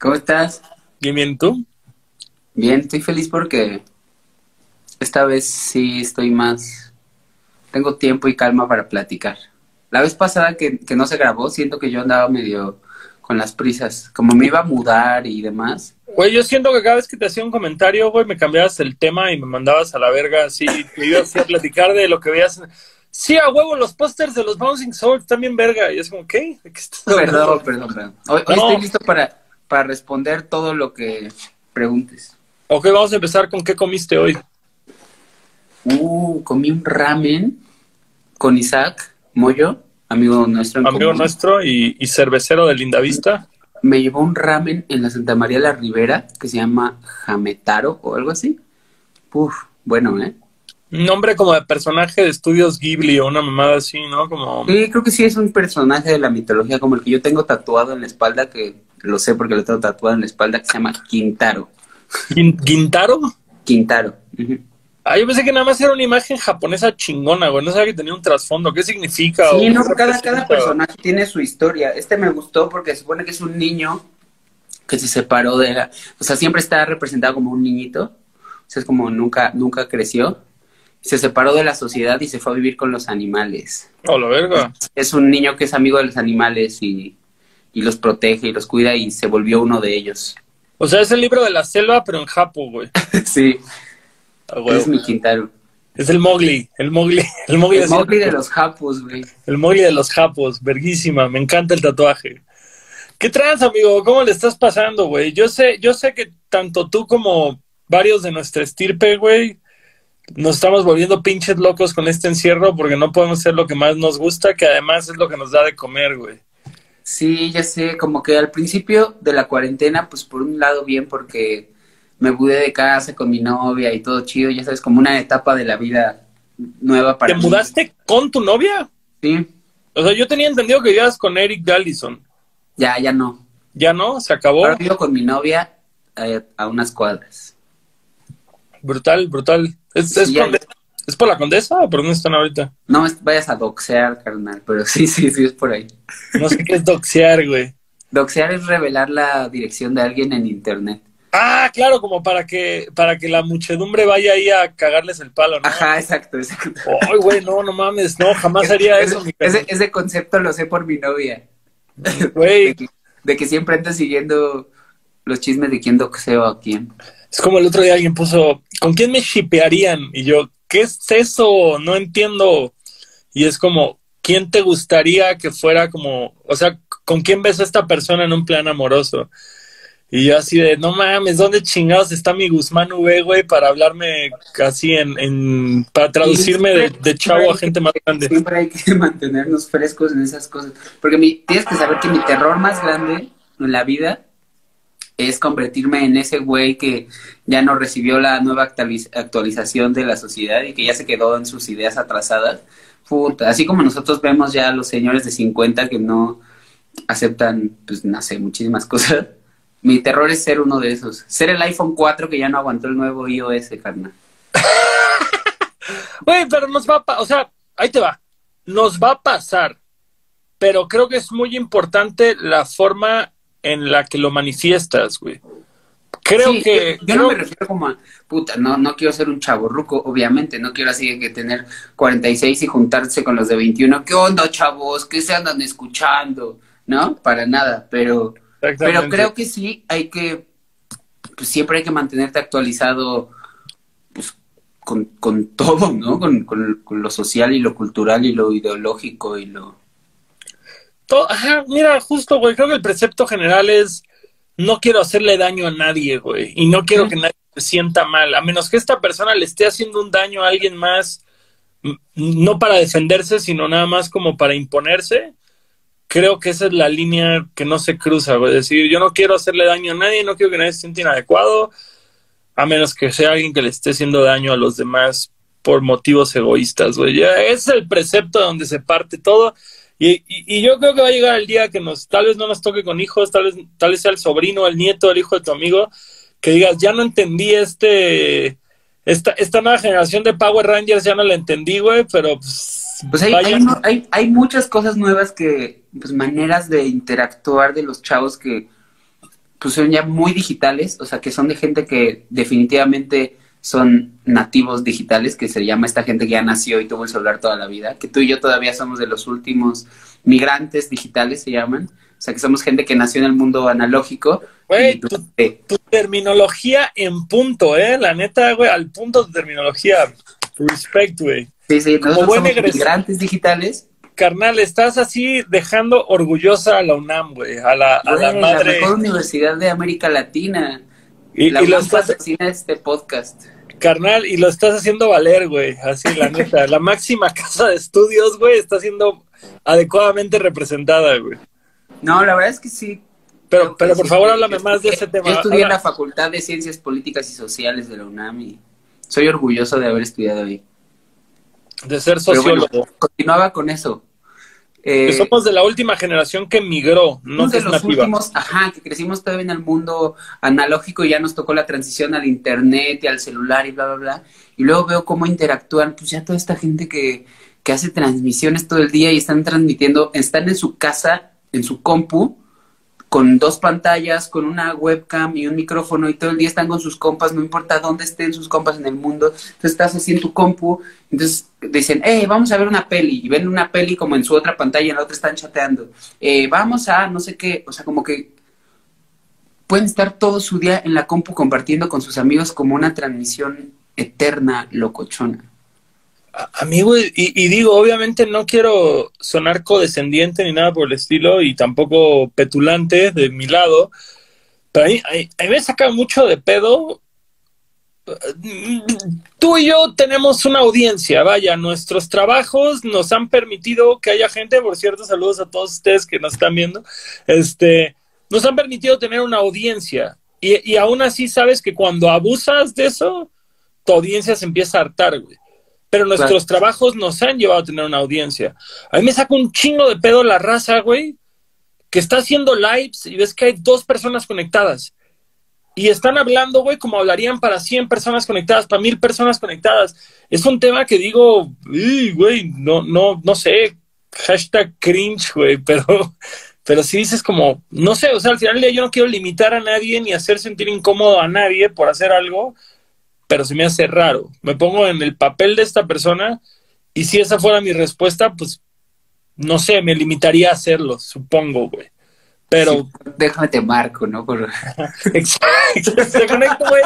¿Cómo estás? Bien, bien, ¿tú? Bien, estoy feliz porque esta vez sí estoy más... Tengo tiempo y calma para platicar. La vez pasada que, que no se grabó, siento que yo andaba medio con las prisas. Como me iba a mudar y demás. Güey, yo siento que cada vez que te hacía un comentario, güey, me cambiabas el tema y me mandabas a la verga así. Te ibas a platicar de lo que veías. Sí, a huevo, los pósters de los Bouncing Souls también verga. Y es como, ¿qué? ¿De qué estás hablando? Perdón, perdón, perdón. Hoy, hoy No. estoy listo para, para responder todo lo que preguntes. Ok, vamos a empezar con qué comiste hoy. Uh, comí un ramen con Isaac Moyo, amigo nuestro. en Amigo común. nuestro y, y cervecero de Lindavista. Me llevó un ramen en la Santa María la Ribera que se llama Jametaro o algo así. Uf, bueno, ¿eh? Un nombre como de personaje de estudios Ghibli o una mamada así, ¿no? Como... Sí, creo que sí es un personaje de la mitología como el que yo tengo tatuado en la espalda, que lo sé porque lo tengo tatuado en la espalda, que se llama Quintaro. Quintaro. ujú. Ah, yo pensé que nada más era una imagen japonesa chingona, güey. No sabía que tenía un trasfondo. ¿Qué significa? Sí, o no, cada, cada personaje tiene su historia. Este me gustó porque se supone que es un niño que se separó de la... O sea, siempre está representado como un niñito. O sea, es como nunca, nunca creció. Se separó de la sociedad y se fue a vivir con los animales. Oh, la verga. Es un niño que es amigo de los animales y, y los protege y los cuida y se volvió uno de ellos. O sea, es el libro de la selva, pero en Japo, güey. sí, Ah, güey. es mi Quintaro. Es el Mowgli, el Mowgli, el Mowgli, El asiático. Mowgli de los japos, güey. el Mowgli de los japos, verguísima, me encanta el tatuaje. ¿Qué trans, amigo? ¿Cómo le estás pasando, güey? Yo sé, yo sé que tanto tú como varios de nuestra estirpe, güey, nos estamos volviendo pinches locos con este encierro porque no podemos hacer lo que más nos gusta, que además es lo que nos da de comer, güey. Sí, ya sé, como que al principio de la cuarentena, pues por un lado bien porque me mudé de casa con mi novia y todo chido, ya sabes, como una etapa de la vida nueva para ¿Te mí. mudaste con tu novia? Sí, O sea, yo tenía entendido que vivías con Eric Gallison. ya, ya no. ¿Ya no? ¿Se acabó? Ahora vivo con mi novia eh, a unas cuadras. Brutal, brutal. ¿Es, ya-? ¿Es por la condesa o por dónde están ahorita? No vayas a doxear, carnal, pero sí, sí, sí, es por ahí. No sé qué es doxear, güey. Doxear es revelar la dirección de alguien en internet. Ah, claro, como para que para que la muchedumbre vaya ahí a cagarles el palo, ¿no? Ajá, exacto, exacto. Ay, güey, no, no mames, no, jamás haría Ese- eso, mi ese, carnal. ese concepto lo sé por mi novia. Güey, De que, de que siempre anda siguiendo los chismes de quién doxeo a quién. es como el otro día alguien puso, ¿con quién me shipearían? Y yo, ¿qué es eso? No entiendo. Y es como, ¿quién te gustaría que fuera como, o sea, ¿con quién ves a esta persona en un plan amoroso? Y yo así de, no mames, ¿dónde chingados está mi Guzmán V, güey, para hablarme así en, en para traducirme de, de chavo a gente más grande? Siempre hay que mantenernos frescos en esas cosas. Porque mi, tienes que saber que mi terror más grande en la vida es convertirme en ese güey que ya no recibió la nueva actualiz- actualización de la sociedad y que ya se quedó en sus ideas atrasadas. Así como nosotros vemos ya a los señores de 50 que no aceptan, pues no sé, muchísimas cosas. Mi terror es ser uno de esos. Ser el iPhone 4 que ya no aguantó el nuevo iOS, carnal. Güey, pero nos va a pa- o sea, ahí te va. Nos va a pasar. Pero creo que es muy importante la forma en la que lo manifiestas, güey. Creo Sí, que. yo, yo no me refiero como a, puta, no, no quiero ser un chaborruco, obviamente, no quiero así que tener 46 y juntarse con los de 21. ¿Qué onda, chavos? ¿Qué se andan escuchando? ¿No? Para nada, pero, pero creo que sí hay que, pues siempre hay que mantenerte actualizado, pues, con, con todo, ¿no? Con, con, con lo social y lo cultural y lo ideológico y lo... Ajá, mira, justo, güey, creo que el precepto general es no quiero hacerle daño a nadie, güey, y no quiero que nadie se sienta mal, a menos que esta persona le esté haciendo un daño a alguien más, m- no para defenderse, sino nada más como para imponerse. Creo que esa es la línea que no se cruza, güey. Es decir, yo no quiero hacerle daño a nadie, no quiero que nadie se sienta inadecuado, a menos que sea alguien que le esté haciendo daño a los demás por motivos egoístas, güey. Es el precepto donde se parte todo. Y, y- y yo creo que va a llegar el día que nos, tal vez no nos toque con hijos, tal vez, tal vez sea el sobrino, el nieto, el hijo de tu amigo, que digas, ya no entendí este, esta, esta nueva generación de Power Rangers, ya no la entendí, güey, pero pues, Pues hay, hay, no- hay, hay muchas cosas nuevas que, pues maneras de interactuar de los chavos que pues son ya muy digitales, o sea, que son de gente que definitivamente son nativos digitales, que se llama esta gente que ya nació y tuvo el celular toda la vida, que tú y yo todavía somos de los últimos migrantes digitales, se llaman. O sea, que somos gente que nació en el mundo analógico. Güey, tu, tu, terminología en punto, ¿eh? La neta, güey, al punto de terminología. Respect, güey. Sí, sí, Como somos migrantes digitales. Carnal, estás así dejando orgullosa a la UNAM, güey, a la, a la madre. La mejor universidad de América Latina. Y, la y UNAM estás... este podcast. Carnal, y lo estás haciendo valer, güey. Así, la neta. la máxima casa de estudios, güey, está siendo adecuadamente representada, güey. No, la verdad es que sí. Pero, pero por favor, háblame más de ese tema. Yo estudié en la Facultad de Ciencias Políticas y Sociales de la UNAM y soy orgulloso de haber estudiado ahí. De ser sociólogo. continuaba con eso. Eh, somos de la última generación que migró, no de los últimos, ajá, que crecimos todavía en el mundo analógico y ya nos tocó la transición al internet y al celular y bla, bla, bla. Y luego veo cómo interactúan, pues ya toda esta gente que, que hace transmisiones todo el día y están transmitiendo, están en su casa en su compu con dos pantallas, con una webcam y un micrófono y todo el día están con sus compas, no importa dónde estén sus compas en el mundo, entonces estás así en tu compu, entonces dicen, hey, vamos a ver una peli, y ven una peli como en su otra pantalla en la otra están chateando, eh, vamos a no sé qué, o sea, como que pueden estar todo su día en la compu compartiendo con sus amigos como una transmisión eterna locochona. Amigo, y, digo, obviamente no quiero sonar codescendiente ni nada por el estilo y tampoco petulante de mi lado, pero a mí, a mí me saca mucho de pedo. Tú y yo tenemos una audiencia, vaya, nuestros trabajos nos han permitido que haya gente, por cierto, saludos a todos ustedes que nos están viendo, este, nos han permitido tener una audiencia y, y aún así sabes que cuando abusas de eso, tu audiencia se empieza a hartar, güey pero nuestros trabajos nos han llevado a tener una audiencia. A mí me saca un chingo de pedo la raza, güey, que está haciendo lives y ves que hay dos personas conectadas. Y están hablando, güey, como hablarían para 100 personas conectadas, para mil personas conectadas. Es un tema que digo, güey, no, no, no sé, hashtag cringe, güey, pero, pero si dices como, no sé, o sea, al final del día yo no quiero limitar a nadie ni hacer sentir incómodo a nadie por hacer algo pero se me hace raro. Me pongo en el papel de esta persona y si esa fuera mi respuesta, pues no sé, me limitaría a hacerlo, supongo, güey. Pero. déjame te marco, ¿no? Exacto. Se conecta, güey.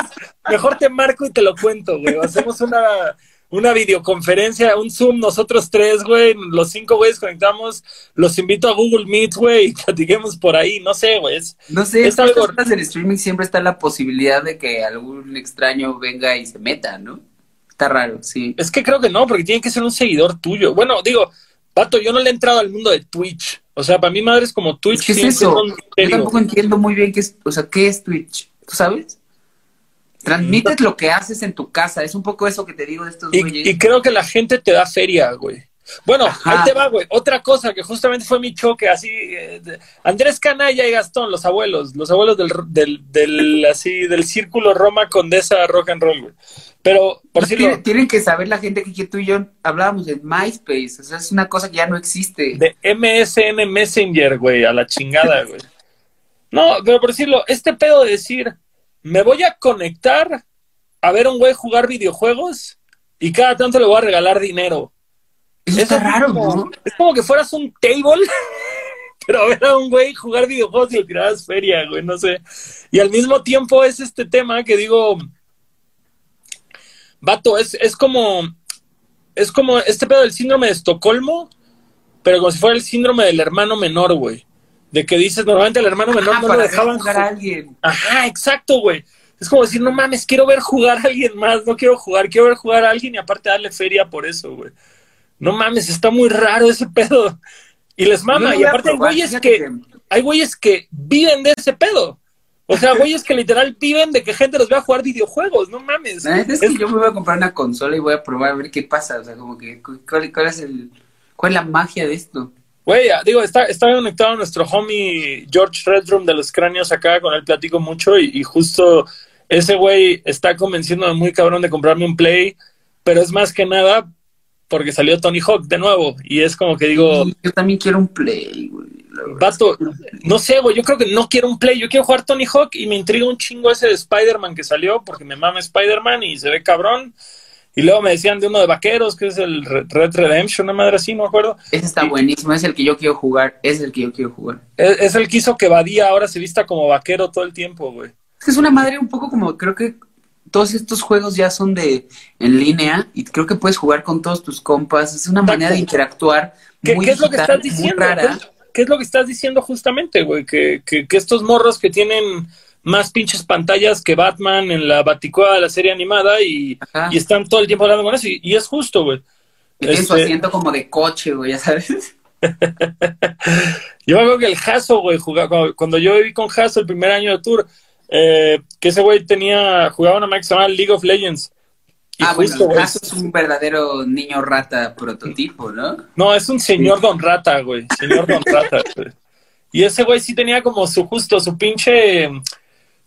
Mejor te marco y te lo cuento, güey. Hacemos una, una videoconferencia, un Zoom, nosotros tres, güey, los cinco güeyes conectamos, los invito a Google Meet, güey, y platiquemos por ahí, no sé, güey. No sé, es algo... en streaming siempre está la posibilidad de que algún extraño venga y se meta, ¿no? Está raro, sí. Es que creo que no, porque tiene que ser un seguidor tuyo. Bueno, digo, Pato, yo no le he entrado al mundo de Twitch. O sea, para mí madre es como Twitch. ¿Qué es eso? Yo tampoco entiendo muy bien qué es, o sea, qué es Twitch. ¿Tú sabes? Transmites lo que haces en tu casa. Es un poco eso que te digo de estos y, Y creo que la gente te da feria, güey. Bueno, ahí te va, güey. Otra cosa que justamente fue mi choque, así, eh, Andrés Canalla y Gastón, los abuelos, los abuelos del, del, del, así, del círculo Roma Condesa Rock and Roll, güey. Pero, por si tienen, tienen, que saber la gente que, tú y yo hablábamos de MySpace, o sea, es una cosa que ya no existe. De MSN Messenger, güey, a la chingada, güey. No, pero por decirlo, este pedo de decir, me voy a conectar a ver a un güey jugar videojuegos y cada tanto le voy a regalar dinero. Eso es raro, ¿no? Es como que fueras un table, pero a ver a un güey jugar videojuegos y le tiraras feria, güey, no sé. Y al mismo tiempo es este tema que digo, vato, es, es como, es como este pedo del síndrome de Estocolmo, pero como si fuera el síndrome del hermano menor, güey de que dices, normalmente al hermano menor no lo dejaban jugar a alguien. Ajá, exacto, güey. Es como decir, no mames, quiero ver jugar a alguien más, no quiero jugar, quiero ver jugar a alguien y aparte darle feria por eso, güey. No mames, está muy raro ese pedo. Y les mama, y aparte hay güeyes que, hay güeyes que viven de ese pedo. O sea, güeyes que literal viven de que gente los vea jugar videojuegos, no mames. es, que yo me voy a comprar una consola y voy a probar a ver qué pasa. O sea, como que, ¿cuál, cuál es el, cuál es la magia de esto? Güey, digo, está, está conectado nuestro homie George Redrum de los cráneos acá, con él platico mucho y, justo ese güey está convenciéndome muy cabrón de comprarme un Play, pero es más que nada porque salió Tony Hawk de nuevo y es como que digo... Yo también quiero un Play, güey. Vato, no sé, güey, yo creo que no quiero un Play, yo quiero jugar Tony Hawk y me intriga un chingo ese de Spider-Man que salió porque me mama Spider-Man y se ve cabrón. Y luego me decían de uno de vaqueros, que es el Red Redemption, una madre así, no me acuerdo. Ese está buenísimo, es el que yo quiero jugar, es el que yo quiero jugar. Es, el que hizo que Badía ahora se vista como vaquero todo el tiempo, güey. Es que es una madre un poco como, creo que todos estos juegos ya son de en línea y creo que puedes jugar con todos tus compas. Es una manera de interactuar. ¿Qué, ¿qué es lo que estás diciendo? ¿Qué, es lo que estás diciendo justamente, güey? Que, que, que estos morros que tienen más pinches pantallas que Batman en la Baticoa de la serie animada y, y, están todo el tiempo hablando con eso. Y, es justo, güey. Y tiene su este asiento como de coche, güey, ya sabes. yo creo que el Hasso, güey, cuando, cuando, yo viví con Hasso el primer año de tour, eh, que ese güey tenía, jugaba una máquina que se llamaba League of Legends. Y ah, justo, bueno, Hasso es un verdadero niño rata prototipo, ¿no? No, es un señor don rata, güey. Señor don rata, güey. Y ese güey sí tenía como su justo, su pinche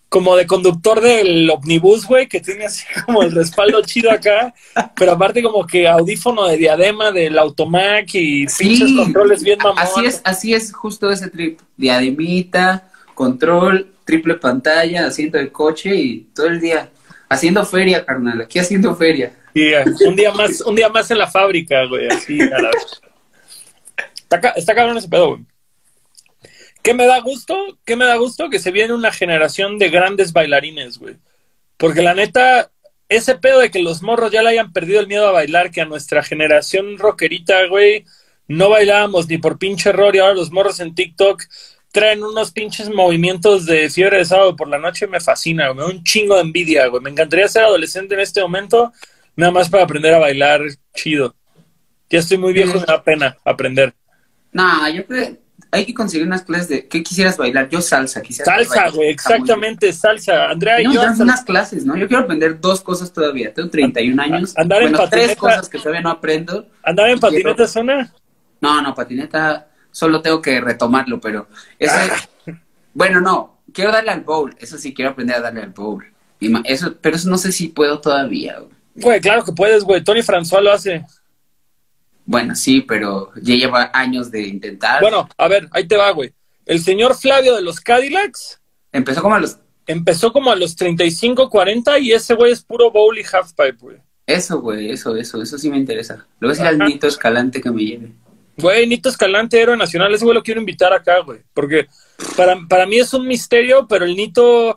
como de conductor del omnibus, güey, que tiene así como el respaldo chido acá, pero aparte como que audífono de diadema del Automac y pinches controles bien mamón. Así es, así es justo ese trip. Diademita, control, triple pantalla, asiento de coche y todo el día haciendo feria, carnal, aquí haciendo feria. Sí, un día más, un día más en la fábrica, güey, así a la... Está, está cabrón ese pedo, güey. ¿Qué me da gusto? ¿Qué me da gusto? Que se viene una generación de grandes bailarines, güey. Porque la neta, ese pedo de que los morros ya le hayan perdido el miedo a bailar, que a nuestra generación rockerita, güey, no bailábamos ni por pinche error y ahora los morros en TikTok traen unos pinches movimientos de fiebre de sábado por la noche, me fascina, Me da un chingo de envidia, güey. Me encantaría ser adolescente en este momento, nada más para aprender a bailar chido. Ya estoy muy viejo, me da pena aprender. No, yo creo hay que conseguir unas clases de ¿qué quisieras bailar? Yo salsa, quisiera Salsa, güey, exactamente, salsa. Andrea, yo unas clases, ¿no? Yo quiero aprender dos cosas todavía. Tengo 31 años. Andar en patineta. tres cosas que todavía no aprendo. ¿Andar en patineta zona? No, no, patineta solo tengo que retomarlo, pero ah. bueno, no, quiero darle al bowl, eso sí quiero aprender a darle al bowl. Eso, pero eso no sé si puedo todavía. Güey, claro que puedes, güey. Tony François lo hace. Bueno, sí, pero ya lleva años de intentar. Bueno, a ver, ahí te va, güey. El señor Flavio de los Cadillacs. Empezó como a los. Empezó como a los 35, 40 y ese güey es puro bowl y halfpipe, güey. Eso, güey, eso, eso, eso sí me interesa. Luego es el Nito Escalante que me lleve. Güey, Nito Escalante, héroe nacional, ese güey lo quiero invitar acá, güey. Porque para, para mí es un misterio, pero el Nito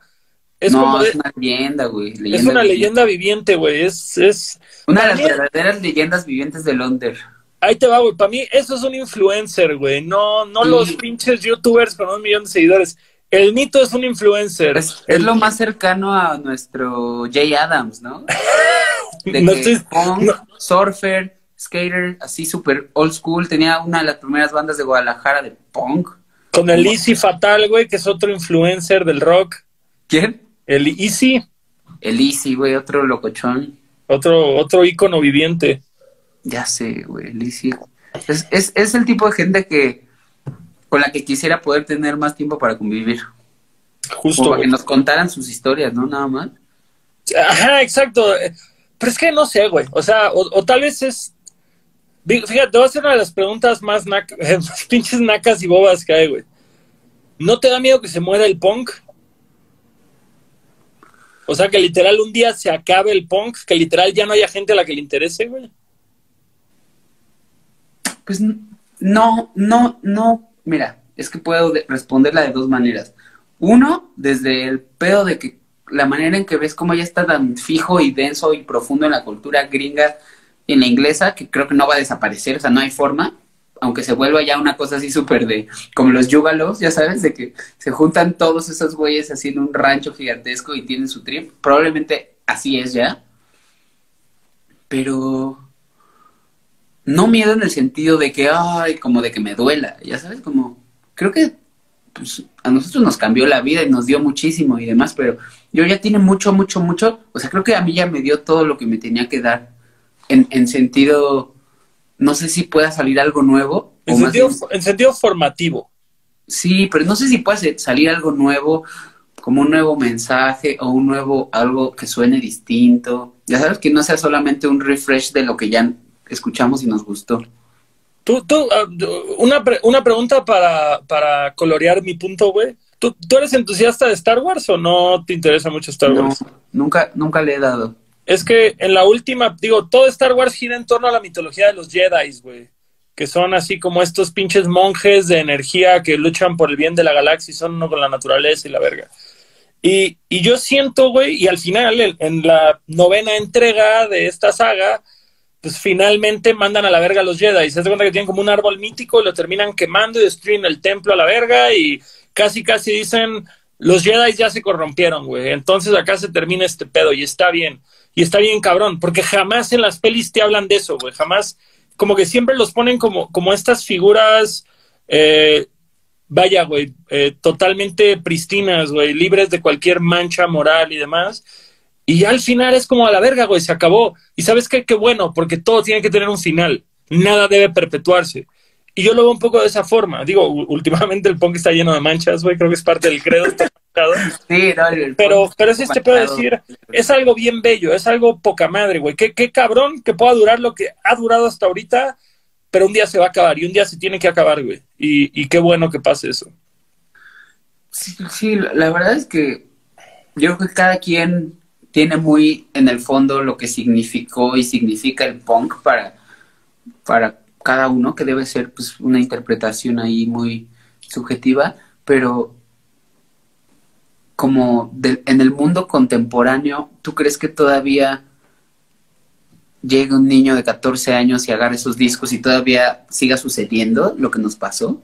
es no, es una leyenda, güey. es una leyenda viviente, güey. Es, es... Una de las verdaderas leyendas vivientes de Londres. Ahí te va, güey. Para mí, eso es un influencer, güey. No, no los pinches youtubers con un millón de seguidores. El Nito es un influencer. Es, lo más cercano a nuestro Jay Adams, ¿no? De no estoy, surfer, skater, así súper old school. Tenía una de las primeras bandas de Guadalajara de punk. Con el Easy Fatal, güey, que es otro influencer del rock. ¿Quién? El Easy. El Easy, güey, otro locochón. Otro, otro ícono viviente. Ya sé, güey, Lizzie. Es, es, es el tipo de gente que con la que quisiera poder tener más tiempo para convivir. Justo. para que nos contaran sus historias, ¿no? Nada más. Ajá, exacto. Pero es que no sé, güey. O sea, o, tal vez es. Fíjate, te voy a hacer una de las preguntas más, más pinches nacas y bobas que hay, güey. ¿No te da miedo que se muera el punk? O sea, que literal un día se acabe el punk, que literal ya no haya gente a la que le interese, güey. Pues no, no, no, mira, es que puedo responderla de dos maneras. Uno, desde el pedo de que la manera en que ves cómo ya está tan fijo y denso y profundo en la cultura gringa en la inglesa, que creo que no va a desaparecer, o sea, no hay forma, aunque se vuelva ya una cosa así súper de, como los yugalos, ya sabes, de que se juntan todos esos güeyes haciendo un rancho gigantesco y tienen su trip, probablemente así es ya, pero no miedo en el sentido de que, ay, como de que me duela, ya sabes, como, creo que pues, a nosotros nos cambió la vida y nos dio muchísimo y demás, pero yo ya tiene mucho, mucho, mucho, o sea, creo que a mí ya me dio todo lo que me tenía que dar, en, en sentido, no sé si pueda salir algo nuevo. En, sentido, en sentido formativo. Sí, pero no sé si puede salir algo nuevo, como un nuevo mensaje o un nuevo algo que suene distinto. Ya sabes, que no sea solamente un refresh de lo que ya escuchamos y nos gustó. Tú, tú, ah, una, una pregunta para, para colorear mi punto, güey. ¿Tú, ¿Tú, eres entusiasta de Star Wars o no te interesa mucho Star Wars? No, nunca, nunca le he dado. Es que en la última, digo, todo Star Wars gira en torno a la mitología de los Jedi, güey. Que son así como estos pinches monjes de energía que luchan por el bien de la galaxia y son uno con la naturaleza y la verga. Y, y yo siento, güey, y al final, en la novena entrega de esta saga, pues finalmente mandan a la verga a los Jedi. Y se hace cuenta que tienen como un árbol mítico, lo terminan quemando y destruyen el templo a la verga y casi, casi dicen, los Jedi ya se corrompieron, güey. Entonces acá se termina este pedo y está bien. Y está bien cabrón, porque jamás en las pelis te hablan de eso, güey. Jamás, como que siempre los ponen como, como estas figuras, eh, vaya, güey, eh, totalmente pristinas, güey, libres de cualquier mancha moral y demás. Y ya al final es como a la verga, güey, se acabó. Y sabes qué, qué bueno, porque todo tiene que tener un final. Nada debe perpetuarse. Y yo lo veo un poco de esa forma. Digo, últimamente el punk está lleno de manchas, güey, creo que es parte del credo. sí, no, el pero, pero es este puedo decir, es algo bien bello, es algo poca madre, güey. Qué, qué cabrón que pueda durar lo que ha durado hasta ahorita, pero un día se va a acabar y un día se tiene que acabar, güey. Y, y qué bueno que pase eso. Sí, sí, la verdad es que yo creo que cada quien tiene muy en el fondo lo que significó y significa el punk para, para cada uno, que debe ser pues una interpretación ahí muy subjetiva, pero como en el mundo contemporáneo, ¿tú crees que todavía llegue un niño de 14 años y agarre esos discos y todavía siga sucediendo lo que nos pasó?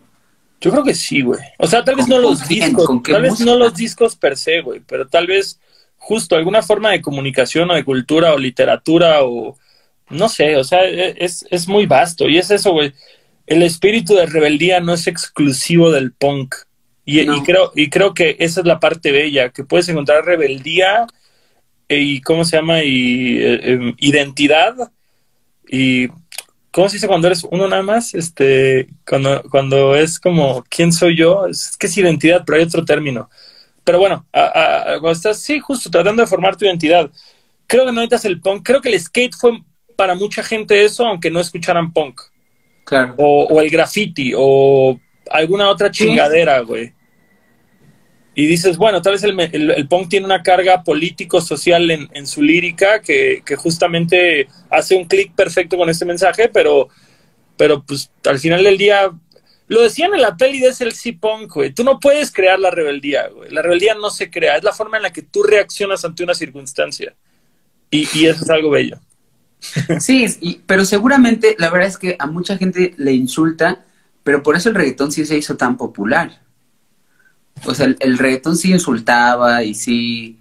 Yo creo que sí, güey. O sea, tal vez no los discos, tal vez no los discos per se, güey, pero tal vez justo alguna forma de comunicación o de cultura o literatura o no sé, o sea, e, es, es muy vasto y es eso, güey. El espíritu de rebeldía no es exclusivo del punk. Y, y, creo, y creo que esa es la parte bella, que puedes encontrar rebeldía y, ¿cómo se llama? Y eh, em, identidad. Y, ¿cómo se dice cuando eres uno nada más? Este, cuando, cuando es como, ¿quién soy yo? Es que es identidad, pero hay otro término. Pero bueno, cuando estás, sí, justo tratando de formar tu identidad. Creo que no necesitas el punk. Creo que el skate fue para mucha gente eso, aunque no escucharan punk. Claro. O, el graffiti, o alguna otra chingadera, güey. Y dices, bueno, tal vez el, el, punk tiene una carga político-social en, en, su lírica que, que justamente hace un clic perfecto con este mensaje, pero, pero pues al final del día lo decían en la peli de SLC Punk, güey. Tú no puedes crear la rebeldía, güey. La rebeldía no se crea. Es la forma en la que tú reaccionas ante una circunstancia. Y, y eso es algo bello. Sí, pero seguramente la verdad es que a mucha gente le insulta, pero por eso el reggaetón sí se hizo tan popular. O sea, el, el reggaetón sí insultaba y sí...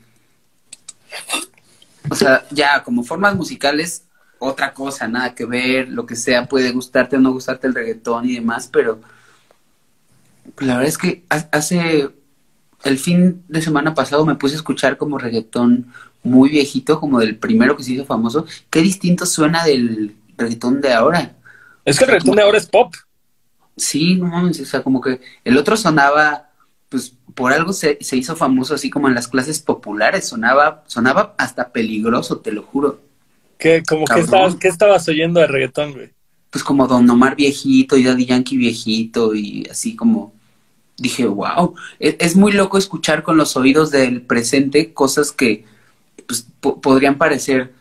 O sea, ya como formas musicales otra cosa, nada que ver, lo que sea, puede gustarte o no gustarte el reggaetón y demás, pero la verdad es que hace el fin de semana pasado me puse a escuchar como reggaetón muy viejito, como del primero que se hizo famoso. Qué distinto suena del reggaetón de ahora. Es que el reggaetón de ahora es pop. Sí, no mames, o sea, como que el otro sonaba, pues por algo se, se hizo famoso así como en las clases populares, sonaba, sonaba hasta peligroso, te lo juro. ¿Qué, como que estabas, ¿Qué estabas oyendo de reggaetón, güey? Pues como Don Omar viejito y Daddy Yankee viejito y así como dije, wow, e-, es, muy loco escuchar con los oídos del presente cosas que pues, podrían parecer,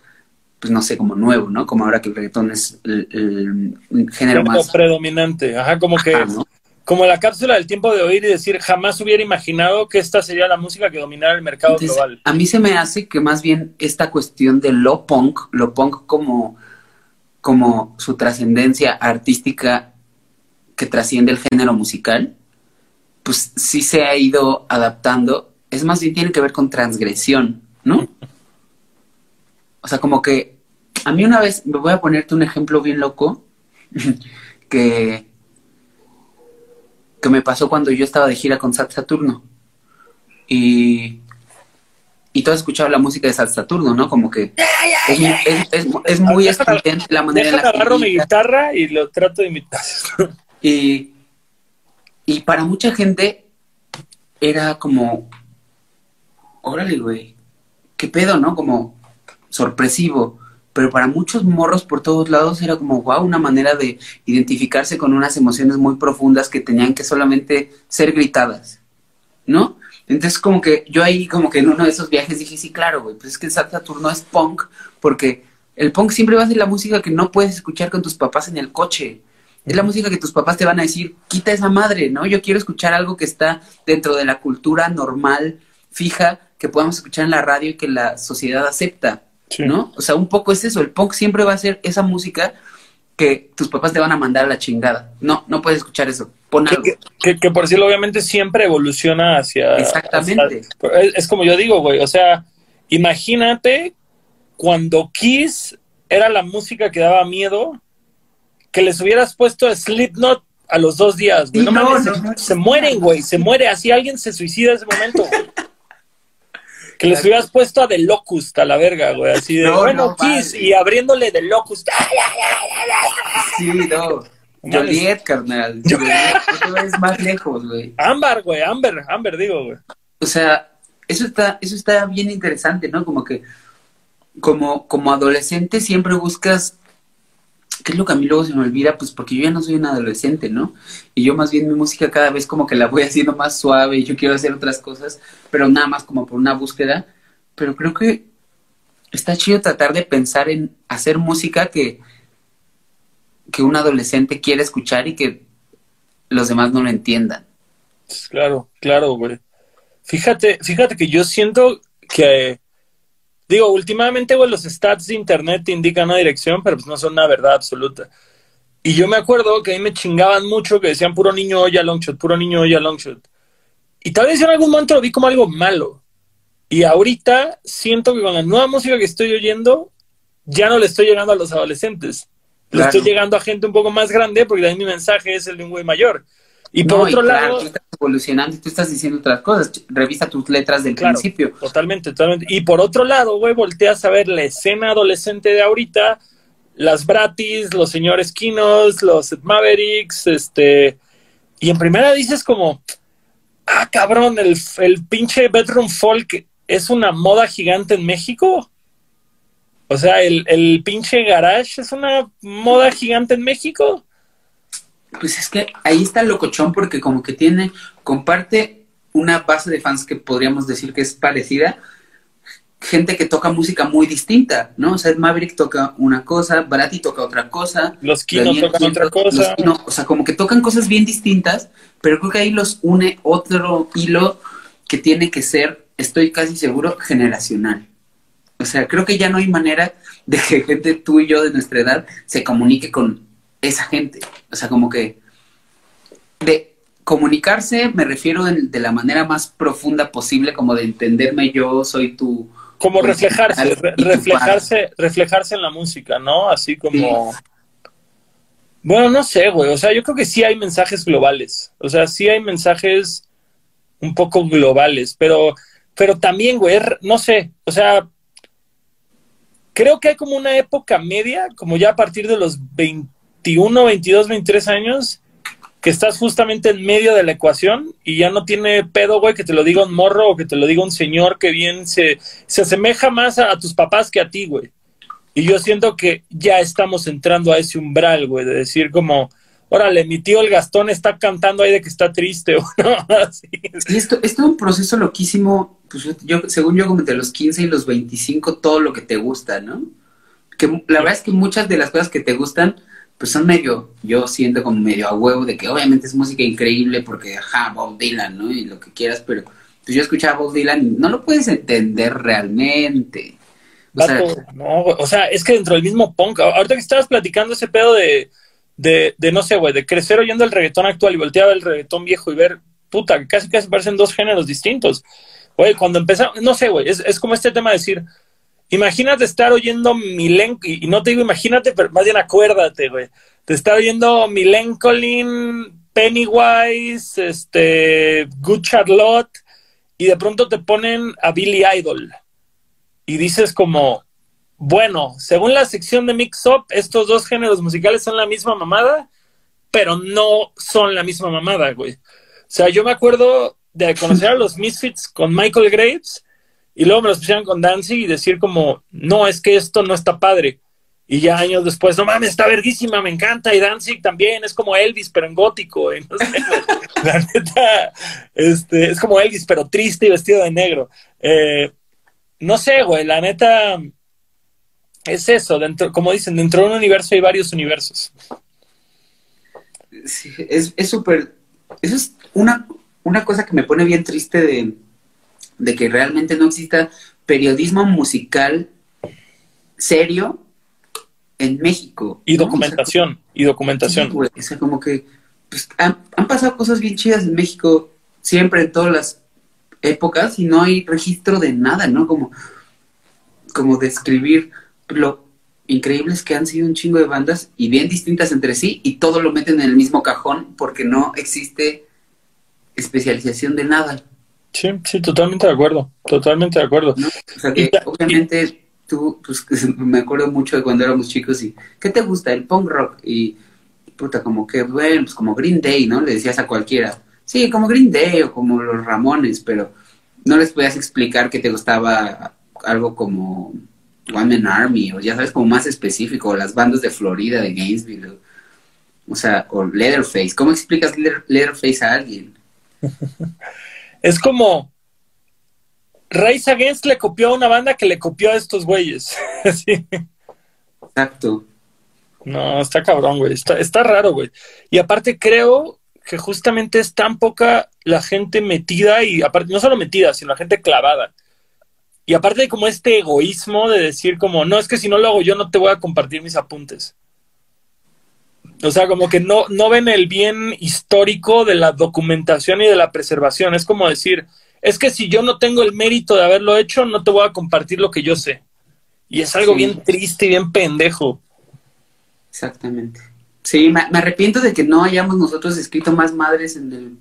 pues no sé, como nuevo, ¿no? Como ahora que el reggaetón es el, género más... predominante, ajá, como que... Como la cápsula del tiempo de oír y decir, jamás hubiera imaginado que esta sería la música que dominara el mercado global. A mí se me hace que más bien esta cuestión de lo punk, lo punk como, como su trascendencia artística que trasciende el género musical, pues sí se ha ido adaptando. Es más bien tiene que ver con transgresión, ¿no? O sea, como que a mí una vez, me voy a ponerte un ejemplo bien loco, que que me pasó cuando yo estaba de gira con Sat Saturno. Y, y tú has escuchado la música de Sat Saturno, ¿no? Como que es, muy estridente la manera en la que... agarro mi guitarra y lo trato de imitar. y, y para mucha gente era como, órale, güey, qué pedo, ¿no? Como sorpresivo. pero para muchos morros por todos lados era como, wow, una manera de identificarse con unas emociones muy profundas que tenían que solamente ser gritadas, ¿no? Entonces como que yo ahí como que en uno de esos viajes dije, sí, claro, güey, pues es que Saturno es punk, porque el punk siempre va a ser la música que no puedes escuchar con tus papás en el coche. Es la música que tus papás te van a decir, quita esa madre, ¿no? Yo quiero escuchar algo que está dentro de la cultura normal, fija, que podamos escuchar en la radio y que la sociedad acepta, ¿no? O sea, un poco es eso, el punk siempre va a ser esa música que tus papás te van a mandar a la chingada. No, no puedes escuchar eso. Pon algo. Que, que, por decirlo, obviamente siempre evoluciona hacia... Exactamente. es, como yo digo, güey, o sea, imagínate cuando Kiss era la música que daba miedo, que les hubieras puesto Slipknot a los dos días, güey. No, se, mueren, güey, se muere. Así alguien se suicida en ese momento, Que les hubieras puesto a The Locust a la verga, güey. Así de, bueno, Kiss, y abriéndole The Locust. Sí, no. Joliet, carnal. Joliet, es más lejos, güey. Amber, güey, Amber, Amber, digo, güey. O sea, eso está, eso está bien interesante, ¿no? Como que, como, como adolescente siempre buscas ¿qué es lo que a mí luego se me olvida? Pues porque yo ya no soy un adolescente, ¿no? Y yo más bien mi música cada vez como que la voy haciendo más suave y yo quiero hacer otras cosas, pero nada más como por una búsqueda. Pero creo que está chido tratar de pensar en hacer música que, que un adolescente quiere escuchar y que los demás no lo entiendan. Claro, claro, güey. Fíjate, fíjate que yo siento que Digo, últimamente, güey, los stats de internet te indican una dirección, pero pues no son una verdad absoluta. Y yo me acuerdo que a mí me chingaban mucho que decían puro niño oye a longshot, puro niño oye a longshot. Y tal vez en algún momento lo vi como algo malo. Y ahorita siento que con la nueva música que estoy oyendo, ya no le estoy llegando a los adolescentes. Le estoy llegando a gente un poco más grande porque también mi mensaje es el de un güey mayor. Y por otro lado. Tú estás evolucionando y tú estás diciendo otras cosas. Revisa tus letras del principio. Totalmente, totalmente. Y por otro lado, güey, volteas a ver la escena adolescente de ahorita, las Bratis, los señores Kinos, los Mavericks, este. Y en primera dices como. Ah, cabrón, el, el pinche bedroom folk es una moda gigante en México. O sea, el, el pinche garage es una moda gigante en México. Pues es que ahí está el locochón porque como que tiene, comparte una base de fans que podríamos decir que es parecida, gente que toca música muy distinta, ¿no? O sea, Maverick toca una cosa, Barati toca otra cosa. Los Kino tocan otra cosa. o sea, como que tocan cosas bien distintas, pero creo que ahí los une otro hilo que tiene que ser, estoy casi seguro, generacional. O sea, creo que ya no hay manera de que gente, tú y yo de nuestra edad, se comunique con esa gente. O sea, como que de comunicarse me refiero de, la manera más profunda posible, como de entenderme yo, soy tu... Como pues, reflejarse, reflejarse, reflejarse en la música, ¿no? Así como... Bueno, no sé, güey. O sea, yo creo que sí hay mensajes globales. O sea, sí hay mensajes un poco globales, pero, pero también, güey, no sé. O sea, creo que hay como una época media, como ya a partir de los 20 21, 22, 23 años que estás justamente en medio de la ecuación y ya no tiene pedo, güey, que te lo diga un morro o que te lo diga un señor que bien se, se asemeja más a, tus papás que a ti, güey. Y yo siento que ya estamos entrando a ese umbral, güey, de decir como, órale, mi tío el Gastón está cantando ahí de que está triste, o no, así. esto, es un proceso loquísimo, pues yo, según yo, como entre los 15 y los 25, todo lo que te gusta, ¿no? Que la verdad es que muchas de las cosas que te gustan pues son medio, yo siento como medio a huevo de que obviamente es música increíble porque, ajá, Bob Dylan, ¿no? Y lo que quieras, pero pues yo escuchaba a Bob Dylan y no lo puedes entender realmente. O sea, no, o sea, es que dentro del mismo punk, ahorita que estabas platicando ese pedo de, de, de no sé, güey, de crecer oyendo el reggaetón actual y voltear el reggaetón viejo y ver, puta, casi casi parecen dos géneros distintos. Güey, cuando empezamos, no sé, güey, es, es como este tema de decir, Imagínate estar oyendo Milen, y no te digo imagínate, pero más bien acuérdate, güey. Te está oyendo Milen Colin, Pennywise, este, Good Charlotte, y de pronto te ponen a Billy Idol. Y dices como, bueno, según la sección de Mix Up, estos dos géneros musicales son la misma mamada, pero no son la misma mamada, güey. O sea, yo me acuerdo de conocer a los Misfits con Michael Graves y luego me los pusieron con Danzig y decir como, no, es que esto no está padre. Y ya años después, no mames, está verguísima, me encanta. Y Danzig también, es como Elvis, pero en gótico. la neta, este, es como Elvis, pero triste y vestido de negro. Eh, no sé, güey, la neta es eso, dentro, como dicen, dentro de un universo hay varios universos. Sí, es súper, eso es una, una cosa que me pone bien triste de, de que realmente no exista periodismo musical serio en México. Y documentación, y documentación. o sea, como que pues, han, pasado cosas bien chidas en México, siempre en todas las épocas, y no hay registro de nada, ¿no? Como, como describir lo increíbles que han sido un chingo de bandas y bien distintas entre sí, y todo lo meten en el mismo cajón porque no existe especialización de nada. Sí, sí, totalmente de acuerdo, totalmente de acuerdo. O sea que obviamente tú, pues me acuerdo mucho de cuando éramos chicos y, ¿qué te gusta? El punk rock y, puta, como que, bueno, pues como Green Day, ¿no? Le decías a cualquiera, sí, como Green Day o como los Ramones, pero no les podías explicar que te gustaba algo como One Man Army o ya sabes, como más específico, o las bandas de Florida, de Gainesville, o, sea, o Leatherface. ¿Cómo explicas Leatherface a alguien? es como Race Against le copió a una banda que le copió a estos güeyes. Exacto. No, está cabrón, güey. Está, está raro, güey. Y aparte creo que justamente es tan poca la gente metida y aparte, no solo metida, sino la gente clavada. Y aparte de como este egoísmo de decir como, no, es que si no lo hago yo no te voy a compartir mis apuntes. O sea, como que no, no ven el bien histórico de la documentación y de la preservación. Es como decir, es que si yo no tengo el mérito de haberlo hecho, no te voy a compartir lo que yo sé. Y es algo bien triste y bien pendejo. Exactamente. Sí, me, arrepiento de que no hayamos nosotros escrito más madres en,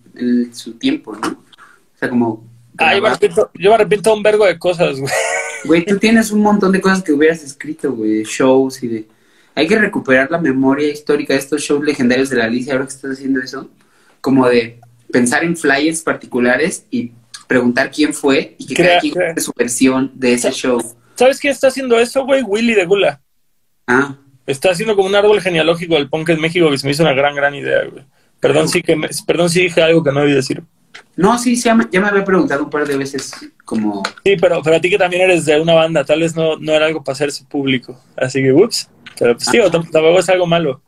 su tiempo, ¿no? O sea, como... Ah, yo, me arrepiento, yo me arrepiento un vergo de cosas, güey. Güey, tú tienes un montón de cosas que hubieras escrito, güey, shows y de... Hay que recuperar la memoria histórica de estos shows legendarios de la Alicia, ahora que estás haciendo eso, como de pensar en flyers particulares y preguntar quién fue y que cada quien su versión de ese show. ¿Sabes quién está haciendo eso, güey? Willy de Gula. Ah. Está haciendo como un árbol genealógico del punk en México que se me hizo una gran, gran idea, güey. Perdón, sí que perdón si dije algo que no debí decir. No, sí, ya me, ya me había preguntado un par de veces como... Sí, pero, pero a ti que también eres de una banda, tal vez no, no era algo para hacerse público. Así que, ups. Pero pues, sí, ah. tampoco es algo malo.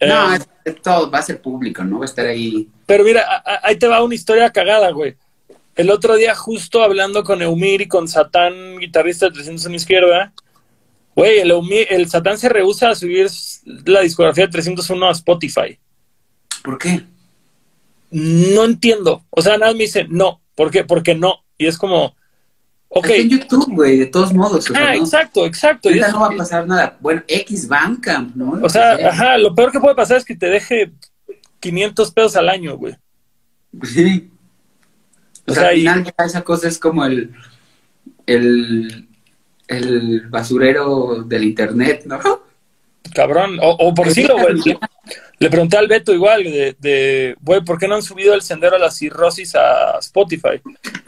No, eh, todo va a ser público, ¿no? Va a estar ahí. Pero mira, ahí te va una historia cagada, güey. El otro día, justo hablando con Eumir y con Satán, guitarrista de 300 en izquierda, güey, el, el Satán se rehúsa a subir la discografía de 301 a Spotify. ¿Por qué? No entiendo. O sea, nada me dice, no. ¿Por qué? Porque no. Y es como, ok. en YouTube, güey, de todos modos. ah, exacto, exacto. Ahorita no va a pasar nada. Bueno, X Bandcamp, ¿no? O sea, ajá, lo peor que puede pasar es que te deje 500 pesos al año, güey. Sí. O, sea, al final esa cosa es como el, el, el basurero del internet, ¿no? Cabrón, o, por sí lo, güey. Le pregunté al Beto igual, de, de, güey, ¿por qué no han subido el sendero a la cirrosis a Spotify?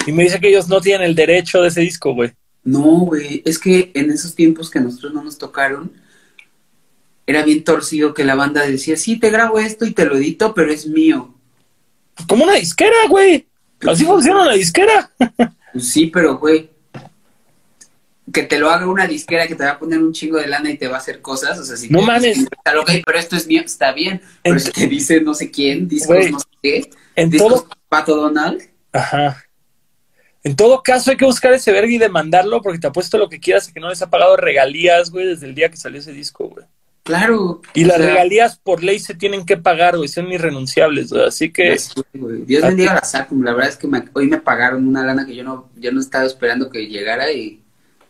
Y me dice que ellos no tienen el derecho de ese disco, güey. No, güey, es que en esos tiempos que a nosotros no nos tocaron, era bien torcido que la banda decía, sí, te grabo esto y te lo edito, pero es mío. Como una disquera, güey. Así funciona la disquera. Pues sí, pero güey, que te lo haga una disquera que te va a poner un chingo de lana y te va a hacer cosas, o sea, si no mames. pero esto es mío, está bien. Pero si te dice no sé quién, discos no sé qué, en todo... Pato Donald. Ajá. En todo caso hay que buscar ese verga y demandarlo porque te apuesto lo que quieras que no les ha pagado regalías, güey, desde el día que salió ese disco, güey. Claro. Y las regalías por ley se tienen que pagar, güey, son irrenunciables, güey. Así que. Dios bendiga la SACUM. La verdad es que hoy me pagaron una lana que yo no, yo no estaba esperando que llegara y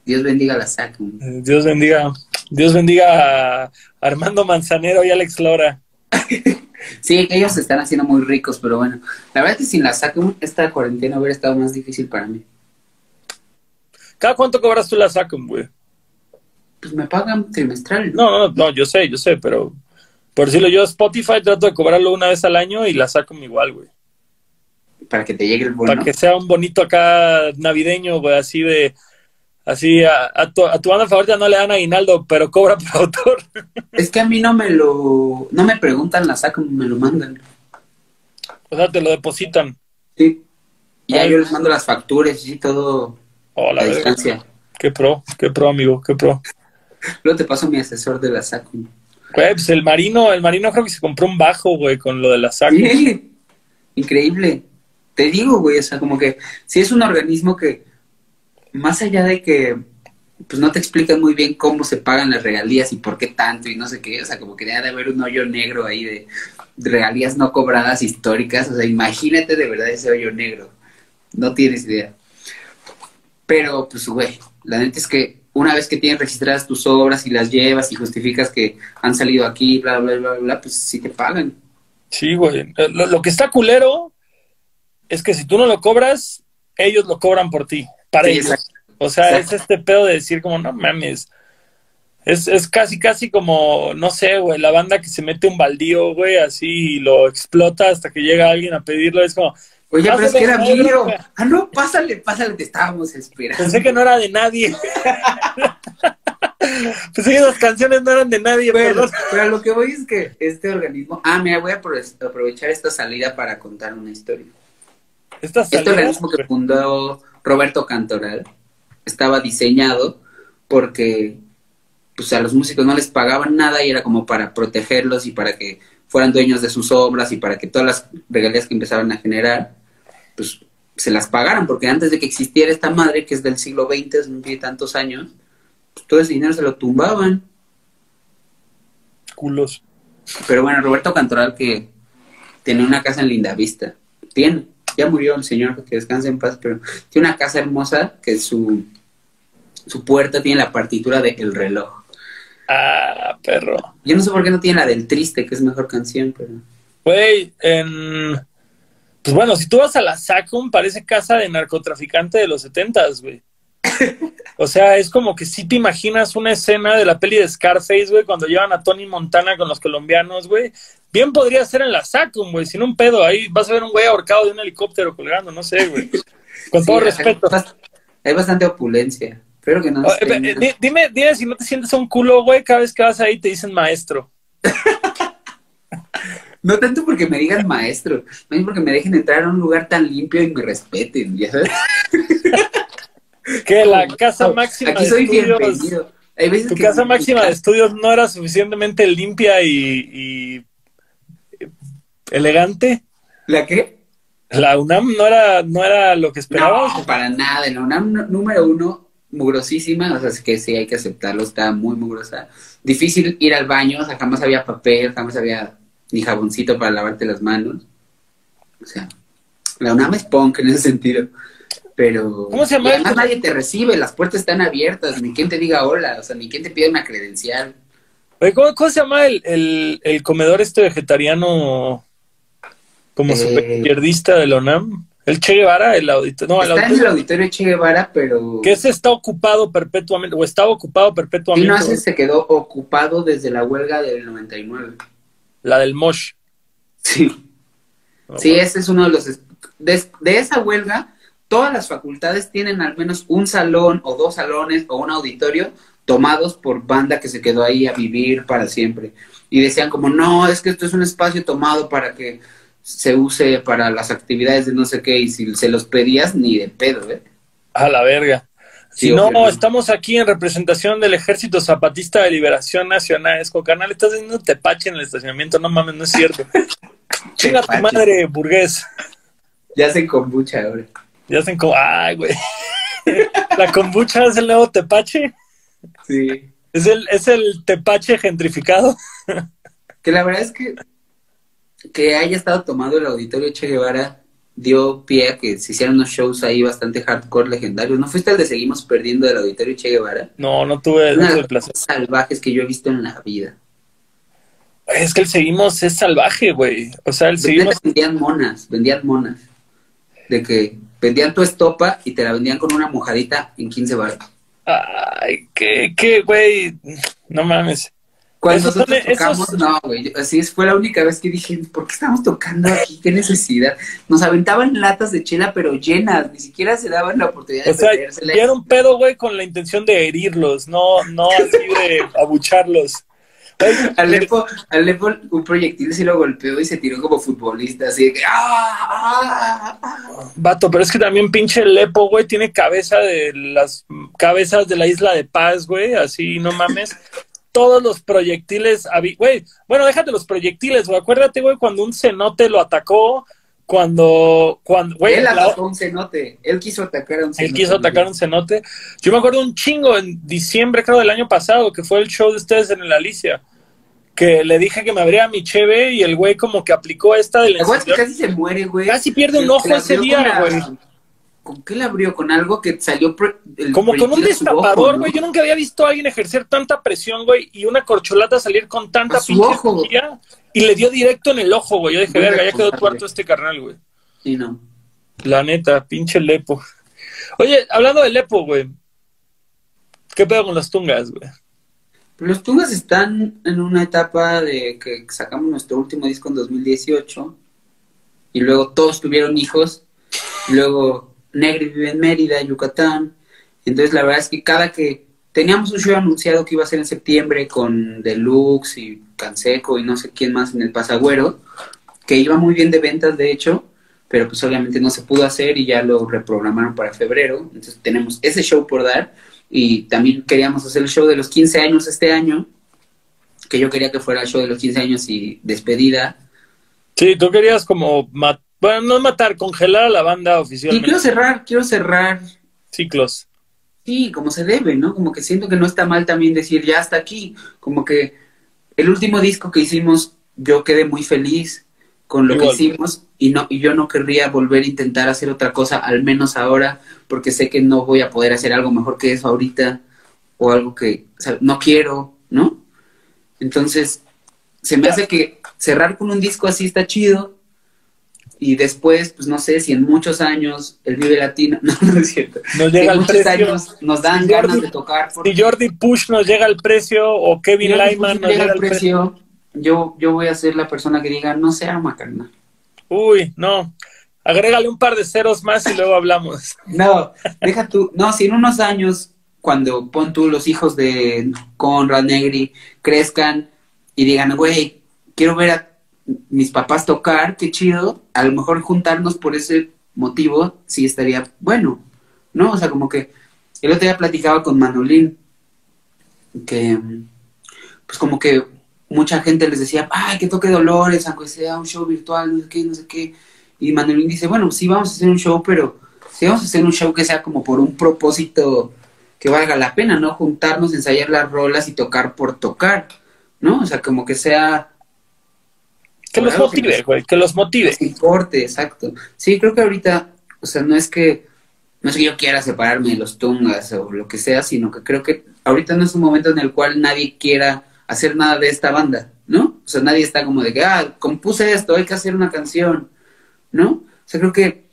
Dios bendiga la SACUM. Dios bendiga, Dios bendiga a Armando Manzanero y Alex Lora. sí, ellos se están haciendo muy ricos, pero bueno. La verdad es que sin la SACUM esta cuarentena hubiera estado más difícil para mí. ¿Cada cuánto cobras tú la SACUM, güey? pues me pagan trimestral. No, no, no, yo sé, yo sé, pero por decirlo yo, Spotify trato de cobrarlo una vez al año y la saco igual, güey. Para que te llegue el bono. Para que sea un bonito acá navideño, güey, así de Así, a, a, tu, a tu banda favorita no le dan aguinaldo, pero cobra por autor. Es que a mí no me lo, no me preguntan la saco, me lo mandan. O sea, te lo depositan. Sí. Y ya yo les mando las facturas y todo Oh, la a verga. distancia. Qué pro, qué pro, amigo, qué pro. Luego te paso mi asesor de la saco. Güey, pues el marino, el marino creo que se compró un bajo, güey, con lo de la saco. Sí, increíble. Te digo, güey, o sea, como que si es un organismo que, más allá de que, pues no te explican muy bien cómo se pagan las regalías y por qué tanto y no sé qué, o sea, como que debe de haber un hoyo negro ahí de, de regalías no cobradas históricas, o sea, imagínate de verdad ese hoyo negro. No tienes idea. Pero, pues, güey, la neta es que una vez que tienes registradas tus obras y las llevas y justificas que han salido aquí, bla, bla, bla, bla, pues sí te pagan. Sí, güey. Eh, Lo, lo que está culero es que si tú no lo cobras, ellos lo cobran por ti, para Sí, ellos. O sea, Exacto. es este pedo de decir como, no mames. Es, es casi, casi como, no sé, güey, la banda que se mete un baldío, güey, así y lo explota hasta que llega alguien a pedirlo. Es como, Oye, pero es que era mío. Ah, no, pásale, pásale, te estábamos esperando. pensé que no era de nadie. pensé que esas canciones no eran de nadie, Pero, perdón. pero a lo que voy es que este organismo. Ah, mira, voy a apro- aprovechar esta salida para contar una historia. Estas Este salidas, organismo que fundó Roberto Cantoral estaba diseñado porque pues a los músicos no les pagaban nada y era como para protegerlos y para que fueran dueños de sus obras y para que todas las regalías que empezaban a generar pues se las pagaran porque antes de que existiera esta madre que es del siglo XX, no tiene tantos años, pues todo ese dinero se lo tumbaban. culos. Pero bueno, Roberto Cantoral que tiene una casa en Lindavista, tiene, ya murió el señor, que descanse en paz, pero tiene una casa hermosa que su, su puerta tiene la partitura de El reloj. Ah, perro. Yo no sé por qué no tiene la del triste, que es mejor canción, pero... Güey, en... Pues bueno, si tú vas a la SACUM, parece casa de narcotraficante de los setentas, güey. O sea, es como que si te imaginas una escena de la peli de Scarface, güey, cuando llevan a Tony Montana con los colombianos, güey. Bien podría ser en la SACUM, güey, sin un pedo. Ahí vas a ver un güey ahorcado de un helicóptero colgando, no sé, güey. Con Sí, todo respeto. Hay bastante opulencia. Espero que no eh, di- dime, dime si no te sientes un culo, güey, cada vez que vas ahí te dicen maestro. No tanto porque me digan maestro, es porque me dejen entrar a un lugar tan limpio y me respeten, ¿ya sabes? Que la casa máxima Aquí de soy estudios... bienvenido. Hay veces Tu que- casa máxima de estudios no era suficientemente limpia y, y elegante. ¿La qué? La UNAM no era, no era lo que esperabas. No, para nada. La UNAM número uno, mugrosísima, o sea, es que sí hay que aceptarlo, está muy mugrosa. Difícil ir al baño, o sea, jamás había papel, jamás había ni jaboncito para lavarte las manos. O sea, la UNAM es punk en ese sentido. Pero ¿Cómo se llama además nadie te recibe, las puertas están abiertas, ni quien te diga hola, o sea, ni quien te pide una credencial. ¿cómo, cómo se llama el, el, el comedor este vegetariano como Eh. super izquierdista de la UNAM? El Che Guevara, el auditor. No, el Está en el auditor. auditorio Che Guevara, pero Que ese está ocupado perpetuamente, o estaba ocupado y perpetuamente. no hace se quedó ocupado desde la huelga del 99. La del Mosh. Sí. No, Sí, ese es uno de los... de esa huelga, todas las facultades tienen al menos un salón o dos salones o un auditorio tomados por banda que se quedó ahí a vivir para siempre. Y decían como, no, es que esto es un espacio tomado para que se use para las actividades de no sé qué, y si se los pedías, ni de pedo, ¿eh? A la verga. Sí, Si no, obviamente. estamos aquí en representación del Ejército Zapatista de Liberación Nacional. Es como, carnal, estás haciendo tepache en el estacionamiento. No mames, no es cierto. Chinga tu madre, burgués. Ya hacen kombucha ahora. Ya hacen como, ay, güey. La kombucha es el nuevo tepache. Sí. Es el, es el tepache gentrificado. Que la verdad es que que haya estado tomado el auditorio Che Guevara dio pie a que se hicieran unos shows ahí bastante hardcore legendarios. ¿No fuiste el de Seguimos Perdiendo del auditorio Che Guevara? No, no tuve, no tuve las placer. salvajes que yo he visto en la vida. Es que el seguimos es salvaje, güey. O sea, el Neta, seguimos. Vendían monas, vendían monas. De que vendían tu estopa y te la vendían con una mojadita en 15 baros. Ay, qué, qué, güey. No mames. Cuando nosotros tocamos, no, güey, así fue la única vez que dije, ¿por qué estamos tocando aquí? ¿Qué necesidad? Nos aventaban latas de chela, pero llenas, ni siquiera se daban la oportunidad de o sea, era un pedo, güey, con la intención de herirlos, no, no así de abucharlos. Alepo, Alepo, un proyectil se lo golpeó y se tiró como futbolista, así de que ¡ah! Vato, pero es que también pinche Lepo, güey, tiene cabeza de las cabezas de la isla de Paz, güey, así, no mames todos los proyectiles, güey, bueno, déjate los proyectiles, güey, acuérdate, güey, cuando un cenote lo atacó, cuando, cuando, güey. Él atacó un cenote, él quiso atacar a un cenote. Él quiso atacar a un cenote. Yo me acuerdo un chingo en diciembre, creo, del año pasado, que fue el show de ustedes en el Alicia, que le dije que me abría mi cheve y el güey como que aplicó esta del... casi se muere, güey. Casi pierde un ojo ese día, güey. ¿Con qué le abrió? ¿Con algo que salió? Como con un destapador, güey. Yo nunca había visto a alguien ejercer tanta presión, güey, y una corcholata salir con tanta pinche ojo. y le dio directo en el ojo, güey. Yo dije, verga, ya quedó tuerto este carnal, güey. Sí, no. La neta, pinche Lepo. Oye, hablando de Lepo, güey. ¿Qué pedo con las tungas, güey? Los tungas están en una etapa de que sacamos nuestro último disco en 2018 y luego todos tuvieron hijos. Y luego Negri vive en Mérida, Yucatán. Entonces la verdad es que cada que teníamos un show anunciado que iba a ser en septiembre con Deluxe y Canseco y no sé quién más en el Pasagüero, que iba muy bien de ventas de hecho, pero pues obviamente no se pudo hacer y ya lo reprogramaron para febrero. Entonces tenemos ese show por dar y también queríamos hacer el show de los 15 años este año, que yo quería que fuera el show de los 15 años y despedida. Sí, tú querías como bueno, no matar, congelar a la banda oficialmente. Y quiero cerrar, quiero cerrar. Ciclos. Sí, como se debe, ¿no? Como que siento que no está mal también decir ya hasta aquí. Como que el último disco que hicimos, yo quedé muy feliz con lo que hicimos y no y yo no querría volver a intentar hacer otra cosa, al menos ahora, porque sé que no voy a poder hacer algo mejor que eso ahorita o algo que no quiero, ¿no? Entonces, se me hace que cerrar con un disco así está chido, y después, pues no sé si en muchos años el Vive Latino, no, no es cierto, nos llega al precio, años nos dan ganas de tocar. Si Jordi Push nos llega al precio o Kevin Lyman nos llega al precio, yo, yo voy a ser la persona que diga, no se arma, carnal. Uy, no. Agrégale un par de ceros más y luego hablamos. No, deja tú. No, si en unos años, cuando pon tú los hijos de Conrad Negri crezcan y digan, güey, quiero ver a mis papás tocar, qué chido, a lo mejor juntarnos por ese motivo sí estaría bueno, ¿no? O sea, como que el otro día platicaba con Manolín, que pues como que mucha gente les decía, ay, que toque Dolores, aunque sea un show virtual, no sé qué, no sé qué. Y Manolín dice, bueno, sí vamos a hacer un show, pero sí vamos a hacer un show que sea como por un propósito que valga la pena, ¿no? Juntarnos, ensayar las rolas y tocar por tocar, ¿no? O sea, como que sea que los motive, güey, que los motive. Que importe, exacto. Sí, creo que ahorita, o sea, no es que no es que yo quiera separarme de los tungas o lo que sea, sino que creo que ahorita no es un momento en el cual nadie quiera hacer nada de esta banda, ¿no? O sea, nadie está como de que, ah, compuse esto, hay que hacer una canción, ¿no? O sea, creo que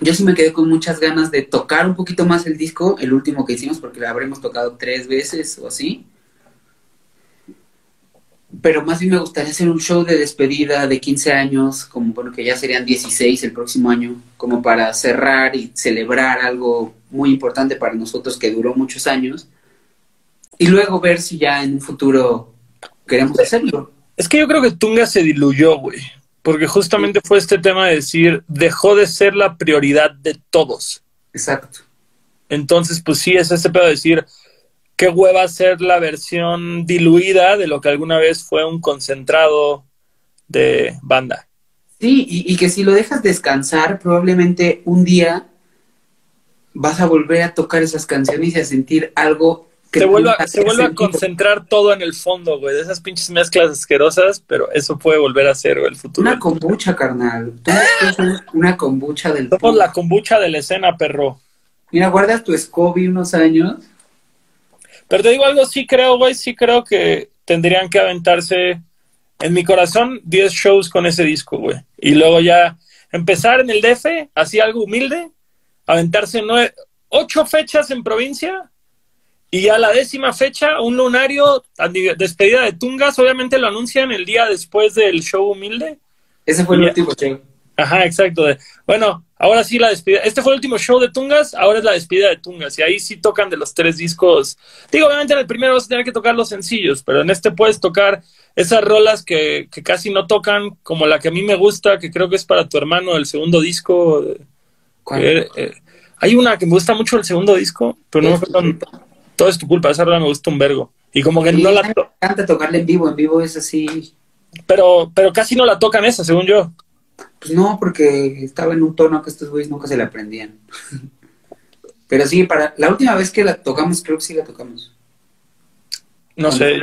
yo sí me quedé con muchas ganas de tocar un poquito más el disco, el último que hicimos, porque lo habremos tocado tres veces o así pero más bien me gustaría hacer un show de despedida de 15 años, como bueno, que ya serían 16 el próximo año, como para cerrar y celebrar algo muy importante para nosotros que duró muchos años, y luego ver si ya en un futuro queremos hacerlo. Es que yo creo que Tunga se diluyó, güey, porque justamente fue este tema de decir, dejó de ser la prioridad de todos. Exacto. Entonces, pues sí, es ese pedo de decir, qué hueva ser la versión diluida de lo que alguna vez fue un concentrado de banda. Sí, y, que si lo dejas descansar, probablemente un día vas a volver a tocar esas canciones y a sentir algo que se vuelve, se vuelve a concentrar todo en el fondo, güey, de esas pinches mezclas asquerosas, pero eso puede volver a ser el futuro. Una kombucha, carnal. una kombucha del. Somos la kombucha de la escena, perro. Mira, guardas tu Scoby unos años pero te digo algo, sí creo, güey, sí creo que tendrían que aventarse, en mi corazón, 10 shows con ese disco, güey. Y luego ya empezar en el DF, así algo humilde, aventarse nueve, ocho fechas en provincia Y a la décima fecha, un lunario, despedida de Tungas, obviamente lo anuncian el día después del show humilde. Ese fue el último show. Ajá, exacto. Bueno, ahora sí la despedida. Este fue el último show de Tungas, ahora es la despedida de Tungas. Y ahí sí tocan de los tres discos. Digo, obviamente en el primero vas a tener que tocar los sencillos, pero en este puedes tocar esas rolas que, que casi no tocan, como la que a mí me gusta, que creo que es para tu hermano, el segundo disco. ¿Cuál? Eh, hay una que me gusta mucho el segundo disco, pero no me acuerdo. Todo es tu culpa, esa rola me gusta un vergo. Y como que no la... Me encanta tocarla en vivo, en vivo es así... Pero, pero casi no la tocan esa, según yo. Pues no, porque estaba en un tono que estos güeyes nunca se la aprendían. pero sí, para la última vez que la tocamos, creo que sí la tocamos. No sé.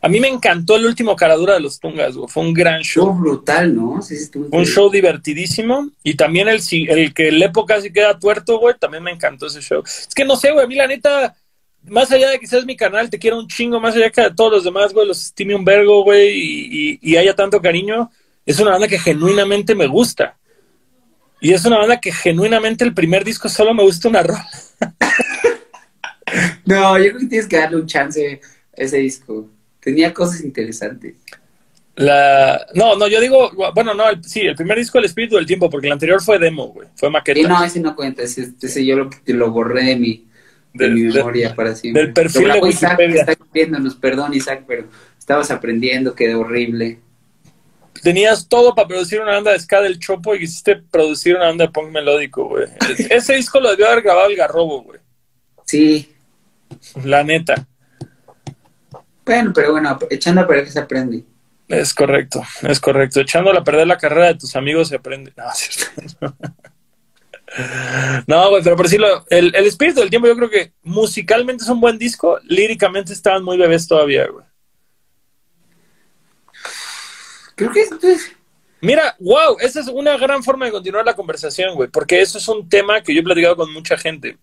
A mí me encantó el último Caradura de los Tungas, güey. Fue un gran show. Fue brutal, ¿no? Sí, un show divertidísimo. Y también el, el que el época sí queda tuerto, güey, también me encantó ese show. Es que no sé, güey, a mí la neta, más allá de que seas mi canal, te quiero un chingo, más allá que de todos los demás, güey, los estime un vergo, güey, y, y, haya tanto cariño, es una banda que genuinamente me gusta. Y es una banda que genuinamente el primer disco solo me gusta una rola. no, yo creo que tienes que darle un chance a ese disco. Tenía cosas interesantes. La... No, no, yo digo, bueno, no, sí, el primer disco El Espíritu del Tiempo, porque el anterior fue demo, güey, fue maqueta. Y no, ese no cuenta, ese, ese yo lo, lo borré de mi, de mi memoria para siempre. Del perfil de Wikipedia. Isaac, está perdón Isaac, pero estabas aprendiendo, quedó horrible. Tenías todo para producir una banda de ska del Chopo y quisiste producir una banda de punk melódico, güey. ese disco lo debió haber grabado el Garrobo, güey. Sí. La neta. Bueno, pero bueno, echando a perder se aprende. Es correcto, es correcto. Echando a perder la carrera de tus amigos se aprende. No, cierto. No, güey, pero por decirlo, el, el, espíritu del tiempo yo creo que musicalmente es un buen disco, líricamente estaban muy bebés todavía, güey. Creo que. Mira, wow, esa es una gran forma de continuar la conversación, güey, porque eso es un tema que yo he platicado con mucha gente.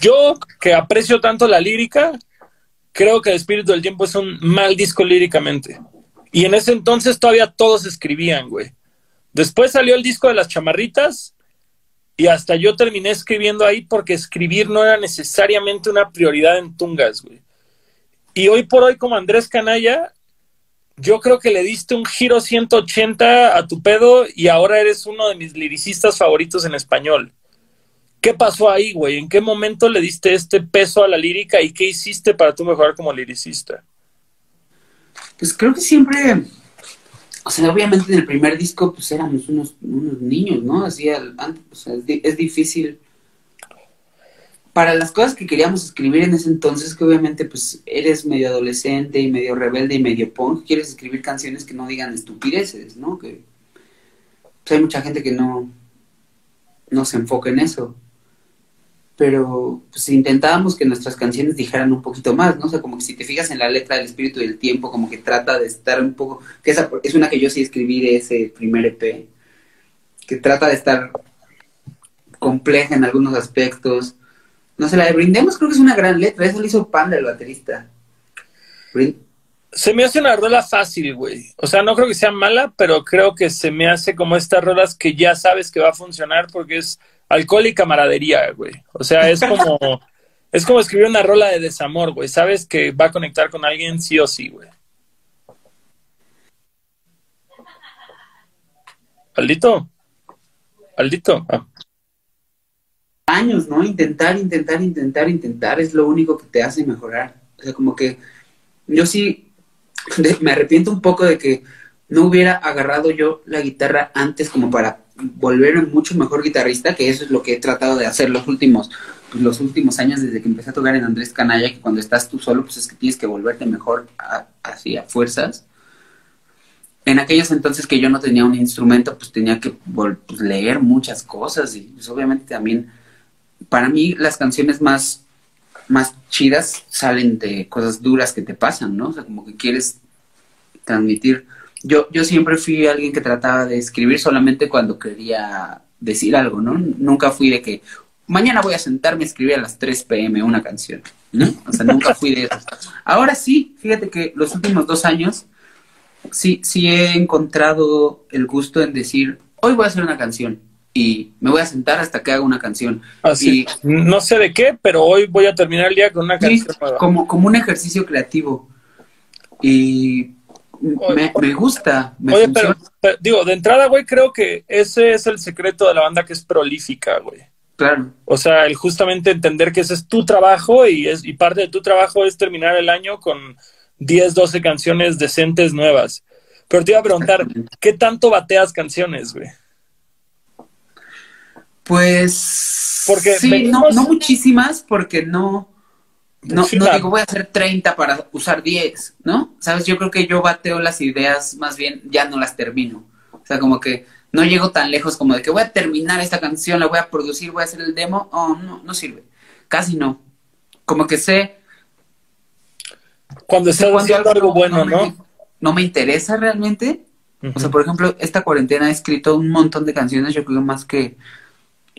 Yo, que aprecio tanto la lírica, creo que El Espíritu del Tiempo es un mal disco líricamente. Y en ese entonces todavía todos escribían, güey. Después salió el disco de las chamarritas y hasta yo terminé escribiendo ahí porque escribir no era necesariamente una prioridad en Tungas, güey. Y hoy por hoy, como Andrés Canalla, yo creo que le diste un giro 180 a tu pedo y ahora eres uno de mis liricistas favoritos en español. ¿Qué pasó ahí, güey? ¿En qué momento le diste este peso a la lírica y qué hiciste para tú mejorar como liricista? Pues creo que siempre o sea, obviamente en el primer disco pues éramos unos, unos niños, ¿no? Así, antes, o sea, es, difícil. Para las cosas que queríamos escribir en ese entonces, que obviamente pues eres medio adolescente y medio rebelde y medio punk, quieres escribir canciones que no digan estupideces, ¿no? Que pues, hay mucha gente que no, no se enfoca en eso pero pues intentábamos que nuestras canciones dijeran un poquito más, ¿no? O sea, como que si te fijas en la letra del espíritu del tiempo, como que trata de estar un poco, que esa es una que yo sí escribí de ese primer EP, que trata de estar compleja en algunos aspectos. No sé, la de Brindemos creo que es una gran letra, eso lo hizo Panda, el baterista. Se me hace una rola fácil, güey. O sea, no creo que sea mala, pero creo que se me hace como estas rolas que ya sabes que va a funcionar porque es alcohol y camaradería, güey. O sea, es como, es como escribir una rola de desamor, güey. Sabes que va a conectar con alguien sí o sí, güey. Aldito. Aldito. Ah. Años, ¿no? Intentar, intentar, intentar, intentar es lo único que te hace mejorar. O sea, como que yo sí me arrepiento un poco de que no hubiera agarrado yo la guitarra antes como para volverme mucho mejor guitarrista, que eso es lo que he tratado de hacer los últimos, pues, los últimos años desde que empecé a tocar en Andrés Canalla, que cuando estás tú solo, pues es que tienes que volverte mejor así a fuerzas. En aquellos entonces que yo no tenía un instrumento, pues tenía que pues, leer muchas cosas y pues, obviamente también, para mí las canciones más, más chidas salen de cosas duras que te pasan, ¿no? O sea, como que quieres transmitir yo, yo siempre fui alguien que trataba de escribir solamente cuando quería decir algo, ¿no? Nunca fui de que mañana voy a sentarme a escribir a las 3 pm una canción, ¿no? O sea, nunca fui de eso. Ahora sí, fíjate que los últimos dos años sí, sí he encontrado el gusto en decir, hoy voy a hacer una canción. Y me voy a sentar hasta que haga una canción. Así. no sé de qué, pero hoy voy a terminar el día con una canción Como, como un ejercicio creativo. Y me, gusta. oye, pero, digo, de entrada, güey, creo que ese es el secreto de la banda que es prolífica, güey. Claro. O sea, el justamente entender que ese es tu trabajo y, es, y parte de tu trabajo es terminar el año con 10, 12 canciones decentes nuevas. Pero te iba a preguntar, ¿qué tanto bateas canciones, güey? Pues. Porque sí, no, no, muchísimas, porque no. No, no digo, voy a hacer 30 para usar 10, ¿no? Sabes, yo creo que yo bateo las ideas, más bien ya no las termino. O sea, como que no llego tan lejos como de que voy a terminar esta canción, la voy a producir, voy a hacer el demo. Oh, no, no sirve. Casi no. Como que sé. Cuando estás haciendo algo bueno, ¿no? no me interesa realmente. O sea, por ejemplo, esta cuarentena he escrito un montón de canciones, yo creo más que,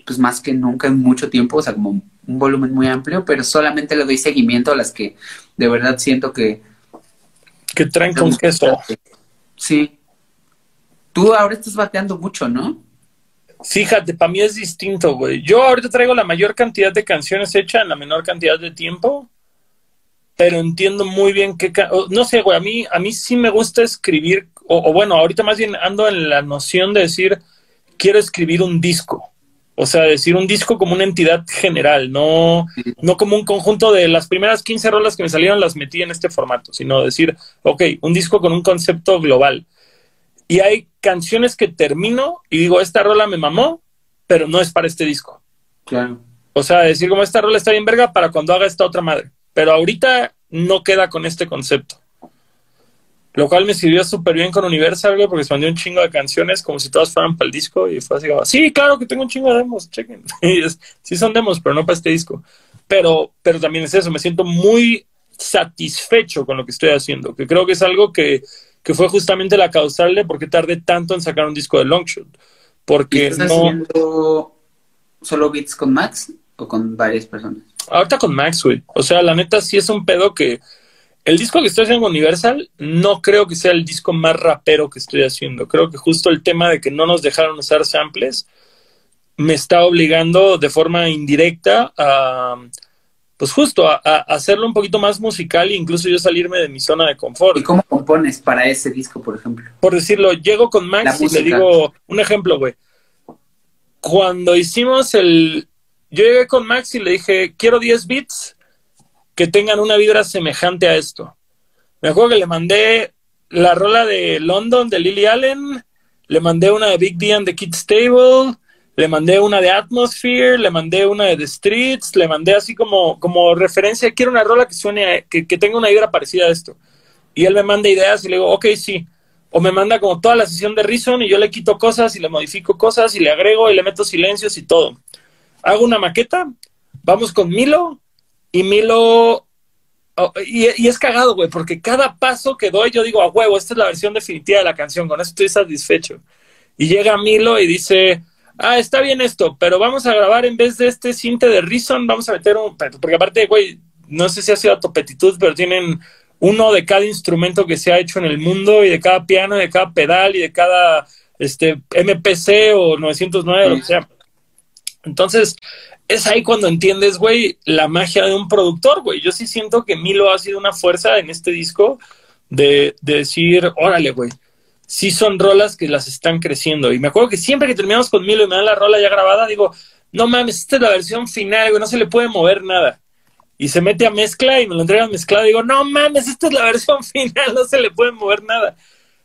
pues más que nunca en mucho tiempo, o sea, como un volumen muy amplio, pero solamente le doy seguimiento a las que de verdad siento que... Que traen con queso. Sí. Tú ahora estás bateando mucho, ¿no? Fíjate, para mí es distinto, güey. Yo ahorita traigo la mayor cantidad de canciones hechas en la menor cantidad de tiempo pero entiendo muy bien que, no sé, güey, a mí, a mí sí me gusta escribir, o, bueno, ahorita más bien ando en la noción de decir, quiero escribir un disco. O sea, decir un disco como una entidad general, no, no como un conjunto de las primeras 15 rolas que me salieron las metí en este formato, sino decir, ok, un disco con un concepto global. Y hay canciones que termino y digo, esta rola me mamó, pero no es para este disco. Claro. O sea, decir como esta rola está bien verga para cuando haga esta otra madre pero ahorita no queda con este concepto. Lo cual me sirvió súper bien con Universal, güey, porque se mandó un chingo de canciones como si todas fueran para el disco y fue así como, sí, claro que tengo un chingo de demos, chequen. sí son demos, pero no para este disco. Pero, pero también es eso, me siento muy satisfecho con lo que estoy haciendo, que creo que es algo que, que fue justamente la causal de por qué tardé tanto en sacar un disco de Longshot. Porque ¿Estás no... haciendo solo beats con Max o con varias personas? ahorita con Max, güey. O sea, la neta sí es un pedo que el disco que estoy haciendo con Universal no creo que sea el disco más rapero que estoy haciendo. Creo que justo el tema de que no nos dejaron usar samples me está obligando de forma indirecta a, pues justo, a, hacerlo un poquito más musical e incluso yo salirme de mi zona de confort. ¿Y cómo compones para ese disco, por ejemplo? Por decirlo, llego con Max y le digo, un ejemplo, güey. Cuando hicimos el, yo llegué con Max y le dije, quiero 10 bits que tengan una vibra semejante a esto. Me acuerdo que le mandé la rola de London de Lily Allen, le mandé una de Big D and the Kids Table, le mandé una de Atmosphere, le mandé una de The Streets, le mandé así como, como referencia, quiero una rola que suene, que, que tenga una vibra parecida a esto. Y él me manda ideas y le digo, ok, sí. O me manda como toda la sesión de Reason y yo le quito cosas y le modifico cosas y le agrego y le meto silencios y todo hago una maqueta, vamos con Milo y Milo... Oh, y, es cagado, güey, porque cada paso que doy yo digo, a huevo, esta es la versión definitiva de la canción, con eso estoy satisfecho. Y llega Milo y dice, ah, está bien esto, pero vamos a grabar en vez de este cinte de Reason, vamos a meter un... Porque aparte, güey, no sé si ha sido a topetitud, pero tienen uno de cada instrumento que se ha hecho en el mundo y de cada piano, de cada pedal y de cada este MPC o 909 o lo que sea. Entonces, es ahí cuando entiendes, güey, la magia de un productor, güey. Yo sí siento que Milo ha sido una fuerza en este disco de, decir, órale, güey, sí son rolas que las están creciendo. Y me acuerdo que siempre que terminamos con Milo y me dan la rola ya grabada, digo, no mames, esta es la versión final, güey, no se le puede mover nada. Y se mete a mezcla y me lo entregan mezclado. Digo, no mames, esta es la versión final, no se le puede mover nada.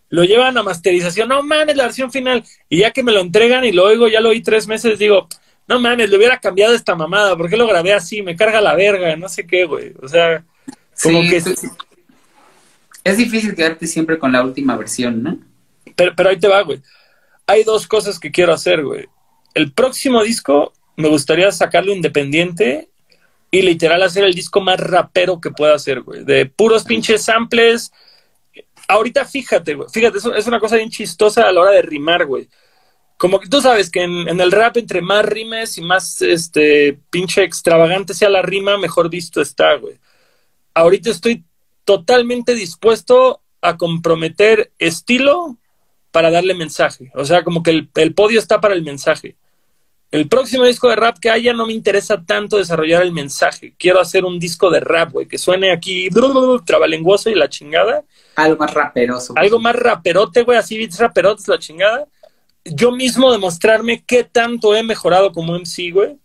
Lo llevan a masterización, no mames, la versión final. Y ya que me lo entregan y lo oigo, ya lo oí tres meses, digo, no mames, le hubiera cambiado esta mamada, ¿por qué lo grabé así? Me carga la verga, no sé qué, güey. O sea, como que... Es difícil quedarte siempre con la última versión, ¿no? Pero, pero ahí te va, güey. Hay dos cosas que quiero hacer, güey. El próximo disco me gustaría sacarlo independiente y literal hacer el disco más rapero que pueda hacer, güey. De puros pinches samples. Ahorita fíjate, güey. Fíjate, es una cosa bien chistosa a la hora de rimar, güey como que tú sabes que en, el rap entre más rimes y más este pinche extravagante sea la rima, mejor visto está, güey. Ahorita estoy totalmente dispuesto a comprometer estilo para darle mensaje. O sea, como que el, podio está para el mensaje. el próximo disco de rap que haya no me interesa tanto desarrollar el mensaje. Quiero hacer un disco de rap, güey, que suene aquí trabalenguoso y la chingada. Algo más raperoso. Algo más raperote, güey, así beats raperotes, la chingada. Yo mismo demostrarme qué tanto he mejorado como MC, güey.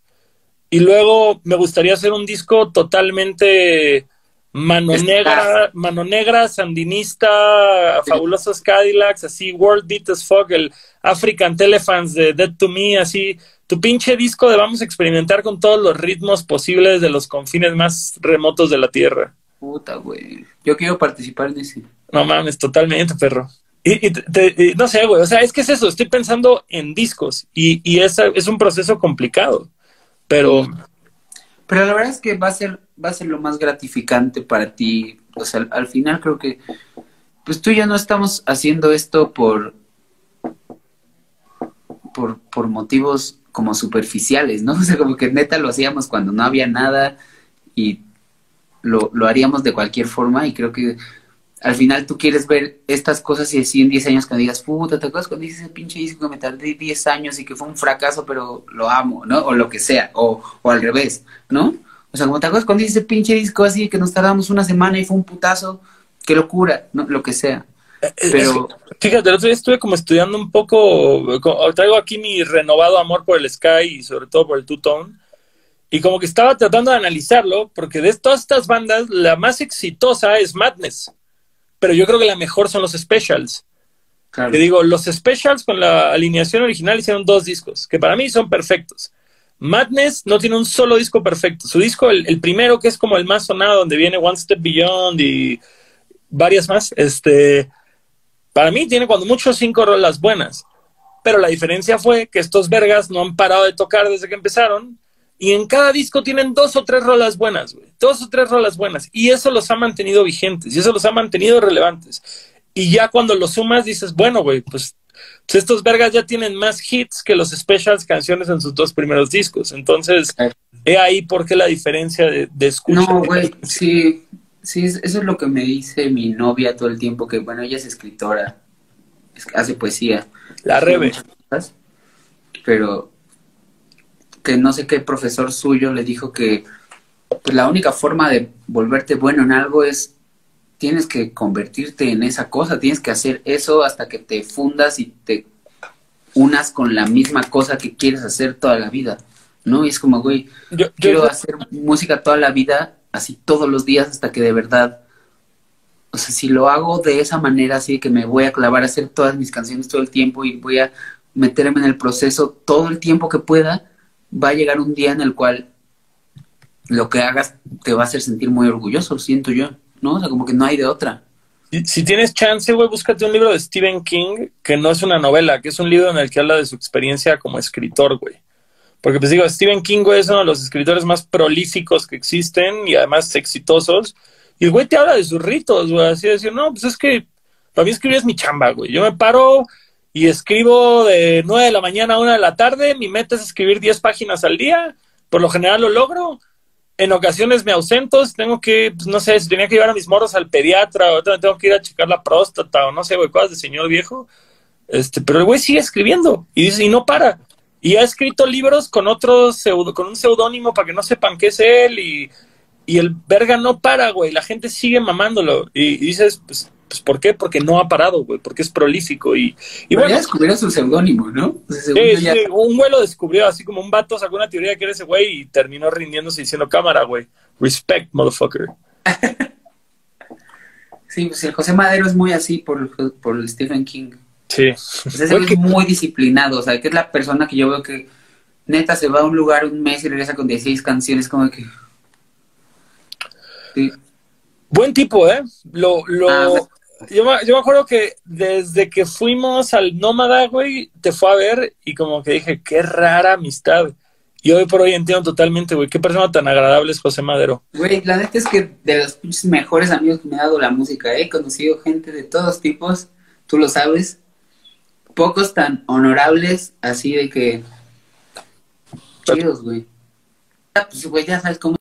Y luego me gustaría hacer un disco totalmente mano negra, mano negra, sandinista, fabulosos Cadillacs, así, World Beat as Fuck, el African Telephants de Dead to Me, así, tu pinche disco de vamos a experimentar con todos los ritmos posibles de los confines más remotos de la Tierra. Puta, güey. Yo quiero participar en ese. No mames, totalmente, perro. Y, no sé, güey, o sea, es que es eso, estoy pensando en discos y, y es, es un proceso complicado, pero... Pero la verdad es que va a ser, va a ser lo más gratificante para ti. O sea, al final creo que, pues tú ya no estamos haciendo esto por, por, por motivos como superficiales, ¿no? O sea, como que neta lo hacíamos cuando no había nada y lo, lo haríamos de cualquier forma y creo que al final tú quieres ver estas cosas y así en 10 años cuando digas, puta, ¿te acuerdas cuando dices ese pinche disco que me tardé 10 años y que fue un fracaso, pero lo amo, ¿no? O lo que sea, o, o al revés, ¿no? O sea, como te acuerdas cuando dices ese pinche disco así que nos tardamos una semana y fue un putazo, qué locura, ¿no? Lo que sea. Pero... Fíjate, el otro día estuve como estudiando un poco, traigo aquí mi renovado amor por el Sky y sobre todo por el Two Tone, y como que estaba tratando de analizarlo, porque de todas estas bandas, la más exitosa es Madness, pero yo creo que la mejor son los Specials. Claro. Te digo, los Specials con la alineación original hicieron dos discos, que para mí son perfectos. Madness no tiene un solo disco perfecto. Su disco, el, el primero, que es como el más sonado, donde viene One Step Beyond y varias más, este, para mí tiene cuando mucho cinco rolas buenas, pero la diferencia fue que estos vergas no han parado de tocar desde que empezaron y en cada disco tienen dos o tres rolas buenas, güey, dos o tres rolas buenas y eso los ha mantenido vigentes y eso los ha mantenido relevantes. Y ya cuando los sumas dices, bueno, güey, pues, pues estos vergas ya tienen más hits que los specials canciones en sus dos primeros discos. Entonces, he ahí por qué la diferencia de, de escucha. No, güey, sí, Sí, eso es lo que me dice mi novia todo el tiempo, que bueno, ella es escritora, hace poesía. La Rebe. Pero que no sé qué profesor suyo le dijo que pues, la única forma de volverte bueno en algo es tienes que convertirte en esa cosa, tienes que hacer eso hasta que te fundas y te unas con la misma cosa que quieres hacer toda la vida, ¿no? Y es como, güey, yo, quiero hacer música toda la vida así todos los días hasta que de verdad, o sea, si lo hago de esa manera, así que me voy a clavar a hacer todas mis canciones todo el tiempo y voy a meterme en el proceso todo el tiempo que pueda, va a llegar un día en el cual lo que hagas te va a hacer sentir muy orgulloso, siento yo, ¿no? O sea, como que no hay de otra. Si, tienes chance, güey, búscate un libro de Stephen King, que no es una novela, que es un libro en el que habla de su experiencia como escritor, güey. Porque pues digo, Stephen King es uno de los escritores más prolíficos que existen y además exitosos. Y el güey te habla de sus ritos, güey, así de decir, no, pues es que para mí escribir es mi chamba, güey. Yo me paro y escribo de 9 de la mañana a 1 de la tarde, mi meta es escribir 10 páginas al día, por lo general lo logro. En ocasiones me ausento, tengo que, pues, no sé, si tenía que llevar a mis moros al pediatra, o tengo que ir a checar la próstata, o no sé, güey, cosas de señor viejo. Este, pero el güey sigue escribiendo y dice, y no para. Y ha escrito libros con otro pseudo, con un seudónimo para que no sepan qué es él y, el verga no para, güey. La gente sigue mamándolo. Y, dices, pues, pues, ¿por qué? Porque no ha parado, güey. Porque es prolífico. Y, y bueno. Ya descubrió su seudónimo, ¿no? un güey lo descubrió, así como un vato sacó una teoría que era ese güey y terminó rindiéndose diciendo cámara, güey. Respect, motherfucker. sí, pues el José Madero es muy así por, por Stephen King. Sí. Pues es muy disciplinado, o sea, que es la persona que yo veo que neta se va a un lugar un mes y regresa con 16 canciones, como que... Sí. Buen tipo, ¿eh? Lo, lo... Ah, yo, yo, me acuerdo que desde que fuimos al Nómada, güey, te fue a ver y como que dije, qué rara amistad. Y hoy por hoy entiendo totalmente, güey, qué persona tan agradable es José Madero. Güey, la neta es que de los mejores amigos que me ha dado la música, ¿eh? he conocido gente de todos tipos, tú lo sabes, pocos tan honorables, así de que. Chidos, güey. Ah, pues, güey, ya sabes cómo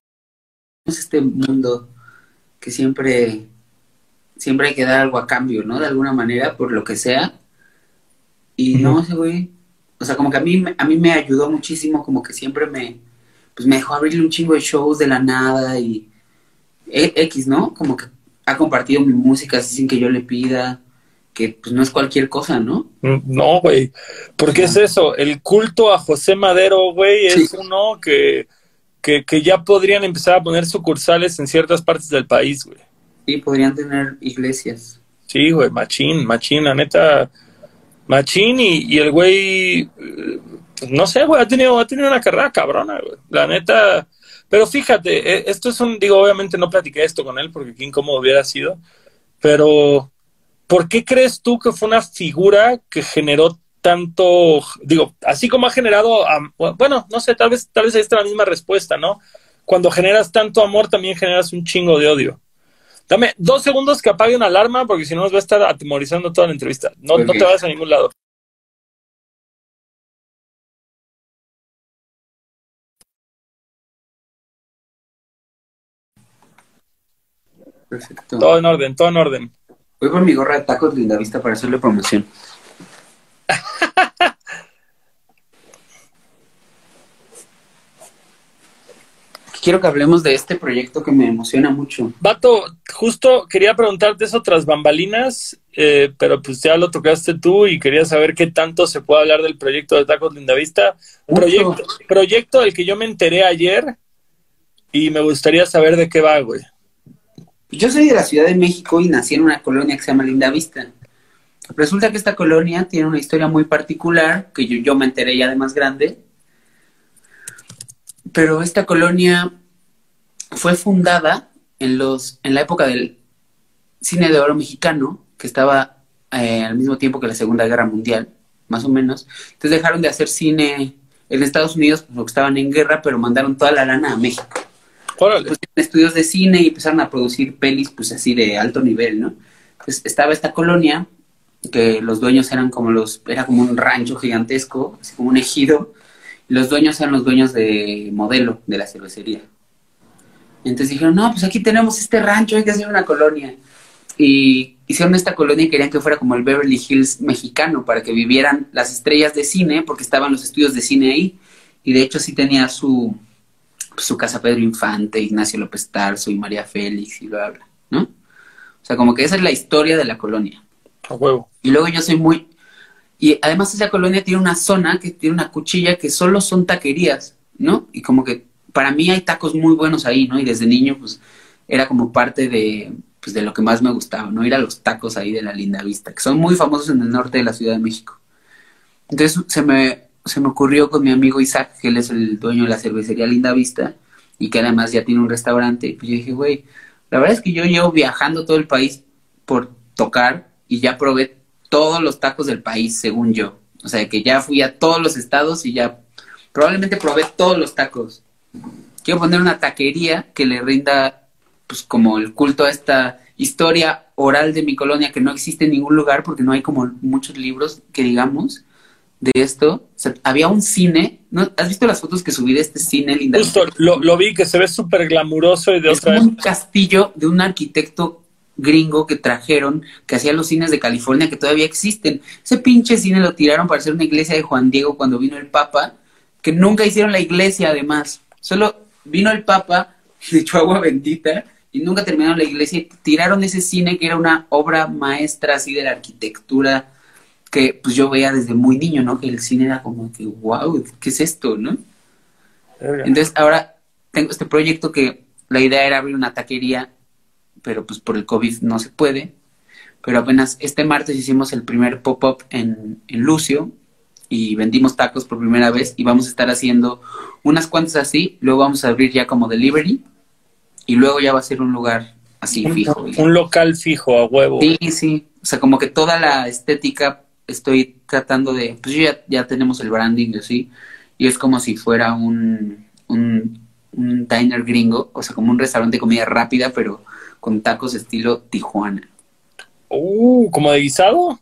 es este mundo que siempre. Siempre hay que dar algo a cambio, ¿no? De alguna manera, por lo que sea. Y no, ese güey O sea, como que a mí, a mí me ayudó muchísimo, como que siempre me, pues me dejó abrirle un chingo de shows de la nada y e, X, ¿no? Como que ha compartido mi música así sin que yo le pida, que pues no es cualquier cosa, ¿no? Mm, no, güey. Porque es eso, el culto a José Madero, güey, es uno que, que, que ya podrían empezar a poner sucursales en ciertas partes del país, güey. Sí, podrían tener iglesias. Sí, güey, machín, machín, la neta, machín y, y el güey, eh, no sé, güey, ha tenido, ha tenido una carrera cabrona, güey. La neta, pero fíjate, eh, esto es un, digo, obviamente no platiqué esto con él porque qué incómodo hubiera sido, pero ¿por qué crees tú que fue una figura que generó tanto, digo, así como ha generado, bueno, no sé, tal vez, tal vez ahí está la misma respuesta, ¿no? Cuando generas tanto amor, también generas un chingo de odio. Dame dos segundos que apague una alarma porque si no nos va a estar atemorizando toda la entrevista. No, no te vayas a ningún lado. Perfecto. Todo en orden, todo en orden. Voy por mi gorra de tacos linda vista para hacerle promoción. Quiero que hablemos de este proyecto que me emociona mucho. Vato, justo quería preguntarte eso tras bambalinas, eh, pero pues ya lo tocaste tú y quería saber qué tanto se puede hablar del proyecto de Tacos Lindavista. Proyecto, proyecto del que yo me enteré ayer y me gustaría saber de qué va, güey. Yo soy de la Ciudad de México y nací en una colonia que se llama Linda Vista. Resulta que esta colonia tiene una historia muy particular, que yo, yo me enteré ya de más grande. Pero esta colonia fue fundada en, los, en la época del cine de oro mexicano, que estaba eh, al mismo tiempo que la Segunda Guerra Mundial, más o menos. Entonces dejaron de hacer cine en Estados Unidos porque estaban en guerra, pero mandaron toda la lana a México. Pues, estudios de cine y empezaron a producir pelis pues así de alto nivel, ¿no? Entonces estaba esta colonia que los dueños eran como los, era como un rancho gigantesco, así como un ejido, los dueños eran los dueños de modelo de la cervecería. entonces dijeron, no, pues aquí tenemos este rancho, hay que hacer una colonia. Y hicieron esta colonia y querían que fuera como el Beverly Hills mexicano, para que vivieran las estrellas de cine, porque estaban los estudios de cine ahí. Y de hecho sí tenía su, su casa Pedro Infante, Ignacio López Tarso y María Félix y lo habla, ¿no? O sea, como que esa es la historia de la colonia. A huevo. Y luego yo soy muy... Y además esa colonia tiene una zona que tiene una cuchilla que solo son taquerías, ¿no? Y como que para mí hay tacos muy buenos ahí, ¿no? Y desde niño, pues, era como parte de, pues, de lo que más me gustaba, ¿no? Ir a los tacos ahí de la Linda Vista, que son muy famosos en el norte de la Ciudad de México. Entonces se me, se me ocurrió con mi amigo Isaac, que él es el dueño de la cervecería Linda Vista, y que además ya tiene un restaurante. Pues yo dije, güey, la verdad es que yo llevo viajando todo el país por tocar y ya probé todos los tacos del país, según yo. O sea, que ya fui a todos los estados y ya probablemente probé todos los tacos. Quiero poner una taquería que le rinda, pues, como el culto a esta historia oral de mi colonia que no existe en ningún lugar porque no hay como muchos libros que digamos de esto. había un cine. ¿no? ¿Has visto las fotos que subí de este cine, Linda? Justo, lo, vi, que se ve súper glamuroso y de es como un castillo de un arquitecto gringo que trajeron, que hacía los cines de California que todavía existen. Ese pinche cine lo tiraron para hacer una iglesia de Juan Diego cuando vino el Papa, que nunca hicieron la iglesia además. Solo vino el Papa, le echó agua bendita y nunca terminaron la iglesia y tiraron ese cine que era una obra maestra así de la arquitectura que pues yo veía desde muy niño, ¿no? Que el cine era como que, wow, ¿qué es esto, no? Entonces ahora tengo este proyecto que la idea era abrir una taquería, pero pues por el COVID no se puede. Pero apenas este martes hicimos el primer pop-up en, en Lucio y vendimos tacos por primera vez y vamos a estar haciendo unas cuantas así, luego vamos a abrir ya como delivery y luego ya va a ser un lugar así fijo. Un local fijo a huevo. Sí, sí, o sea, como que toda la estética estoy tratando de, pues ya, ya tenemos el branding así, y es como si fuera un, un, un diner gringo, o sea, como un restaurante de comida rápida, pero con tacos estilo Tijuana. Uh, ¿como de guisado?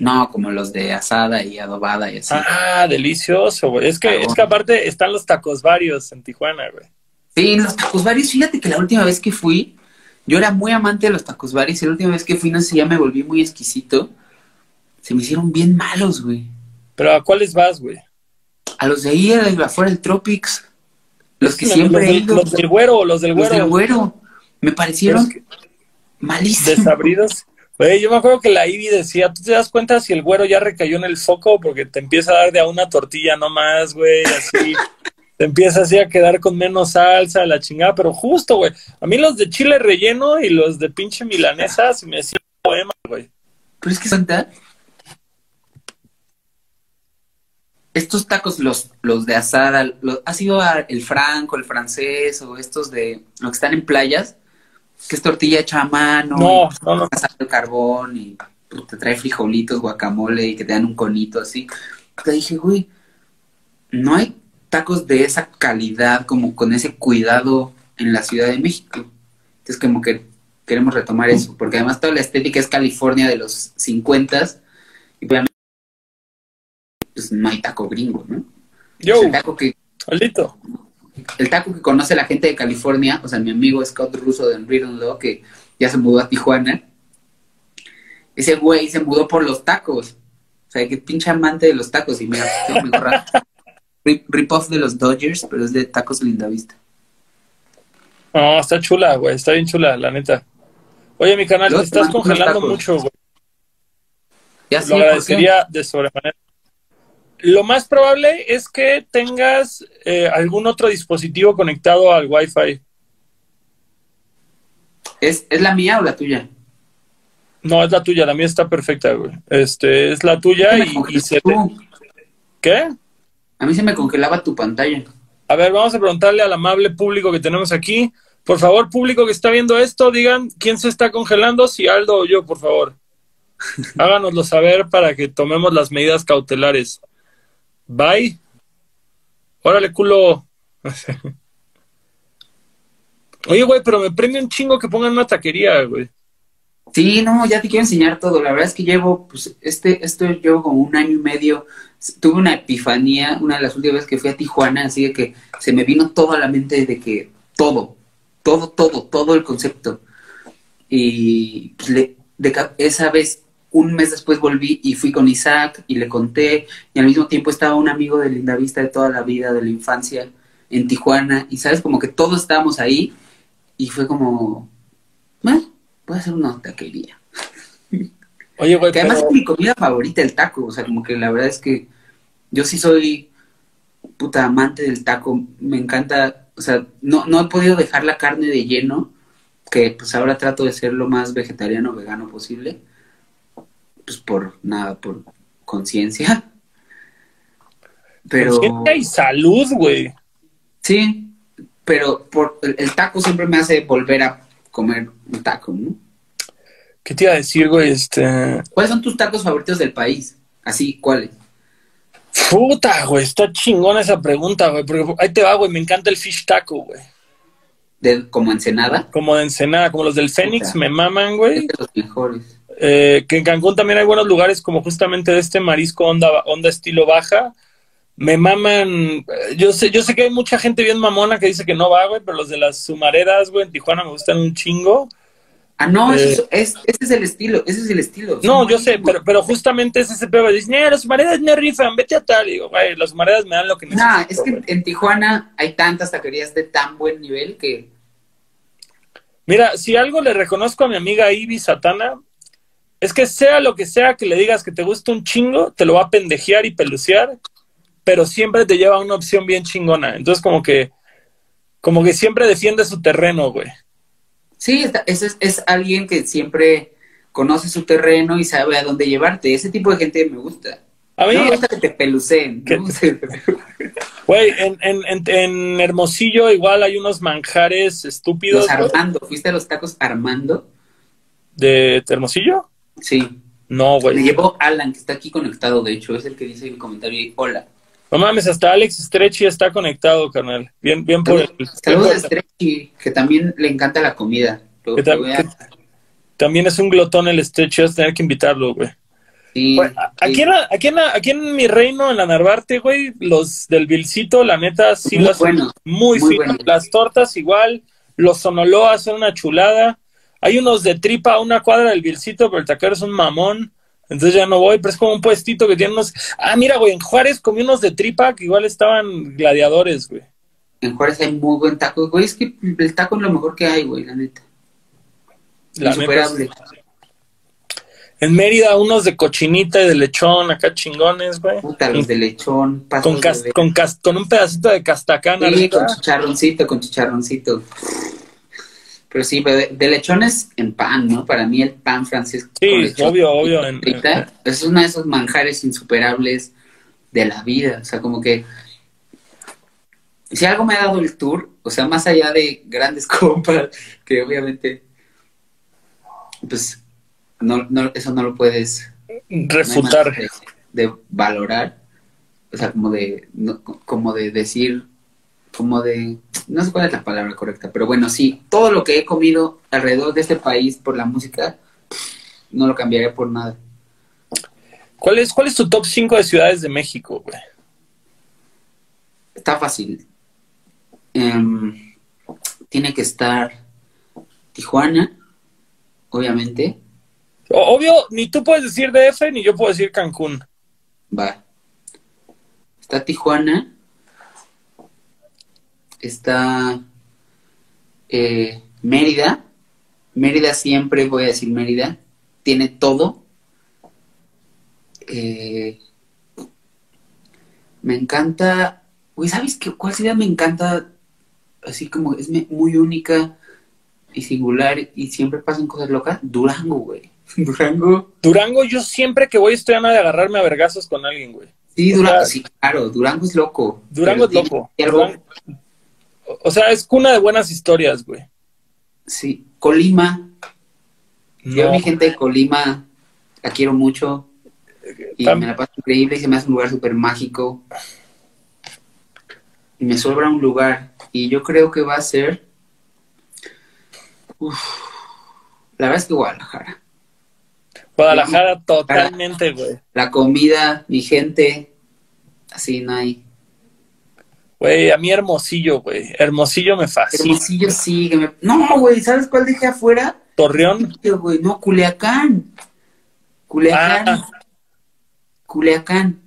No, como los de asada y adobada y así. Ah, delicioso, güey. Es que, es que aparte están los tacos varios en Tijuana, güey. Sí, los tacos varios. Fíjate que la última vez que fui, yo era muy amante de los tacos varios y la última vez que fui, no sé, ya me volví muy exquisito se me hicieron bien malos, güey. ¿Pero a cuáles vas, güey? A los de ahí, afuera del Tropics. Los que Los siempre he del- ido. Los del güero, los del Los güero. del güero. Me parecieron es malísimos. Desabridos. Güey, yo me acuerdo que la Ivy decía, ¿tú te das cuenta si el güero ya recayó en el foco? Porque te empieza a dar de a una tortilla nomás, güey, así. te empieza así a quedar con menos salsa, la chingada. Pero justo, güey. A mí los de chile relleno y los de pinche milanesa se me hacían poema, güey. Pero es que Santa. Estos tacos, los, los de asada, los- ¿ha sido a- el franco, el francés o estos de los que están en playas? Que es tortilla hecha a mano, No, no, no. carbón y te trae frijolitos, guacamole y que te dan un conito así. Te dije, güey, no hay tacos de esa calidad, como con ese cuidado en la Ciudad de México. Entonces, como que queremos retomar eso, porque además toda la estética es California de los 50 y pues no hay taco gringo, ¿no? Yo, el taco que solito. El taco que conoce la gente de California, o sea, mi amigo Scott Russo de Unwritten Law, que ya se mudó a Tijuana, ese güey se mudó por los tacos. O sea, que pinche amante de los tacos. Y mira, tengo mi gorra. Rip, rip-off de los Dodgers, pero es de tacos Lindavista. No, está chula, güey, está bien chula, la neta. Oye, mi canal, te estás congelando mucho, güey. Ya sí, Lo ¿por qué? agradecería de sobremanera. Lo más probable es que tengas eh, algún otro dispositivo conectado al Wi-Fi. ¿Es, ¿Es la mía o la tuya? No, es la tuya, la mía está perfecta, güey. Este, es la tuya y, y se te-. ¿Qué? A mí se me congelaba tu pantalla. A ver, vamos a preguntarle al amable público que tenemos aquí. Por favor, público que está viendo esto, digan quién se está congelando, si Aldo o yo, por favor. Háganoslo saber para que tomemos las medidas cautelares. Bye. Órale, culo. Oye, güey, pero me prende un chingo que pongan una taquería, güey. Sí, no, ya te quiero enseñar todo. La verdad es que llevo, pues, este, esto llevo como un año y medio. Tuve una epifanía, una de las últimas veces que fui a Tijuana, así que se me vino todo a la mente de que todo, todo, todo, todo el concepto. Y pues, le- de esa vez, un mes después volví y fui con Isaac y le conté. Y al mismo tiempo estaba un amigo de Lindavista de toda la vida, de la infancia, en Tijuana. Y sabes, como que todos estábamos ahí. Y fue como, bueno, voy a hacer una taquería. Oye, güey, Que además pero- es mi comida favorita, el taco. O sea, como que la verdad es que yo sí soy puta amante del taco. Me encanta, o sea, no, no he podido dejar la carne de lleno, que pues ahora trato de ser lo más vegetariano, vegano posible. Pues por nada, por conciencia. Pero Conciencia y salud, güey. sí, pero por el, el taco siempre me hace volver a comer un taco, ¿no? ¿Qué te iba a decir, güey? Este. ¿Cuáles son tus tacos favoritos del país? Así, ¿cuáles? Puta, güey, está chingona esa pregunta, güey. Porque ahí te va, güey. Me encanta el fish taco, güey. De, como Ensenada. Como de Ensenada, como los del Fénix, me maman, Es güey. de los mejores. Eh, que en Cancún también hay buenos lugares como justamente de este marisco onda, onda estilo baja. Me maman, yo sé, yo sé que hay mucha gente bien mamona que dice que no va, güey, pero los de las sumareras, güey, en Tijuana me gustan un chingo. Ah, no, Eh. eso es, ese es el estilo, ese es el estilo. No, yo sé, pero, pero justamente es ese pedo. Dicen, "Eh, las sumareras no rifan, vete a tal. Y digo, güey, las sumareras me dan lo que necesito. Nah, es que güey. en Tijuana hay tantas taquerías de tan buen nivel que Mira, si algo le reconozco a mi amiga Ivy Satana, es que sea lo que sea que le digas que te gusta un chingo, te lo va a pendejear y pelucear, pero siempre te lleva a una opción bien chingona. Entonces, como que, como que siempre defiende su terreno, güey. sí, ese es, es alguien que siempre conoce su terreno y sabe a dónde llevarte. Ese tipo de gente me gusta. A mí, No me gusta que te peluceen. ¿Qué? no que te güey, en, en, en, en Hermosillo igual hay unos manjares estúpidos. Los. Armando, ¿fuiste a los tacos Armando? ¿De Hermosillo? Sí. No, Me güey. llevó Alan, que está aquí conectado, de hecho, es el que dice en el comentario, hola. No mames, hasta Alex Stretchy está conectado, carnal. Bien, bien por el. Saludos a Stretchy, que también le encanta la comida. Lo- que lo tam- voy a- que también es un glotón el Stretchy, vas a tener que invitarlo, güey. sí, sí. Aquí, en la- aquí, en la- aquí en mi reino, en la Narvarte, güey, los del Vilcito, la neta, sí Muy hacen bueno, muy, muy fino. bueno. Las tortas igual, los sonoloas son una chulada. Hay unos de tripa a una cuadra del Vilcito, pero el taquero es un mamón. Entonces ya no voy, pero es como un puestito que tiene unos. Ah, mira, güey, en Juárez comí unos de tripa que igual estaban gladiadores, güey. En Juárez hay muy buen taco, güey. Es que el taco es lo mejor que hay, güey, la neta. La Insuperable. neta es- En Mérida, unos de cochinita y de lechón, acá chingones, güey. Puta, los de lechón, Con, pasos cas- de con, cas- con un pedacito de castacán Sí, con chicharroncito, con chicharroncito. Pero sí, pero de, de lechones en pan, ¿no? Para mí el pan francés con Sí, lechón obvio, obvio, en- es uno de esos manjares insuperables de la vida. O sea, como que si algo me ha dado el tour, o sea, más allá de grandes compas, que obviamente, pues, no, no, eso no lo puedes Refutar. de, de valorar, o sea, como de, no, como de decir, como de, no sé cuál es la palabra correcta, pero bueno, sí, todo lo que he comido alrededor de este país por la música, no lo cambiaría por nada. ¿Cuál es, ¿Cuál es tu top 5 de ciudades de México, güey? Está fácil. Em, tiene que estar Tijuana, obviamente, Obvio, ni tú puedes decir DF, ni yo puedo decir Cancún. va. Está Tijuana, está eh, Mérida. Mérida siempre voy a decir Mérida. Tiene todo. Eh, me encanta. Güey, ¿sabes qué? ¿Cuál ciudad me encanta? Así como es muy única y singular y siempre pasan cosas locas. Durango, güey. Durango. Durango, yo siempre que voy estoy a de agarrarme a vergazos con alguien, güey. Sí, O Durango, sea, sí, claro. Durango es loco. Durango es loco. tiene algo- Durango- o sea, es cuna de buenas historias, güey. Sí, Colima. Yo a mi gente de Colima la quiero mucho y me la paso increíble y se me hace un lugar súper mágico. Y me sobra un lugar y yo creo que va a ser... Uf, la verdad es que Guadalajara. Guadalajara totalmente, güey. La comida, mi gente, así no hay. Güey, a mí Hermosillo, güey. Hermosillo me fascina. Hermosillo sí, que me... No, güey, ¿sabes cuál dejé afuera? Torreón. Güey, no, Culiacán. Culiacán. Ah. Culiacán.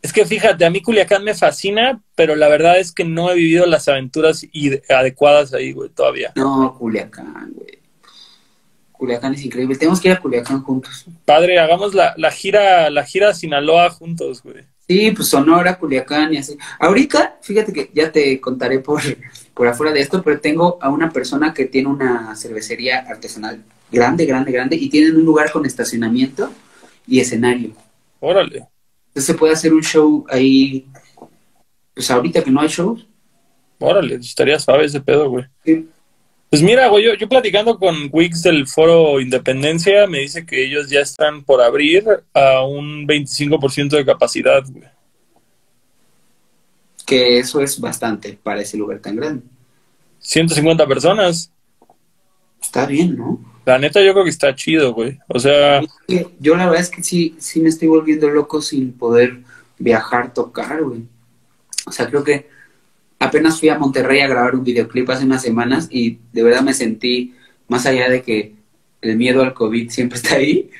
Es que fíjate, a mí Culiacán me fascina, pero la verdad es que no he vivido las aventuras adecuadas ahí, güey, todavía. No, Culiacán, güey. Culiacán es increíble. Tenemos que ir a Culiacán juntos. Padre, hagamos la, la gira, la gira a Sinaloa juntos, güey. Sí, pues Sonora, Culiacán y así. Ahorita, fíjate que ya te contaré por, por afuera de esto, pero tengo a una persona que tiene una cervecería artesanal grande, grande, grande, y tienen un lugar con estacionamiento y escenario. Órale. Entonces se puede hacer un show ahí, pues ahorita que no hay shows. Órale, estaría suave ese pedo, güey. Sí. Pues mira, güey, yo, yo platicando con Wix del Foro Independencia, me dice que ellos ya están por abrir a un 25% de capacidad, güey. Que eso es bastante para ese lugar tan grande. 150 personas. Está bien, ¿no? La neta yo creo que está chido, güey. O sea, Yo la verdad es que sí, sí me estoy volviendo loco sin poder viajar, tocar, güey. O sea, creo que apenas fui a Monterrey a grabar un videoclip hace unas semanas y de verdad me sentí, más allá de que el miedo al COVID siempre está ahí,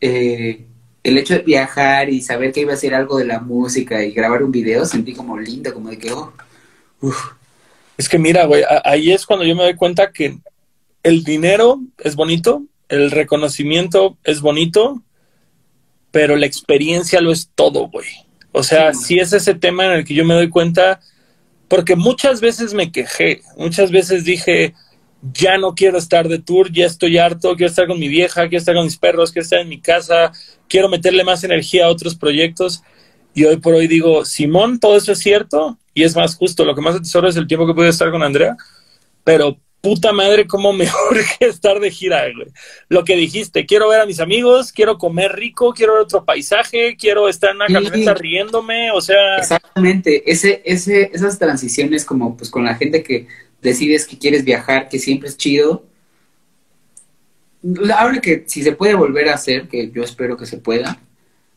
eh, el hecho de viajar y saber que iba a ser algo de la música y grabar un video, sentí como lindo, como de que, oh, uf, es que mira, güey, ahí es cuando yo me doy cuenta que el dinero es bonito, el reconocimiento es bonito, pero la experiencia lo es todo, güey. O sea, Sí. sí es ese tema en el que yo me doy cuenta, porque muchas veces me quejé, muchas veces dije, ya no quiero estar de tour, ya estoy harto, quiero estar con mi vieja, quiero estar con mis perros, quiero estar en mi casa, quiero meterle más energía a otros proyectos. Y hoy por hoy digo, Simón, todo eso es cierto, y es más justo, lo que más atesoro es el tiempo que pude estar con Andrea, pero puta madre, cómo me urge estar de gira, güey. Lo que dijiste, quiero ver a mis amigos, quiero comer rico, quiero ver otro paisaje, quiero estar en una Sí. camioneta riéndome, o sea, Exactamente, ese, ese, esas transiciones como pues con la gente que decides que quieres viajar, que siempre es chido. Ahora que si se puede volver a hacer, que yo espero que se pueda,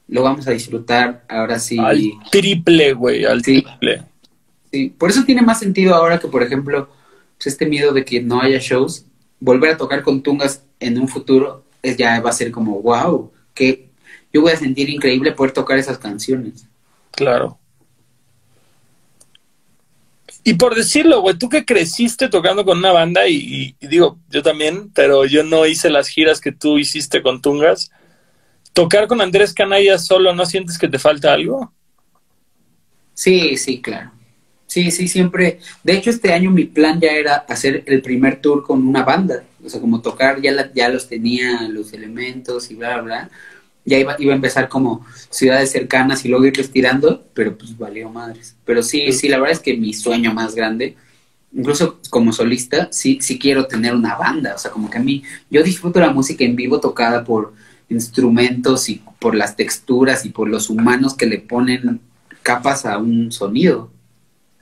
lo vamos a disfrutar ahora sí. al triple, güey, al Sí. triple. sí. Por eso tiene más sentido ahora que, por ejemplo, este miedo de que no haya shows, volver a tocar con Tungas en un futuro es ya va a ser como, wow, qué, yo voy a sentir increíble poder tocar esas canciones. Claro. Y por decirlo, güey, tú que creciste tocando con una banda y, y, digo, yo también, pero yo no hice las giras que tú hiciste con Tungas. ¿Tocar con Andrés Canalla solo no sientes que te falta algo? Sí, sí, claro. Sí, sí, siempre. De hecho, este año mi plan ya era hacer el primer tour con una banda. O sea, como tocar, ya, la, ya los tenía los elementos y bla, bla. Ya iba, iba a empezar como ciudades cercanas y luego ir estirando, pero pues valió madres. Pero sí, sí, la verdad es que mi sueño más grande, incluso como solista, sí, sí quiero tener una banda. O sea, como que a mí, yo disfruto la música en vivo tocada por instrumentos y por las texturas y por los humanos que le ponen capas a un sonido.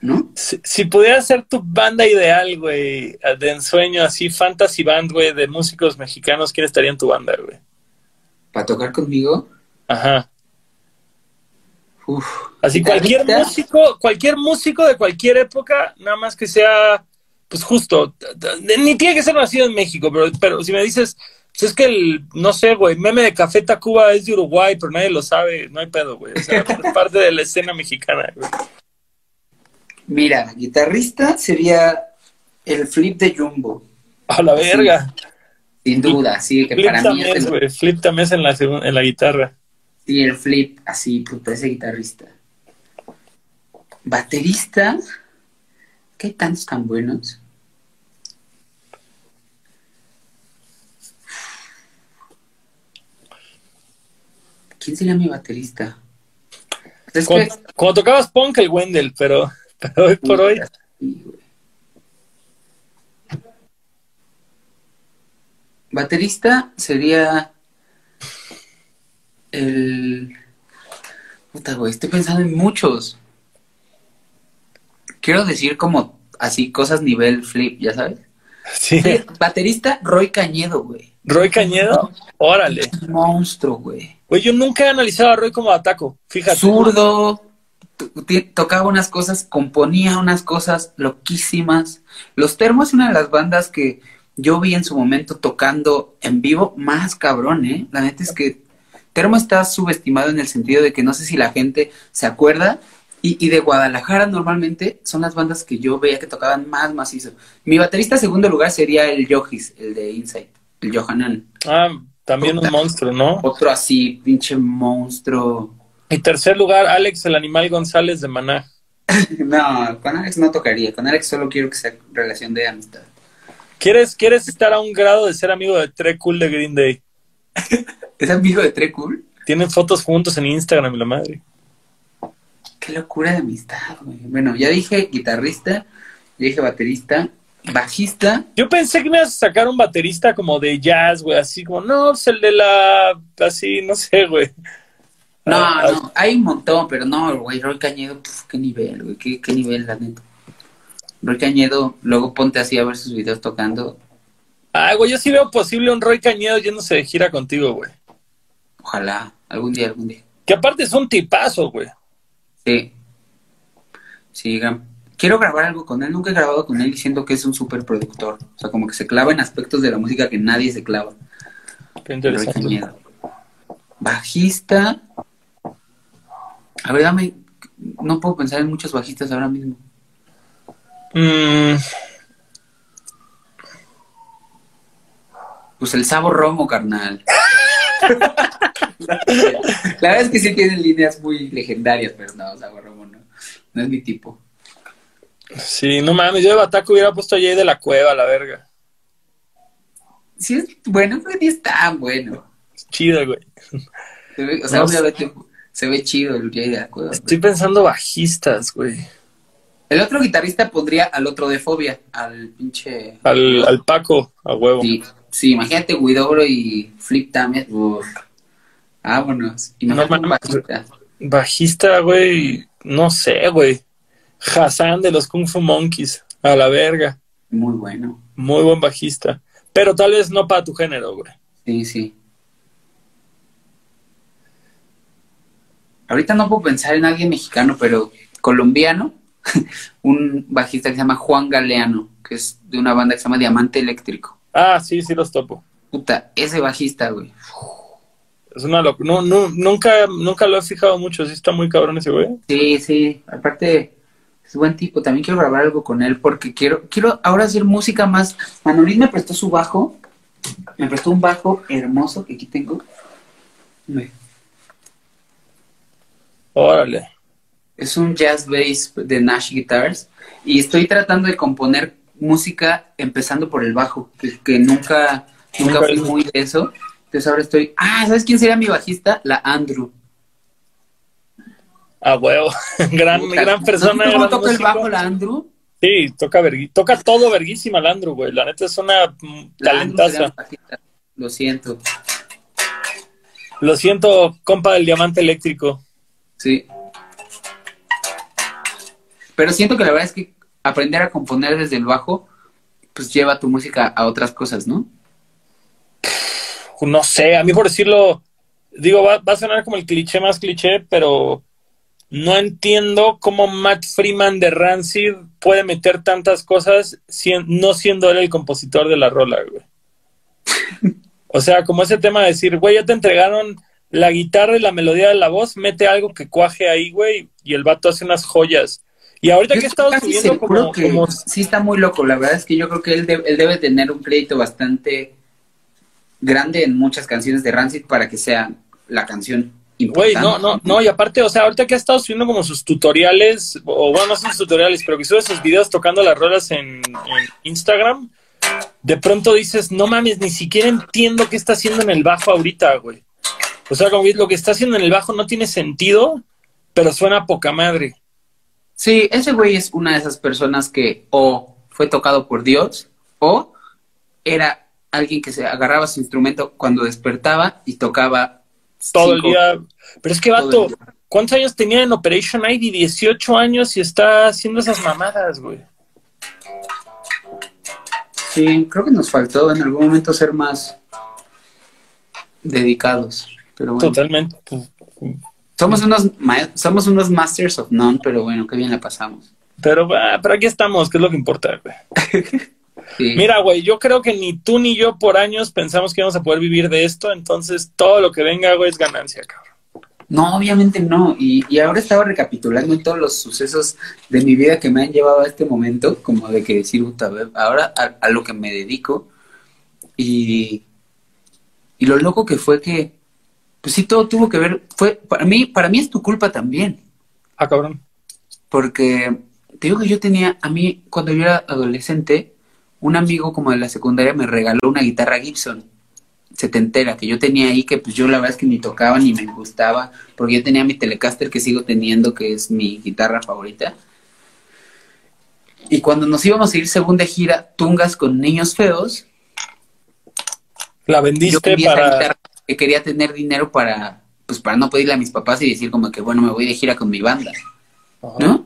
¿No? Si, si pudieras ser tu banda ideal, güey, de ensueño, así, fantasy band, güey, de músicos mexicanos, ¿quién estaría en tu banda, güey? ¿Para tocar conmigo? Ajá. Uf. Así, cualquier músico, cualquier músico de cualquier época, nada más que sea, pues justo, ni tiene que ser nacido en México, pero, pero si me dices, pues es que el, no sé, güey, meme de Café Tacuba es de Uruguay, pero nadie lo sabe, no hay pedo, güey. O sea, es parte de la escena mexicana, güey. Mira, guitarrista sería el flip de Jumbo. A la verga. Sin duda, sí, que flip para mí también, es el... Flip también es en la, en la guitarra. Sí, el flip, así, puta, ese guitarrista. Baterista, ¿qué hay tantos tan buenos? ¿Quién sería mi baterista? Cuando, que... cuando tocabas punk, el Wendell, pero... Pero hoy por hoy. Baterista sería el. Puta, güey, estoy pensando en muchos. Quiero decir como así cosas nivel flip, ¿ya sabes? Sí. Baterista Roy Cañedo, güey. ¿Roy Cañedo? Órale. Es un monstruo, güey. Güey, yo nunca he analizado a Roy como ataco, fíjate. Zurdo, tocaba unas cosas, componía unas cosas loquísimas. Los Termos es una de las bandas que yo vi en su momento tocando en vivo más cabrón, ¿eh? La neta es que Termo está subestimado en el sentido de que no sé si la gente se acuerda. Y, y de Guadalajara normalmente son las bandas que yo veía que tocaban más macizo. Mi baterista segundo lugar sería el Yogis, el de Insight, el Johanan. Ah, también Puta. un monstruo, ¿no? Otro así, pinche monstruo. Y tercer lugar, Alex, el animal González de Maná. no, con Alex no tocaría. Con Alex solo quiero que sea relación de amistad. ¿Quieres, ¿Quieres estar a un grado de ser amigo de Tre Cool de Green Day? ¿Es amigo de Tre Cool? Tienen fotos juntos en Instagram, la madre. Qué locura de amistad, güey. Bueno, ya dije guitarrista, ya dije baterista, bajista. Yo pensé que me ibas a sacar un baterista como de jazz, güey, así como, no, es el de la, así, no sé, güey. No, ah, no, hay un montón, pero no, güey, Roy Cañedo, qué nivel, güey, qué, qué nivel, la neta. Roy Cañedo, luego ponte así a ver sus videos tocando. Ay, güey, yo sí veo posible un Roy Cañedo yéndose de gira contigo, güey. Ojalá, algún día, algún día. Que aparte es un tipazo, güey. Sí. Sí, quiero grabar algo con él. Nunca he grabado con él diciendo que es un super productor. O sea, como que se clava en aspectos de la música que nadie se clava. Qué interesante. Bajista. A ver, dame. No puedo pensar en muchos bajistas ahora mismo. Mm. Pues el Sabo Romo, carnal. la verdad es que sí tienen líneas muy legendarias, pero no, Sabo Romo no. No es mi tipo. Sí, no mames, yo de Bataco hubiera puesto a Jay de la Cueva, la verga. Sí, es bueno, pero ni es tan bueno. Chido, güey. O sea, no, obviamente se ve chido el Jay de la Cueva. Estoy pero... pensando bajistas, güey. El otro guitarrista pondría al otro de Fobia, al pinche... Al, al Paco, a huevo. Sí, sí imagínate Guidobro y Flip también. Uf. Vámonos. Y no, man, bajista. Bajista, güey, no sé, güey. Hassan de los Kung Fu Monkeys, a la verga. Muy bueno. Muy buen bajista. Pero tal vez no para tu género, güey. Sí, sí. Ahorita no puedo pensar en alguien mexicano, pero colombiano, un bajista que se llama Juan Galeano, que es de una banda que se llama Diamante Eléctrico. Ah, sí, sí los topo. Puta, ese bajista, güey. Es una locura. No, no, nunca, nunca lo he fijado mucho. Sí está muy cabrón ese güey. Sí, sí. Aparte, es buen tipo. También quiero grabar algo con él porque quiero, quiero ahora hacer música más. Manolín me prestó su bajo. Me prestó un bajo hermoso que aquí tengo. Ve. Órale. Es un jazz bass de Nash Guitars. Y estoy tratando de componer música empezando por el bajo, que, que nunca, nunca fui muy de eso. Entonces ahora estoy. Ah, ¿sabes quién sería mi bajista? La Andrew. Ah, huevo. gran, Puta, gran persona. ¿No sé ¿Cómo toca el bajo la Andrew? Sí, toca, todo verguísima el Andrew, güey. La neta es una La talentaza. Lo siento. Lo siento, compa del diamante eléctrico. Sí. Pero siento que la verdad es que aprender a componer desde el bajo, pues lleva tu música a otras cosas, ¿no? No sé, a mí por decirlo, digo, va, va a sonar como el cliché más cliché, pero no entiendo cómo Matt Freeman de Rancid puede meter tantas cosas sien- no siendo él el compositor de la rola, güey. O sea, como ese tema de decir, güey, ya te entregaron la guitarra y la melodía de la voz, mete algo que cuaje ahí, güey, y el vato hace unas joyas. Y ahorita Yo que he estado subiendo como, que como sí está muy loco. La verdad es que yo creo que él, de- él debe tener un crédito bastante grande en muchas canciones de Rancid para que sea la canción Güey, no, no, no, y aparte, o sea, ahorita que ha estado subiendo como sus tutoriales, o bueno, no son sus tutoriales, pero que sube sus videos tocando las rolas en, en Instagram, de pronto dices, no mames, ni siquiera entiendo qué está haciendo en el bajo ahorita, güey. O sea, como que lo que está haciendo en el bajo no tiene sentido, pero suena a poca madre. Sí, ese güey es una de esas personas que o fue tocado por Dios o era alguien que se agarraba su instrumento cuando despertaba y tocaba Todo el día. Pero es que, vato. ¿cuántos años tenía en Operation ID? 18 años y está haciendo esas mamadas, güey. Sí, creo que nos faltó en algún momento ser más dedicados. Pero bueno, Totalmente. somos unos somos unos masters of none, pero bueno, qué bien la pasamos. Pero, ah, pero aquí estamos, que es lo que importa, güey. Sí. Mira, güey, yo creo que ni tú ni yo por años pensamos que íbamos a poder vivir de esto, entonces todo lo que venga, güey, es ganancia, cabrón. No, obviamente no. Y, y ahora estaba recapitulando todos los sucesos de mi vida que me han llevado a este momento, como de que decir, puta, ahora a, a lo que me dedico. Y, y lo loco que fue que, pues sí, todo tuvo que ver, fue, para mí, para mí es tu culpa también. Ah, cabrón. Porque te digo que yo tenía, a mí, cuando yo era adolescente, un amigo como de la secundaria me regaló una guitarra Gibson setentera que yo tenía ahí, que pues yo la verdad es que ni tocaba ni me gustaba, porque yo tenía mi Telecaster que sigo teniendo, que es mi guitarra favorita. Y cuando nos íbamos a ir según de gira, tungas con niños feos, La yo vendiste para... que quería tener dinero para, pues para no pedirle a mis papás y decir como que bueno, me voy de gira con mi banda. Ajá. ¿no?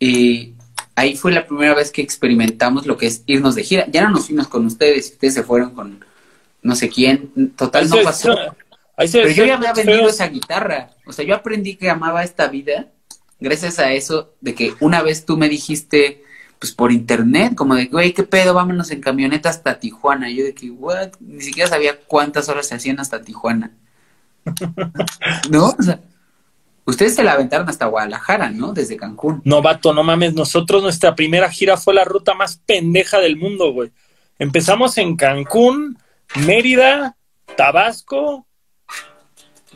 Y ahí fue la primera vez que experimentamos lo que es irnos de gira. Ya no nos fuimos con ustedes, ustedes se fueron con no sé quién. Total, Ahí no se- pasó. ahí se Pero yo ya decían había vendido esa guitarra. O sea, yo aprendí que amaba esta vida gracias a eso de que una vez tú me dijiste, pues por internet, como de, güey, ¿qué pedo? Vámonos en camioneta hasta Tijuana. Yo de que, what? Ni siquiera sabía cuántas horas se hacían hasta Tijuana. ¿No? O sea, ustedes se la aventaron hasta Guadalajara, ¿no? Desde Cancún. No, vato, no mames. Nosotros, nuestra primera gira fue la ruta más pendeja del mundo, güey. Empezamos en Cancún, Mérida, Tabasco.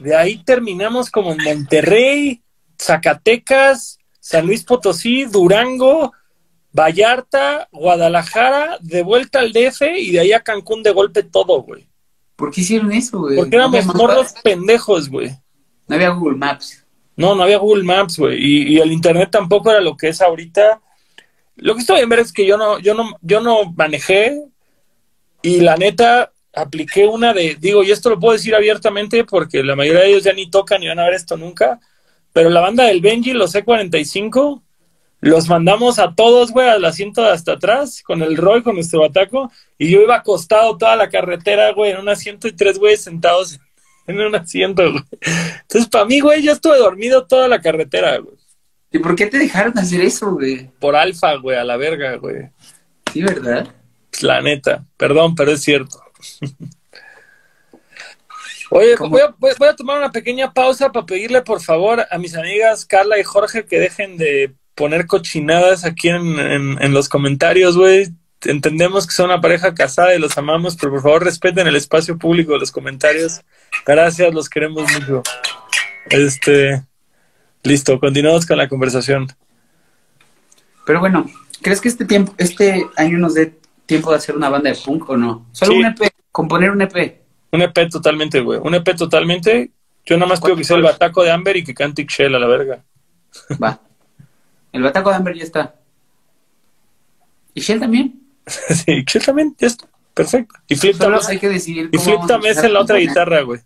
De ahí terminamos como en Monterrey, Zacatecas, San Luis Potosí, Durango, Vallarta, Guadalajara, de vuelta al DF y de ahí a Cancún de golpe todo, güey. ¿Por qué hicieron eso, güey? Porque éramos morros pendejos, güey. no había Google Maps. No, no había Google Maps, güey. Y, y el internet tampoco era lo que es ahorita. Lo que estoy en ver es que yo no, yo no, yo no manejé y la neta apliqué una de, digo, y esto lo puedo decir abiertamente porque la mayoría de ellos ya ni tocan ni van a ver esto nunca, pero la banda del Benji, los C45, los mandamos a todos, güey, al asiento de hasta atrás, con el Roy, con nuestro bataco, y yo iba acostado toda la carretera, güey, en un asiento y tres güeyes sentados en un asiento, güey. Entonces, para mí, güey, yo estuve dormido toda la carretera, güey. ¿Y por qué te dejaron hacer eso, güey? Por alfa, güey, a la verga, güey. Sí, ¿verdad? Pues, la neta. Perdón, pero es cierto. Oye, voy a tomar una pequeña pausa para pedirle por favor a mis amigas Carla y Jorge que dejen de poner cochinadas aquí en, en- en los comentarios, güey. Entendemos que son una pareja casada y los amamos, pero por favor respeten el espacio público de los comentarios. Gracias, los queremos mucho. Este, listo, continuamos con la conversación. Pero bueno, ¿crees que este tiempo, este año nos dé tiempo de hacer una banda de punk o no? Solo Sí. un EP, componer un EP. Un EP totalmente, güey. Un EP totalmente. Yo nada más pido que sea el bataco de Amber y que cante Ixchel a la verga. Va. El bataco de Amber ya está. ¿Y Shell también? sí, Ixchel también, ya está. Perfecto. Y Flip Solo también. hay que decidir Y Flip también es en la otra componer. guitarra, güey.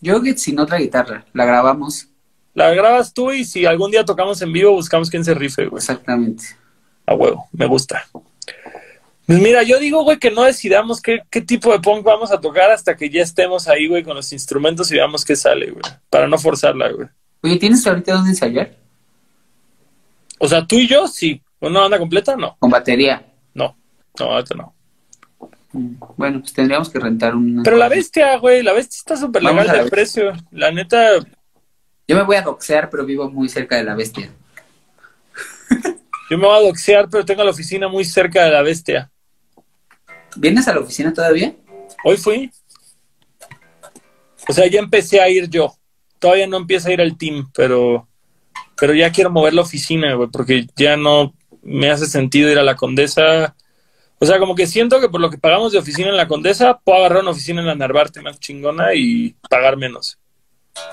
Yo creo que sin otra guitarra. La grabamos. La grabas tú y si algún día tocamos en vivo, buscamos quién se rife, güey. Exactamente. A huevo, me gusta. Pues mira, yo digo, güey, que no decidamos qué, qué tipo de punk vamos a tocar hasta que ya estemos ahí, güey, con los instrumentos y veamos qué sale, güey. Para no forzarla, güey. Oye, ¿tienes ahorita dónde ensayar? O sea, tú y yo, sí. ¿Una banda completa? No. Con batería. No. No, ahorita no. Mm, Bueno, pues tendríamos que rentar un... Pero la bestia, güey, la bestia está súper legal de precio. La neta, Yo me voy a doxear, pero vivo muy cerca de la bestia. yo me voy a doxear, pero tengo la oficina muy cerca de la bestia. ¿Vienes a la oficina todavía? Hoy fui. O sea, ya empecé a ir yo. Todavía no empieza a ir el team, pero, pero ya quiero mover la oficina, güey, porque ya no me hace sentido ir a la Condesa. O sea, como que siento que por lo que pagamos de oficina en la Condesa, puedo agarrar una oficina en la Narvarte más chingona y pagar menos.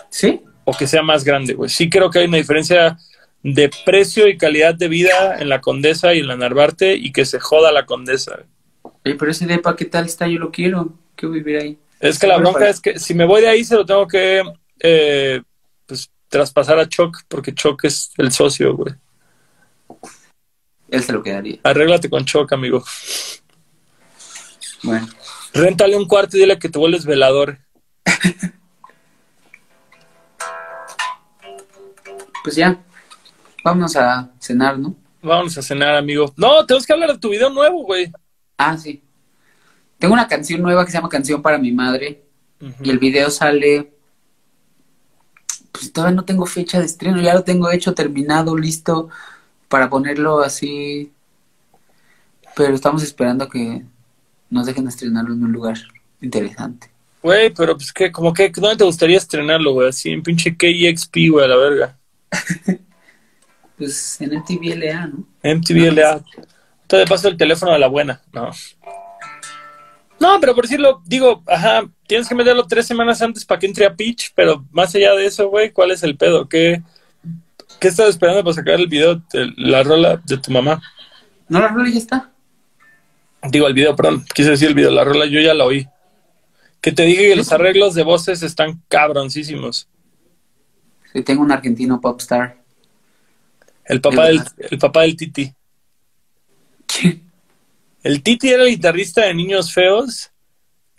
Sí. O que sea más grande, güey. Sí creo que hay una diferencia de precio y calidad de vida en la Condesa y en la Narvarte y que se joda la Condesa. Oye, pero ese depa, ¿qué tal está? Yo lo quiero. Quiero vivir ahí. Es que la bronca es que si me voy de ahí se lo tengo que eh, pues, traspasar a Choc, porque Choc es el socio, güey. Él se lo quedaría. Arréglate con Choc, amigo. Bueno. Réntale un cuarto y dile que te vuelves velador. Pues ya. Vámonos a cenar, ¿no? Vámonos a cenar, amigo. No, tenemos que hablar de tu video nuevo, güey. Ah, sí. Tengo una canción nueva que se llama Canción para mi madre. Y el video sale. Pues todavía no tengo fecha de estreno. Ya lo tengo hecho, terminado, listo. Para ponerlo así. Pero estamos esperando que nos dejen estrenarlo en un lugar interesante. Güey, pero pues que, como que, ¿dónde te gustaría estrenarlo, güey? Así en pinche KEXP, güey, a la verga. Pues en MTV LA, ¿no? MTV LA. Te paso el teléfono de la buena, no. No, pero por decirlo, digo, ajá, tienes que meterlo tres semanas antes para que entre a pitch, pero más allá de eso, güey, ¿cuál es el pedo? ¿Qué, qué estás esperando para sacar el video, de la rola de tu mamá? No, la rola ya está. Digo, el video, perdón, quise decir el video, la rola, yo ya la oí. Que te dije que los arreglos de voces están cabroncísimos. Sí, tengo un argentino popstar. El papá, del, el papá del Titi. ¿Quién? El Titi era el guitarrista de Niños Feos,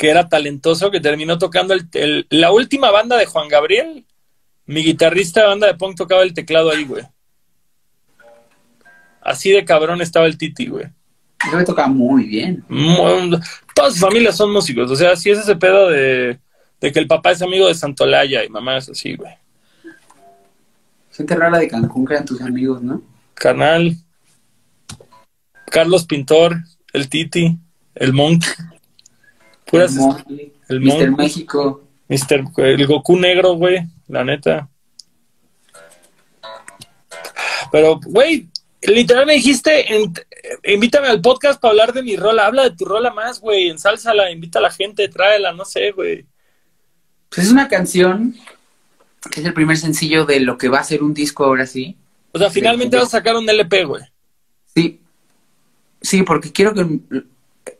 que era talentoso, que terminó tocando el, el- la última banda de Juan Gabriel. Mi guitarrista de banda de punk tocaba el teclado ahí, güey. Así de cabrón estaba el Titi, güey. Creo que toca muy bien. Todas sus familias son músicos, o sea, sí es ese pedo de, de que el papá es amigo de Santolaya y mamá es así, güey. Gente rara de Cancún que eran tus amigos, ¿no? Canal, Carlos Pintor, el Titi, el Monk. Puras, El Mr. México. Mister, el Goku negro, güey, la neta. Pero, güey, literal me dijiste, en- invítame al podcast para hablar de mi rola. Habla de tu rola más, güey, ensálzala, invita a la gente, tráela, no sé, güey. Pues es una canción que es el primer sencillo de lo que va a ser un disco ahora sí. O sea, finalmente vas a sacar un LP, güey. Sí. Sí, porque quiero que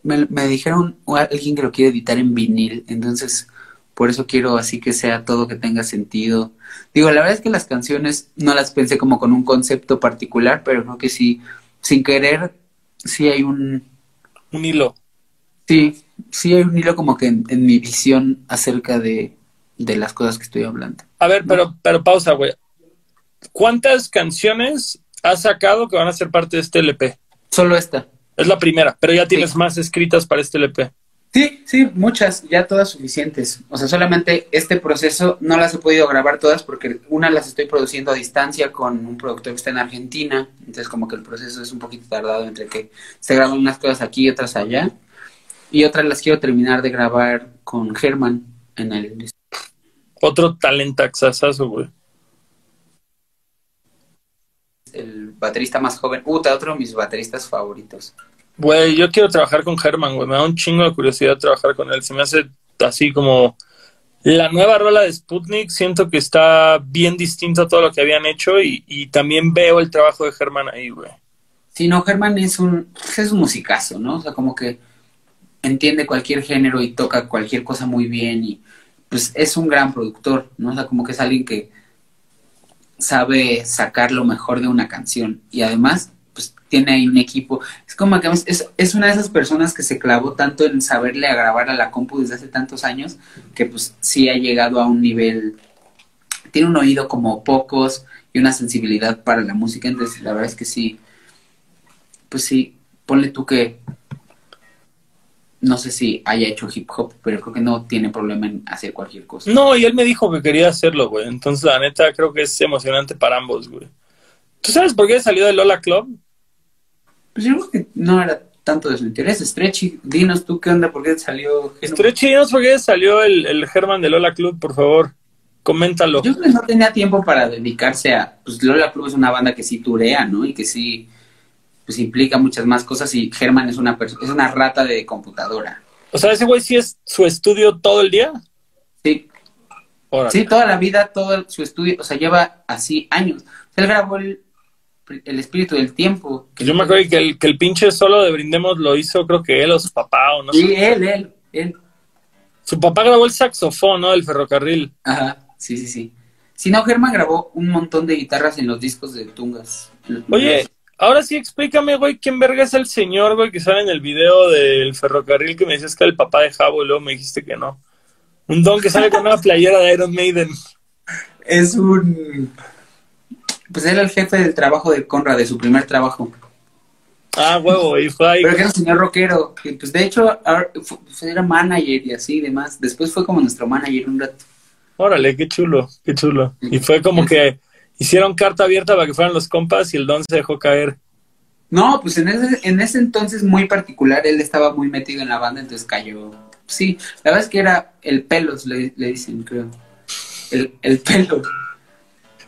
me, me dijeron alguien que lo quiere editar en vinil, entonces por eso quiero así que sea todo que tenga sentido. Digo, la verdad es que las canciones no las pensé como con un concepto particular, pero creo que sí, sin querer, sí hay un, Un hilo. sí, sí hay un hilo como que en, en mi visión acerca de, de las cosas que estoy hablando. A ver, pero, pero pausa, güey. ¿Cuántas canciones has sacado que van a ser parte de este LP? Solo esta. Es la primera, pero ya tienes Sí. más escritas para este LP. Sí, sí, muchas, ya todas suficientes. O sea, solamente este proceso no las he podido grabar todas porque una las estoy produciendo a distancia con un productor que está en Argentina. Entonces, como que el proceso es un poquito tardado entre que se graban unas cosas aquí y otras allá. Y otras las quiero terminar de grabar con Germán en el. Otro talentaxazazo, güey. El baterista más joven. Uta, otro de mis bateristas favoritos. Güey, yo quiero trabajar con Germán, güey. Me da un chingo de curiosidad trabajar con él. Se me hace así como la nueva rola de Sputnik. Siento que está bien distinta a todo lo que habían hecho y, y también veo el trabajo de Germán ahí, güey. Sí, no, Germán es un, es un musicazo, ¿no? O sea, como que entiende cualquier género y toca cualquier cosa muy bien y pues es un gran productor, ¿no? O sea, como que es alguien que sabe sacar lo mejor de una canción y además tiene ahí un equipo. Es como que es, es una de esas personas que se clavó tanto en saberle grabar a la compu desde hace tantos años que pues sí ha llegado a un nivel, tiene un oído como pocos y una sensibilidad para la música, entonces la verdad es que sí, pues sí, ponle tú que no sé si haya hecho hip hop, pero creo que no tiene problema en hacer cualquier cosa. No, y él me dijo que quería hacerlo, güey. Entonces, la neta, creo que es emocionante para ambos, güey. ¿Tú sabes por qué salió de Lola Club? Pues yo creo que no era tanto de su interés. Stretchy, dinos tú qué onda, por qué salió. Stretchy, dinos por qué salió el, el German de Lola Club, por favor. Coméntalo. Yo creo que no tenía tiempo para dedicarse a. Pues Lola Club es una banda que sí turea, ¿no? Y que sí pues implica muchas más cosas y Germán es una es una rata de computadora. O sea, ese güey sí es su estudio todo el día. Sí. Sí, toda la vida, todo su estudio, o sea, lleva así años. Él grabó el, el espíritu del tiempo. Yo me acuerdo que el, que el pinche solo de Brindemos lo hizo, creo que él o su papá o no sí, él, él, él. Su papá grabó el saxofón, ¿no? El ferrocarril. Ajá, sí, sí, sí. Si no, Germán grabó un montón de guitarras en los discos de Tungas. Oye, Ahora sí, explícame, güey, quién verga es el señor, güey, que sale en el video del ferrocarril que me decías que era el papá de Jabo y luego me dijiste que no. Un don que sale con una playera de Iron Maiden. Es un... Pues era el jefe del trabajo de Conrad, de su primer trabajo. Ah, huevo, y fue ahí. Pero que era un señor rockero, que pues de hecho era manager y así y demás. Después fue como nuestro manager un rato. Órale, qué chulo, qué chulo. Y fue como que hicieron carta abierta para que fueran los compas y el don se dejó caer. No, pues en ese, en ese entonces muy particular él estaba muy metido en la banda, entonces cayó. Sí, la verdad es que era el pelos, le, dicen, creo. El, el pelo.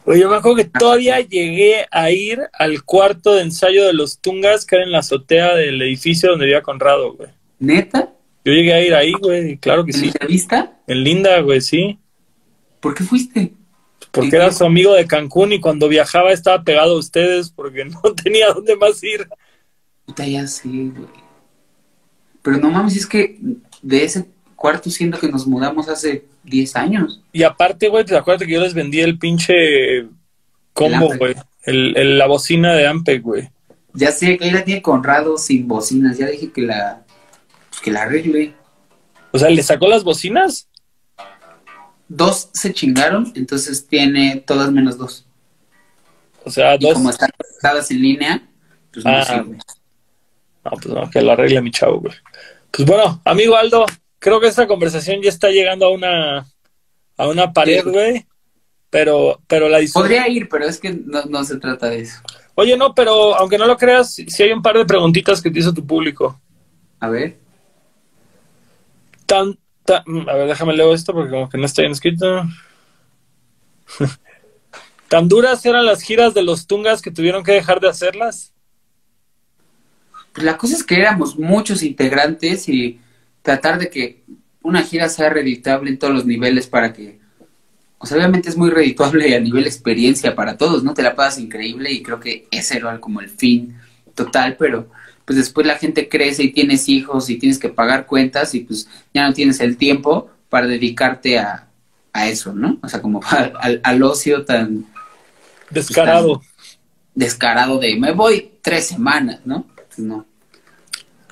Oye, yo me acuerdo que todavía llegué a ir al cuarto de ensayo de los Tungas, que era en la azotea del edificio donde vivía Conrado, güey. ¿Neta? Yo llegué a ir ahí, güey, claro que sí. ¿En vista? En Linda, güey, sí. ¿Por qué fuiste? Porque era su amigo de Cancún y cuando viajaba estaba pegado a ustedes porque no tenía dónde más ir. Puta, ya sí, güey. Pero no mames, es que de ese cuarto siento que nos mudamos hace 10 años. Y aparte, güey, te acuerdas que yo les vendí el pinche combo, güey. El, la bocina de Ampeg, güey. Ya sé que ella tiene Conrado sin bocinas. Ya dije que la, pues que la arregle. O sea, ¿le sacó las bocinas? dos se chingaron, entonces tiene todas menos dos. O sea, dos. como están conectadas en línea, pues no ah. sirve. No, pues no, que lo arregle mi chavo, güey. Pues bueno, amigo Aldo, creo que esta conversación ya está llegando a una a una pared, güey. Pero, pero la Podría ir, pero es que no, no se trata de eso. Oye, no, pero aunque no lo creas, si hay un par de preguntitas que te hizo tu público. A ver. Tan, Mm, a ver, déjame leer esto porque como que no está bien escrito. ¿Tan duras eran las giras de los Tungas que tuvieron que dejar de hacerlas? Pues la cosa es que éramos muchos integrantes y tratar de que una gira sea reditable en todos los niveles para que, o sea, obviamente es muy redituable a nivel experiencia para todos, ¿no? Te la pasas increíble y creo que ese era como el fin total, pero pues después la gente crece y tienes hijos y tienes que pagar cuentas y pues ya no tienes el tiempo para dedicarte a, eso, ¿no? O sea, como al, ocio tan... Descarado. descarado de, me voy tres semanas, ¿no? Pues no.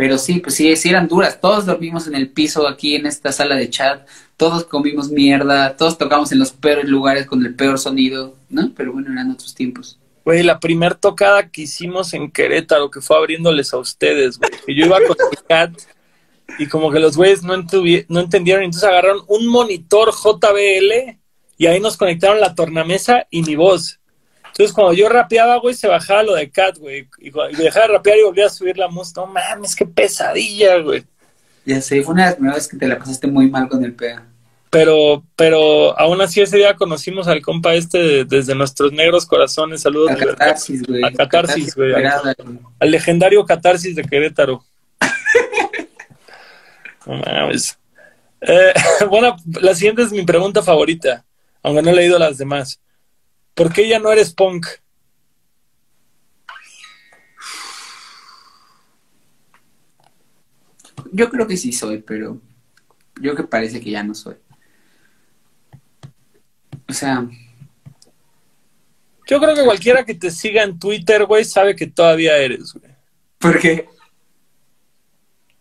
Pero sí, pues sí, sí eran duras. Todos dormimos en el piso aquí en esta sala de chat. Todos comimos mierda. Todos tocamos en los peores lugares con el peor sonido, ¿no? Pero bueno, eran otros tiempos. Güey, la primer tocada que hicimos en Querétaro, que fue abriéndoles a ustedes, güey. Yo iba con mi cat y como que los güeyes no, no entendieron, entonces agarraron un monitor JBL y ahí nos conectaron la tornamesa y mi voz. Entonces cuando yo rapeaba, güey, se bajaba lo de Cat, güey, y, dejaba de rapear y volvía a subir la música. No mames, qué pesadilla, güey. Ya sé, fue una de las primeras que te la pasaste muy mal con el PEA. Pero, pero aún así ese día conocimos al compa este desde nuestros negros corazones. Saludos. A Catarsis, güey. A Catarsis, güey. Al, legendario Catarsis de Querétaro. no mames. Eh, bueno, la siguiente es mi pregunta favorita, aunque no he leído las demás. ¿Por qué ya no eres punk? Yo creo que sí soy, pero yo que parece que ya no soy. O sea. Yo creo que cualquiera que te siga en Twitter, güey, sabe que todavía eres, güey. ¿Por qué?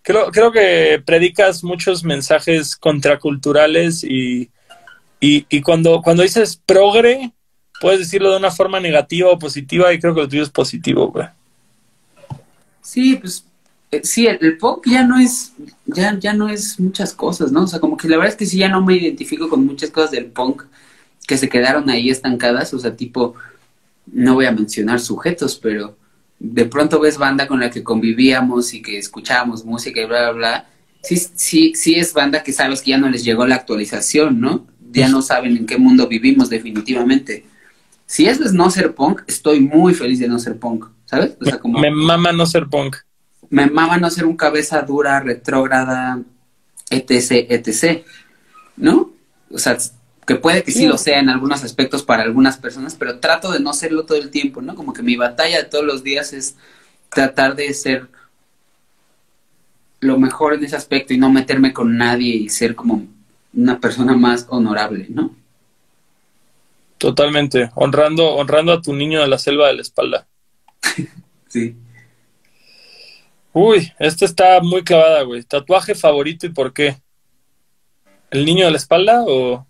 Creo, creo que predicas muchos mensajes contraculturales y, y, cuando, cuando dices progre, puedes decirlo de una forma negativa o positiva y creo que lo tuyo es positivo, güey. Sí, pues eh, sí, el, punk ya no es, ya, ya no es muchas cosas, ¿no? O sea, como que la verdad es que sí ya no me identifico con muchas cosas del punk que se quedaron ahí estancadas, o sea, tipo, no voy a mencionar sujetos, pero de pronto ves banda con la que convivíamos y que escuchábamos música y bla, bla, bla. Sí, sí, sí es banda que sabes que ya no les llegó la actualización, ¿no? Ya no saben en qué mundo vivimos definitivamente. Si eso es no ser punk, estoy muy feliz de no ser punk, ¿sabes? O sea, como... Me mama no ser punk. Me mama no ser un cabeza dura, retrógrada, etc., etc., ¿no? O sea, que puede que sí lo sea en algunos aspectos para algunas personas, pero trato de no serlo todo el tiempo, ¿no? Como que mi batalla de todos los días es tratar de ser lo mejor en ese aspecto y no meterme con nadie y ser como una persona más honorable, ¿no? Totalmente, honrando, honrando a tu niño de la selva de la espalda. sí. Uy, esta está muy clavada, güey. ¿Tatuaje favorito y por qué? ¿El niño de la espalda o...?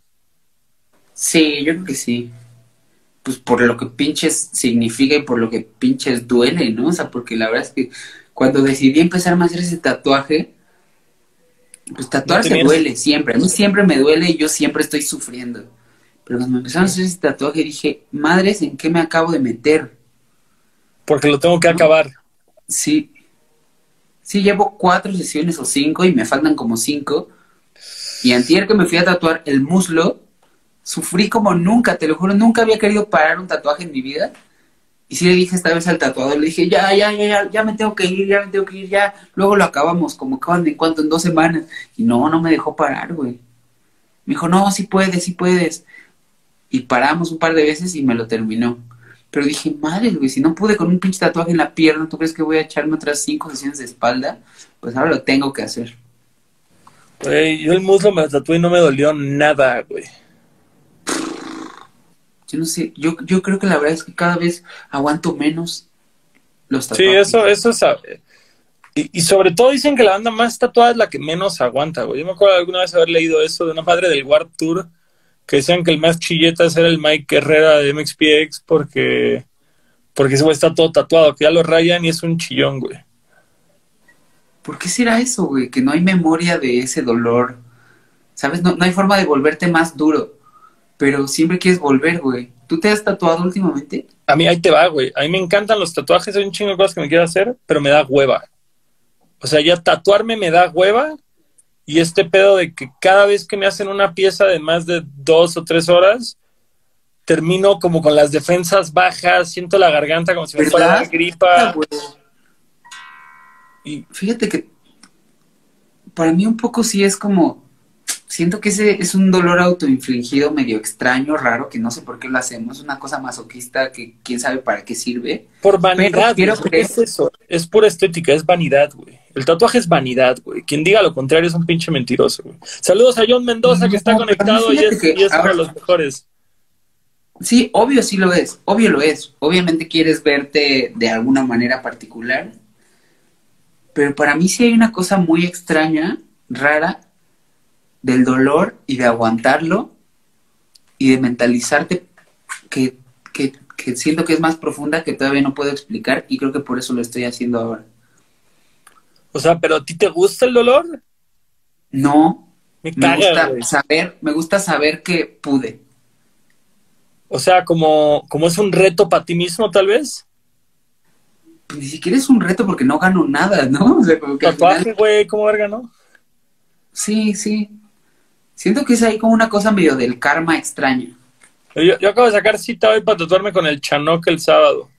Sí, yo creo que sí. Pues por lo que pinches significa y por lo que pinches duele, ¿no? O sea, porque la verdad es que cuando decidí empezar a hacer ese tatuaje, pues tatuarse duele siempre. A mí siempre me duele y yo siempre estoy sufriendo. Pero cuando me empezaron a hacer ese tatuaje dije, madres, ¿en qué me acabo de meter? Porque lo tengo que acabar. Sí. Sí, llevo cuatro sesiones o cinco y me faltan como cinco. Y antier que me fui a tatuar el muslo, sufrí como nunca, te lo juro, nunca había querido parar un tatuaje en mi vida. Y sí le dije esta vez al tatuador, le dije, ya, ya, ya, ya, ya me tengo que ir, ya me tengo que ir, ya. Luego lo acabamos, como acaban de cuánto, en dos semanas. Y no, no me dejó parar, güey. Me dijo, no, sí puedes, sí puedes. Y paramos un par de veces y me lo terminó. Pero dije, madre, güey, si no pude con un pinche tatuaje en la pierna, ¿tú crees que voy a echarme otras cinco sesiones de espalda? Pues ahora lo tengo que hacer. Güey, yo el muslo me lo tatué y no me dolió nada, güey. Yo no sé, yo, yo creo que la verdad es que cada vez aguanto menos los tatuajes. Sí, eso, eso es... Y, y, sobre todo dicen que la banda más tatuada es la que menos aguanta, güey. Yo me acuerdo alguna vez haber leído eso de una madre del Warp Tour que decían que el más chilletas era el Mike Herrera de MXPX porque porque ese güey está todo tatuado, que ya lo rayan y es un chillón, güey. ¿Por qué será eso, güey? Que no hay memoria de ese dolor. ¿Sabes? No, no hay forma de volverte más duro pero siempre quieres volver, güey. ¿Tú te has tatuado últimamente? A mí ahí te va, güey. A mí me encantan los tatuajes, hay un chingo de cosas que me quiero hacer, pero me da hueva. O sea, ya tatuarme me da hueva y este pedo de que cada vez que me hacen una pieza de más de dos o tres horas, termino como con las defensas bajas, siento la garganta como si me fuera gripa. Y fíjate que para mí un poco sí es como siento que ese es un dolor autoinfligido medio extraño, raro, que no sé por qué lo hacemos, una cosa masoquista que quién sabe para qué sirve. Por vanidad, quiero es eso, es pura estética, es vanidad, güey. El tatuaje es vanidad, güey. Quien diga lo contrario es un pinche mentiroso, güey. Saludos a John Mendoza que está conectado y es, y es uno de los mejores. Sí, obvio sí lo es, obvio lo es. Obviamente quieres verte de alguna manera particular, pero para mí sí hay una cosa muy extraña, rara, del dolor y de aguantarlo y de mentalizarte que, que, siento que es más profunda que todavía no puedo explicar y creo que por eso lo estoy haciendo ahora. O sea, pero ¿a ti te gusta el dolor? No. Me gusta saber, me gusta saber que pude. O sea, como, como es un reto para ti mismo, tal vez. Ni siquiera es un reto porque no gano nada, ¿no? O sea, como que final- güey, ¿cómo verga, no? sí, sí. Siento que es ahí como una cosa medio del karma extraño. Yo, yo acabo de sacar cita hoy para tatuarme con el Chanoc el sábado.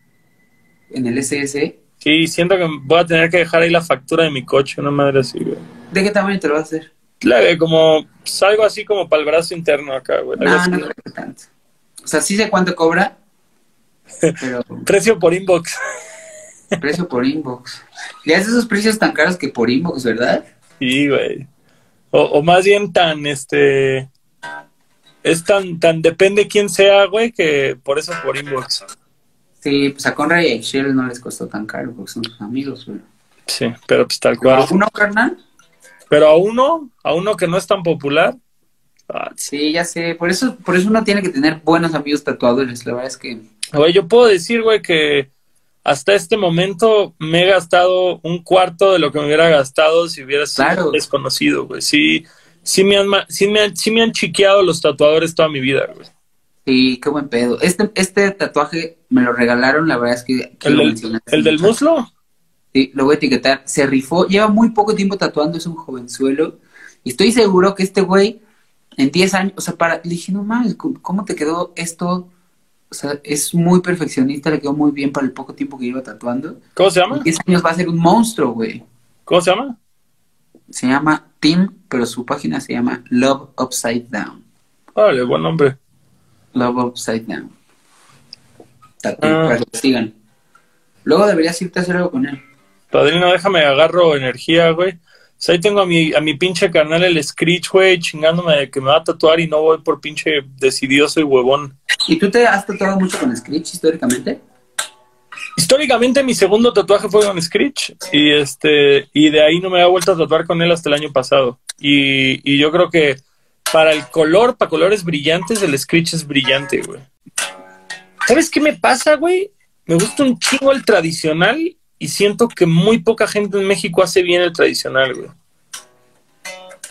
En el SS. Sí, siento que voy a tener que dejar ahí la factura de mi coche, una madre así, güey. ¿De qué tamaño te lo vas a hacer? Leve, como salgo así como para el brazo interno acá, güey. No, no creo que tanto. O sea, sí sé cuánto cobra, pero Precio por inbox. precio por inbox. Ya es esos precios tan caros que por inbox, ¿verdad? Sí, güey. O, o más bien tan, este... Es tan, tan depende quién sea, güey, que por eso por inbox. Sí, pues a Conrad y a Shell no les costó tan caro porque son sus amigos, güey. Sí, pero pues tal ¿A cual. uno, carnal? Pero a uno, a uno que no es tan popular, ah, Sí, ya sé. Por eso, por eso uno tiene que tener buenos amigos tatuadores. La verdad es que Güey, yo puedo decir, güey, que hasta este momento me he gastado un cuarto de lo que me hubiera gastado si hubiera sido Claro. desconocido, güey. Sí, sí me han, sí me han, sí me han chiqueado los tatuadores toda mi vida, güey. Sí, qué buen pedo. Este, este tatuaje me lo regalaron, la verdad es que... que ¿El lo del, el del muslo? Sí, lo voy a etiquetar. Se rifó, lleva muy poco tiempo tatuando, es un jovenzuelo. Y estoy seguro que este güey, en 10 años, o sea, para, le dije, no mames, ¿cómo te quedó esto? O sea, es muy perfeccionista, le quedó muy bien para el poco tiempo que lleva tatuando. ¿Cómo se En llama? 10 años va a ser un monstruo, güey. ¿Cómo se llama? Se llama Tim, pero su página se llama Love Upside Down. Vale, buen nombre. Love Upside Down. Tatu, Ah. para que lo sigan. Luego deberías irte a hacer algo con él. Padrino, déjame agarro energía, güey. O sea, ahí tengo a mi, a mi pinche canal el Screech, güey, chingándome de que me va a tatuar y no voy por pinche decidioso y huevón. ¿Y tú te has tatuado mucho con Screech históricamente? Históricamente mi segundo tatuaje fue con Screech y este y de ahí no me había vuelto a tatuar con él hasta el año pasado. Y, y yo creo que para el color, para colores brillantes, el Screech es brillante, güey. ¿Sabes qué me pasa, güey? Me gusta un chingo el tradicional y siento que muy poca gente en México hace bien el tradicional, güey.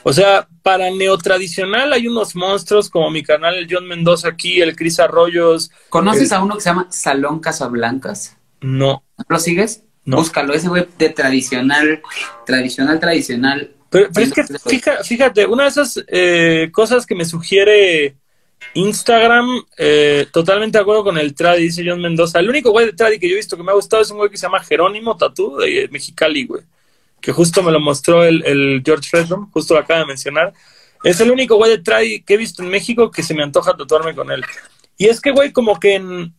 O sea, para neotradicional hay unos monstruos como mi canal, el John Mendoza aquí, el Cris Arroyos. ¿Conoces El- a uno que se llama Salón Casablancas? No, ¿No ¿Lo sigues? No. Búscalo, ese güey de tradicional, tradicional, tradicional. Pero, pero es que fija- fíjate, una de esas eh, cosas que me sugiere Instagram, eh, totalmente de acuerdo con el tradi, dice John Mendoza. El único güey de tradi que yo he visto que me ha gustado es un güey que se llama Jerónimo Tatú de Mexicali, güey. Que justo me lo mostró el, el George Redrum, justo lo acaba de mencionar. Es el único güey de tradi que he visto en México que se me antoja tatuarme con él. Y es que, güey, como que en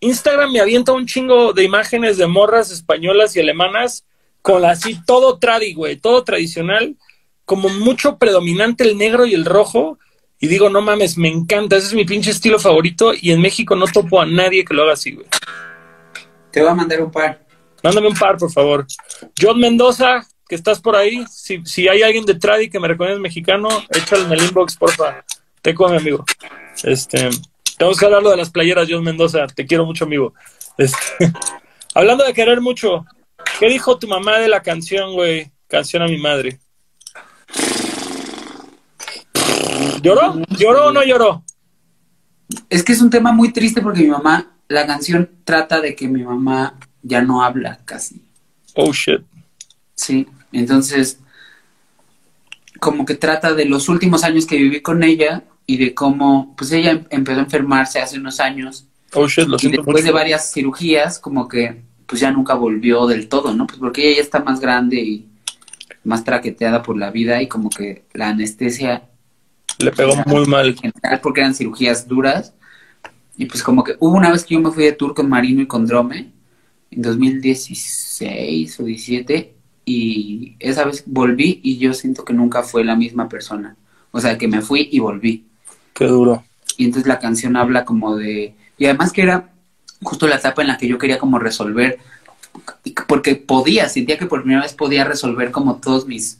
Instagram me avienta un chingo de imágenes de morras españolas y alemanas con así todo tradi, güey, todo tradicional, como mucho predominante el negro y el rojo. Y digo, no mames, me encanta, ese es mi pinche estilo favorito. Y en México no topo a nadie que lo haga así, güey. Te voy a mandar un par. Mándame un par, por favor. John Mendoza, que estás por ahí, si, si hay alguien de Tradi que me reconoce mexicano, échale en el inbox, porfa. Te come, amigo. Este, tenemos que hablar lo de las playeras, John Mendoza. Te quiero mucho, amigo. Este, hablando de querer mucho, ¿qué dijo tu mamá de la canción, güey? Canción a mi madre. ¿Lloró? ¿Lloró o no lloró? Es que es un tema muy triste porque mi mamá, la canción trata de que mi mamá ya no habla casi. Oh, shit. Sí, entonces, como que trata de los últimos años que viví con ella y de cómo, pues ella em- empezó a enfermarse hace unos años Oh, shit, lo y siento después de varias cirugías, como que, pues ya nunca volvió del todo, ¿no? Pues porque ella ya está más grande y más traqueteada por la vida y como que la anestesia Le pegó muy mal. general porque eran cirugías duras. Y pues como que hubo una vez que yo me fui de tour con Marino y con Drome, en 2016 o 17, y esa vez volví y yo siento que nunca fue la misma persona. O sea, que me fui y volví. Qué duro. Y entonces la canción habla como de... Y además que era justo la etapa en la que yo quería como resolver, porque podía, sentía que por primera vez podía resolver como todos mis...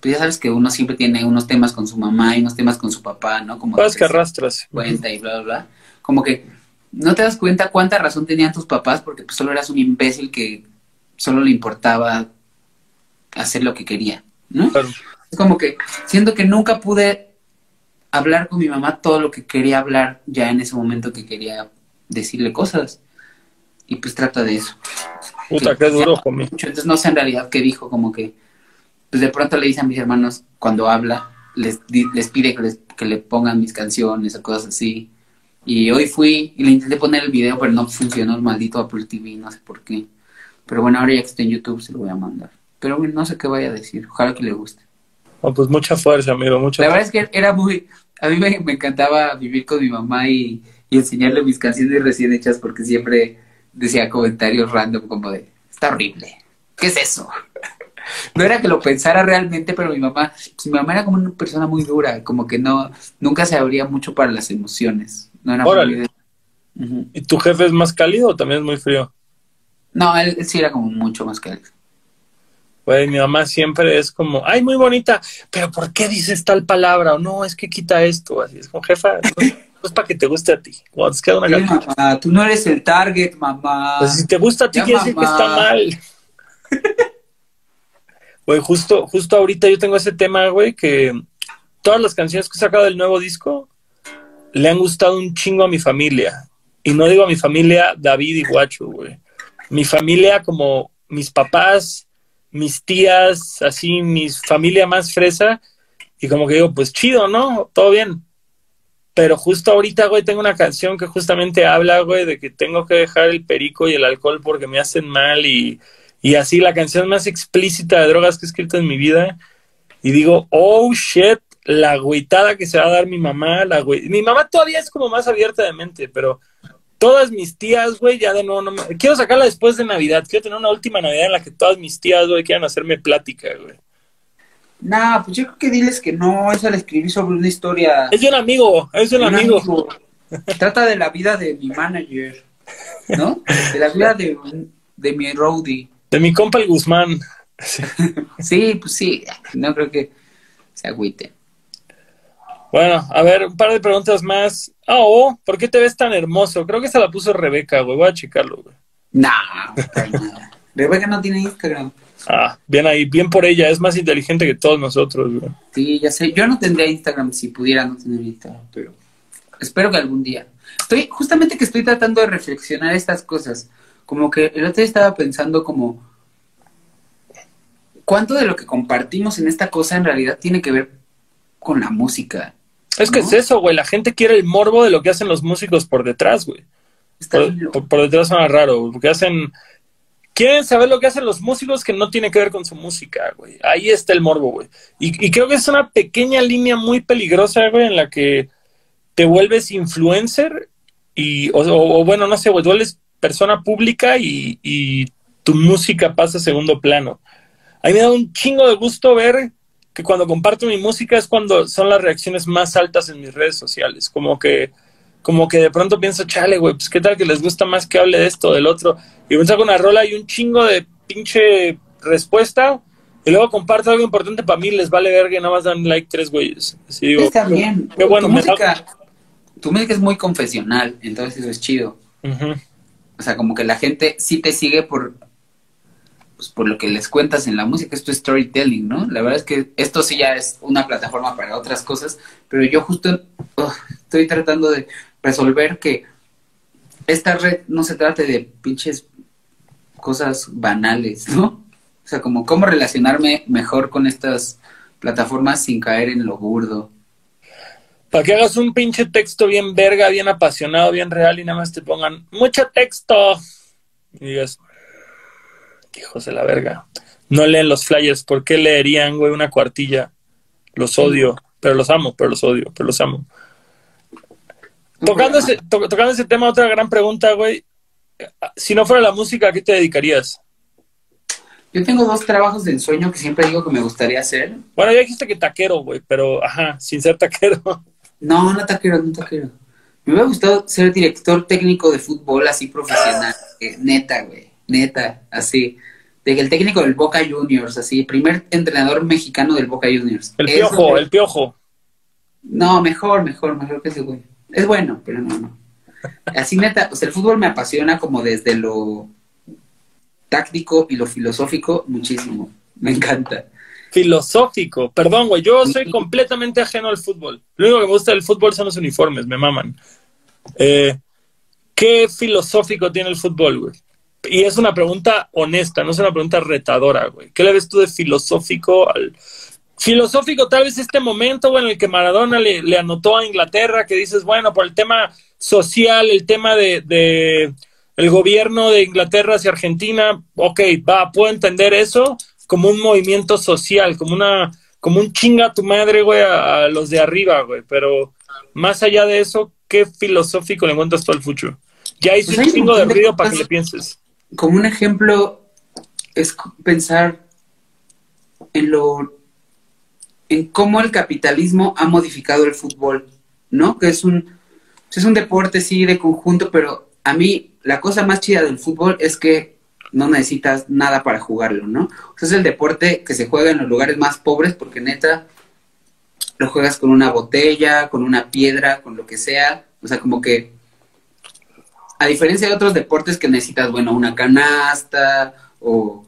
Pues ya sabes que uno siempre tiene unos temas con su mamá y unos temas con su papá, ¿no? Como Cosas de que arrastras. cuenta y bla, bla, bla. Como que no te das cuenta cuánta razón tenían tus papás porque pues, solo eras un imbécil que solo le importaba hacer lo que quería, ¿no? Claro. Es como que siento que nunca pude hablar con mi mamá todo lo que quería hablar ya en ese momento que quería decirle cosas. Y pues trata de eso. Puta, qué duro conmigo. Entonces no sé en realidad qué dijo, como que pues de pronto le dice a mis hermanos cuando habla, les, les pide que, les, que le pongan mis canciones o cosas así. Y hoy fui y le intenté poner el video, pero no funcionó el maldito Apple TV, no sé por qué. Pero bueno, ahora ya que está en YouTube se lo voy a mandar. Pero bueno, no sé qué vaya a decir, ojalá que le guste. Oh, pues mucha fuerza, amigo, mucha La verdad es que era muy, a mí me, me encantaba vivir con mi mamá y, y enseñarle mis canciones recién hechas porque siempre decía comentarios random como de, está horrible, ¿qué es eso? No era que lo pensara realmente, pero mi mamá, pues, mi mamá era como una persona muy dura, como que no, nunca se abría mucho para las emociones. No era Órale. muy Ujú. ¿Y tu jefe es más cálido o también es muy frío? No, él, él sí era como mucho más cálido. Güey, mi mamá siempre es como, ay, muy bonita, pero ¿por qué dices tal palabra? O no, es que quita esto. Así es como, jefa, no es para que te guste a ti. Cuando te queda una Sí, mamá, tú no eres el target, mamá. Pues si te gusta a ti, Ya, quiere decir que está mal. Güey, justo, justo ahorita yo tengo ese tema, güey, que todas las canciones que he sacado del nuevo disco le han gustado un chingo a mi familia. Y no digo a mi familia David y Guacho, güey. Mi familia como mis papás, mis tías, así, mi familia más fresa. Y como que digo, pues chido, ¿no? Todo bien. Pero justo ahorita, güey, tengo una canción que justamente habla, güey, de que tengo que dejar el perico y el alcohol porque me hacen mal y, y así la canción más explícita de drogas que he escrito en mi vida. Y digo, oh shit, la agüitada que se va a dar mi mamá, la güey. Mi mamá todavía es como más abierta de mente, pero todas mis tías, güey, ya de nuevo no me... Quiero sacarla después de Navidad. Quiero tener una última Navidad en la que todas mis tías, güey, quieran hacerme plática, güey. Nah, pues yo creo que diles que no, esa la escribí sobre una historia. Es de un amigo, es de un Un amigo. amigo. Trata de la vida de mi manager, ¿no? De la vida de, de mi roadie. De mi compa el Guzmán. Sí, pues sí, no creo que se agüite. Bueno, a ver, un par de preguntas más. Ah, oh, ¿por qué te ves tan hermoso? Creo que esa la puso Rebeca, güey. Voy a checarlo, güey. Nah. Rebeca no tiene Instagram. Ah, bien ahí, bien por ella. Es más inteligente que todos nosotros, güey. Sí, ya sé. Yo no tendría Instagram si pudiera no tener Instagram, pero espero que algún día. Estoy, justamente que estoy tratando de reflexionar estas cosas. Como que el otro día estaba pensando como cuánto de lo que compartimos en esta cosa en realidad tiene que ver con la música. Es que es eso, güey. La gente quiere el morbo de lo que hacen los músicos por detrás, güey. Está Por, detrás suena raro, porque hacen... Quieren saber lo que hacen los músicos que no tiene que ver con su música, güey. Ahí está el morbo, güey. Y, creo que es una pequeña línea muy peligrosa, güey, en la que te vuelves influencer y, o, bueno, no sé, güey, vuelves persona pública y, y tu música pasa a segundo plano. A mí me da un chingo de gusto ver que cuando comparto mi música es cuando son las reacciones más altas en mis redes sociales. Como que, como que de pronto pienso, chale, güey, pues qué tal que les gusta más que hable de esto, del otro. Y me saco una rola y un chingo de pinche respuesta. Y luego comparto algo importante para mí, les vale verga y nada más dan like tres güeyes. Así digo, Está bien. qué bueno, tu música, tu música es muy confesional, entonces eso es chido. O sea, como que la gente sí te sigue por, pues, por lo que les cuentas en la música, es tu storytelling, ¿no? La verdad es que esto sí ya es una plataforma para otras cosas, pero yo justo estoy tratando de resolver que esta red no se trate de pinches cosas banales, ¿no? O sea, como cómo relacionarme mejor con estas plataformas sin caer en lo burdo. Para que hagas un pinche texto bien verga, bien apasionado, bien real y nada más te pongan mucho texto. Y digas, hijos de la verga. No leen los flyers. ¿Por qué leerían, güey, una cuartilla? Los odio, pero los amo, pero los odio, pero los amo. Tocando ese, to- tocando ese tema, otra gran pregunta, güey. Si no fuera la música, ¿a qué te dedicarías? Yo tengo dos trabajos de ensueño que siempre digo que me gustaría hacer. Bueno, ya dijiste que taquero, güey, pero ajá, sin ser taquero. No, no taquero, no taquero. Me hubiera gustado ser director técnico de fútbol así profesional. eh, neta, güey. Neta, así. De que el técnico del Boca Juniors, así. Primer entrenador mexicano del Boca Juniors. El Eso, piojo, güey. el piojo. No, mejor, mejor, mejor que ese güey. Es bueno, pero no, no. Así neta, o sea, el fútbol me apasiona como desde lo táctico y lo filosófico muchísimo. Me encanta. Filosófico. Perdón, güey, yo soy completamente ajeno al fútbol. Lo único que me gusta del fútbol son los uniformes, me maman. Eh, ¿Qué filosófico tiene el fútbol, güey? Y es una pregunta honesta, no es una pregunta retadora, güey. ¿Qué le ves tú de filosófico al... Filosófico tal vez este momento, en el que Maradona le, anotó a Inglaterra, que dices, bueno, por el tema social, el tema de, de el gobierno de Inglaterra hacia Argentina, ok, va, puedo entender eso como un movimiento social, como una, como un chinga a tu madre, güey, a, los de arriba, güey, pero más allá de eso, ¿qué filosófico le encuentras tú al futuro? Ya hice pues un chingo de ruido para que le pienses como un ejemplo es pensar en lo en cómo el capitalismo ha modificado el fútbol, ¿no? Que es un es un deporte sí de conjunto, pero a mí la cosa más chida del fútbol es que no necesitas nada para jugarlo, ¿no? O sea, es el deporte que se juega en los lugares más pobres porque neta lo juegas con una botella, con una piedra, con lo que sea, o sea, como que a diferencia de otros deportes que necesitas, bueno, una canasta o,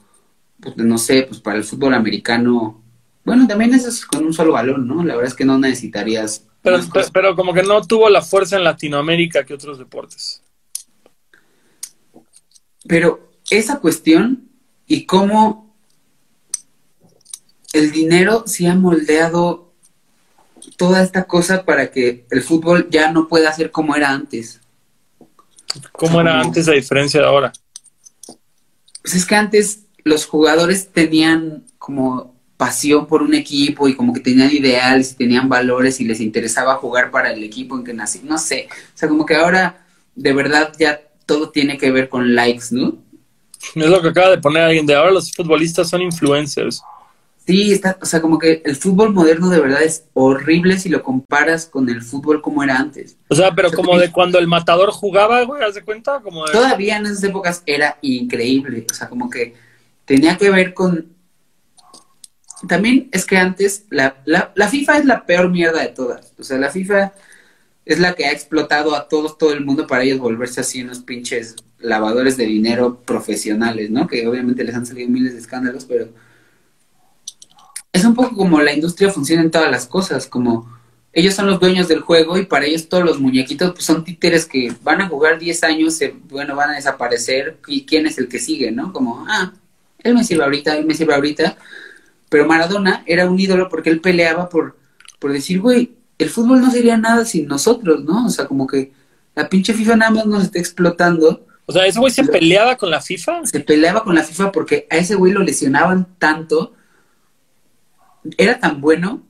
pues, no sé, pues para el fútbol americano, bueno, también eso es con un solo balón, ¿no? La verdad es que no necesitarías... Pero, pero, como que no tuvo la fuerza en Latinoamérica que otros deportes. Pero esa cuestión y cómo el dinero se ha moldeado toda esta cosa para que el fútbol ya no pueda ser como era antes. ¿Cómo era antes la diferencia de ahora? Pues es que antes los jugadores tenían como pasión por un equipo y como que tenían ideales y tenían valores y les interesaba jugar para el equipo en que nací. No sé, o sea, como que ahora de verdad ya todo tiene que ver con likes, ¿no? Es lo que acaba de poner alguien de ahora los futbolistas son influencers. Sí, está, o sea, como que el fútbol moderno de verdad es horrible si lo comparas con el fútbol como era antes. O sea, pero como de cuando el matador jugaba, güey, ¿haz de cuenta? Como Todavía en esas épocas era increíble, o sea, como que tenía que ver con... También es que antes la, la, la FIFA es la peor mierda de todas, o sea, la FIFA es la que ha explotado a todos, todo el mundo para ellos volverse así unos pinches lavadores de dinero profesionales, ¿no? Que obviamente les han salido miles de escándalos, pero es un poco como la industria funciona en todas las cosas, como ellos son los dueños del juego y para ellos todos los muñequitos pues, son títeres que van a jugar 10 años, se, bueno, van a desaparecer y quién es el que sigue, ¿no? Como, ah, él me sirve ahorita, él me sirve ahorita. Pero Maradona era un ídolo porque él peleaba por, por decir, güey, el fútbol no sería nada sin nosotros, ¿no? O sea, como que la pinche FIFA nada más nos está explotando. O sea, ese güey se peleaba con la FIFA. Se peleaba con la FIFA porque a ese güey lo lesionaban tanto era tan bueno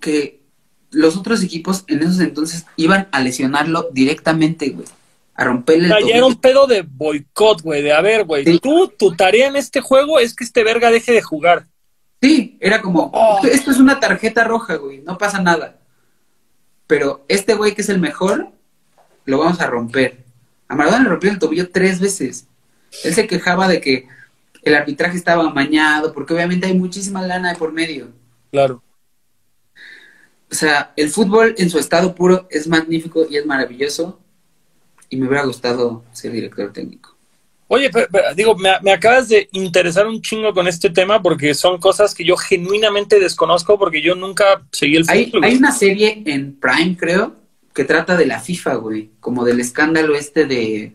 que los otros equipos en esos entonces iban a lesionarlo directamente, güey. A romperle el era un pedo de boicot, güey, de a ver, güey, tú, tu tarea en este juego es que este verga deje de jugar. Sí, era como, oh. esto es una tarjeta roja, güey, no pasa nada. Pero este güey que es el mejor, lo vamos a romper. A Maradona le rompió el tobillo tres veces. Él se quejaba de que el arbitraje estaba amañado, porque obviamente hay muchísima lana de por medio. Claro. O sea, el fútbol en su estado puro es magnífico y es maravilloso. Y me hubiera gustado ser director técnico. Oye, digo, me, acabas de interesar un chingo con este tema porque son cosas que yo genuinamente desconozco porque yo nunca seguí el fútbol. Hay, hay una serie en Prime, creo, que trata de la FIFA, güey. Como del escándalo este de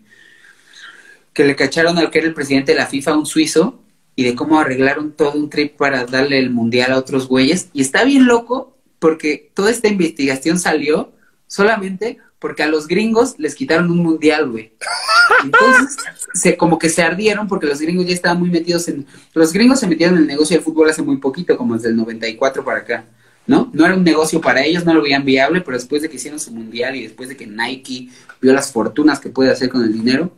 que le cacharon al que era el presidente de la FIFA, un suizo, y de cómo arreglaron todo un trip para darle el mundial a otros güeyes. Y está bien loco porque toda esta investigación salió solamente porque a los gringos les quitaron un mundial, güey. Entonces, se, como que se ardieron porque los gringos ya estaban muy metidos en... Los gringos se metieron en el negocio del fútbol hace muy poquito, como desde el 94 para acá, ¿no? No era un negocio para ellos, no lo veían viable, pero después de que hicieron su mundial y después de que Nike vio las fortunas que puede hacer con el dinero,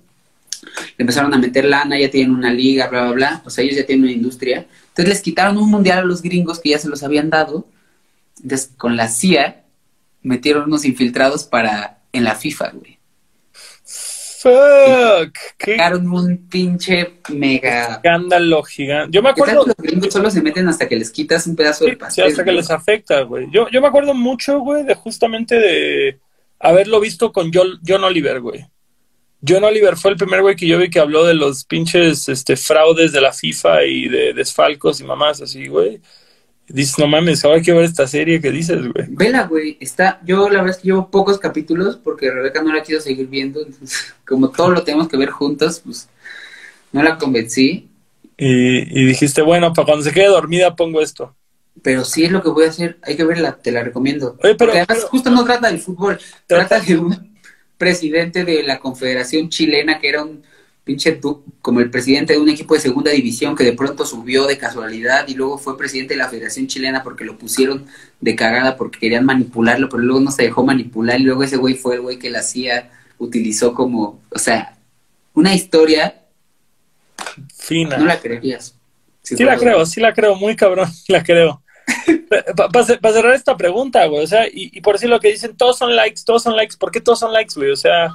empezaron a meter lana, ya tienen una liga, bla, bla, bla. O sea, ellos ya tienen una industria. Entonces les quitaron un mundial a los gringos que ya se los habían dado. Entonces, con la CIA, metieron unos infiltrados para en la FIFA, güey. Fuck. Sacaron un pinche mega escándalo gigante. Yo me acuerdo. Los gringos solo se meten hasta que les quitas un pedazo de pastel. Sí, hasta que les afecta, güey. Yo, yo me acuerdo mucho, güey, de justamente de haberlo visto con John Oliver, güey John Oliver fue el primer güey que yo vi que habló de los pinches este, fraudes de la FIFA y de desfalcos y mamás así, güey. Dices, no mames, ahora quiero ver esta serie que dices, güey. Vela, güey. Está, yo la verdad es que llevo pocos capítulos porque Rebeca no la quiero seguir viendo. Entonces, como todo lo tenemos que ver juntos, pues no la convencí. Y, y dijiste, bueno, para cuando se quede dormida pongo esto. Pero sí es lo que voy a hacer. Hay que verla, te la recomiendo. Oye, pero, porque además pero- justo no trata del fútbol. Trata- Trata de un presidente de la Confederación Chilena que era un pinche du- como el presidente de un equipo de segunda división que de pronto subió de casualidad y luego fue presidente de la Federación Chilena porque lo pusieron de cagada porque querían manipularlo, pero luego no se dejó manipular y luego ese güey fue el güey que la hacía, utilizó como, o sea, una historia, Fina. no la creerías. Si Sí la creo, sí la creo, muy cabrón, la creo. Para cerrar esta pregunta, güey, o sea, y, y por decir lo que dicen, todos son likes, todos son likes, ¿por qué todos son likes, güey? O sea,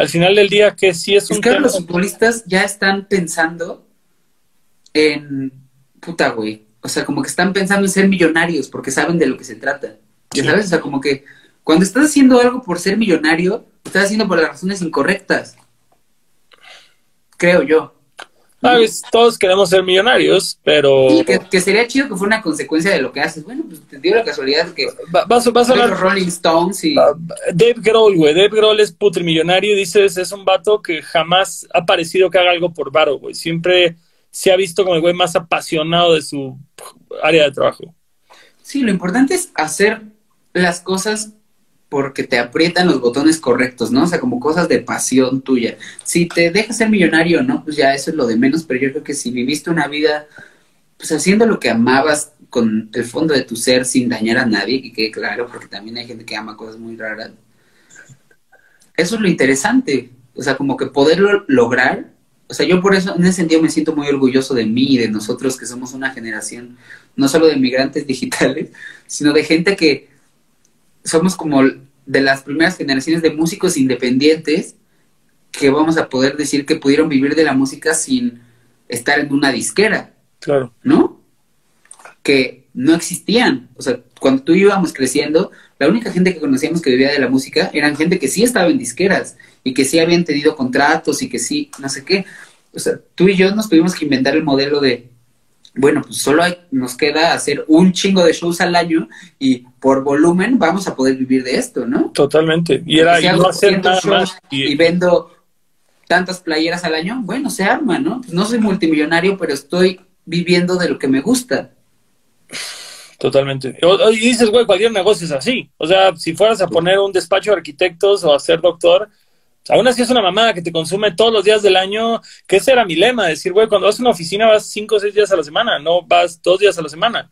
al final del día que sí es Es un que tema... los futbolistas ya están pensando en puta, güey. O sea, como que están pensando en ser millonarios porque saben de lo que se trata. Ya Sí. sabes, o sea, como que cuando estás haciendo algo por ser millonario, lo estás haciendo por las razones incorrectas. Creo yo. Sabes, todos queremos ser millonarios, pero Y que, que sería chido que fuera una consecuencia de lo que haces. Bueno, pues te dio la casualidad que va, va a va a ves sonar los Rolling Stones y Dave Grohl, güey. Dave Grohl es putrimillonario y dices, es un vato que jamás ha parecido que haga algo por varo, güey. Siempre se ha visto como el güey más apasionado de su área de trabajo. Sí, lo importante es hacer las cosas porque te aprietan los botones correctos, ¿no? O sea, como cosas de pasión tuya. Si te dejas ser millonario no, pues ya eso es lo de menos, pero yo creo que si viviste una vida, pues haciendo lo que amabas con el fondo de tu ser sin dañar a nadie, que quede claro, porque también hay gente que ama cosas muy raras. Eso es lo interesante, o sea, como que poderlo lograr. O sea, yo por eso, en ese sentido, me siento muy orgulloso de mí y de nosotros que somos una generación, no solo de migrantes digitales, sino de gente que somos como de las primeras generaciones de músicos independientes que vamos a poder decir que pudieron vivir de la música sin estar en una disquera, Claro. ¿no? Que no existían. O sea, cuando tú íbamos creciendo, la única gente que conocíamos que vivía de la música eran gente que sí estaba en disqueras y que sí habían tenido contratos y que sí, no sé qué. O sea, tú y yo nos tuvimos que inventar el modelo de, bueno, pues solo hay- nos queda hacer un chingo de shows al año y por volumen vamos a poder vivir de esto, ¿no? Totalmente. Y era Si y hago no hacer 200 nada shows más. y Y, vendo tantas playeras al año, bueno, se arma, ¿no? Pues no soy multimillonario, pero estoy viviendo de lo que me gusta. totalmente. Y dices, güey, cualquier negocio es así. O sea, si fueras a poner un despacho de arquitectos o a ser doctor, aún así es una mamada que te consume todos los días del año, que ese era mi lema, decir, güey, cuando vas a una oficina vas cinco o seis días a la semana, no vas dos días a la semana.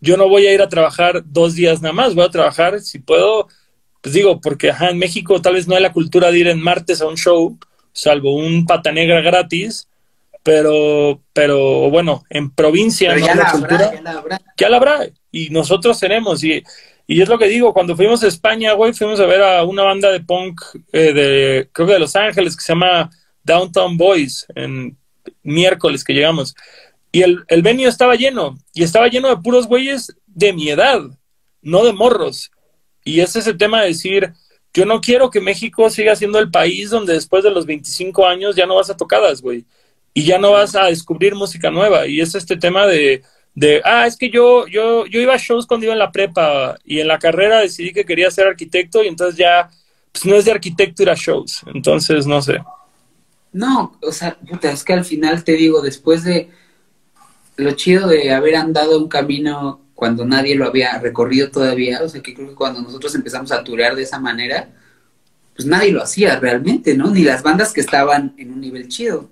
Yo no voy a ir a trabajar dos días nada más, voy a trabajar, si puedo, pues digo, porque ajá, en México tal vez no hay la cultura de ir en martes a un show, salvo un pata negra gratis, pero, pero bueno, en provincia Pero no ya hay la la habrá, cultura ya la habrá. ya la habrá. Y nosotros tenemos. Y, y es lo que digo, cuando fuimos a España, güey, fuimos a ver a una banda de punk eh, de, creo que de Los Ángeles, que se llama Downtown Boys, en miércoles que llegamos. Y el, el venue estaba lleno. Y estaba lleno de puros güeyes de mi edad, no de morros. Y ese es el tema de decir, yo no quiero que México siga siendo el país donde después de los 25 años ya no vas a tocadas, güey. Y ya no vas a descubrir música nueva. Y es este tema de, de ah, es que yo, yo, yo iba a shows cuando iba en la prepa y en la carrera decidí que quería ser arquitecto y entonces ya, pues no es de arquitecto ir a shows. Entonces, no sé. No, o sea, puta, es que al final te digo, después de lo chido de haber andado un camino cuando nadie lo había recorrido todavía, o sea, que creo que cuando nosotros empezamos a turear de esa manera, pues nadie lo hacía realmente, ¿no? Ni las bandas que estaban en un nivel chido.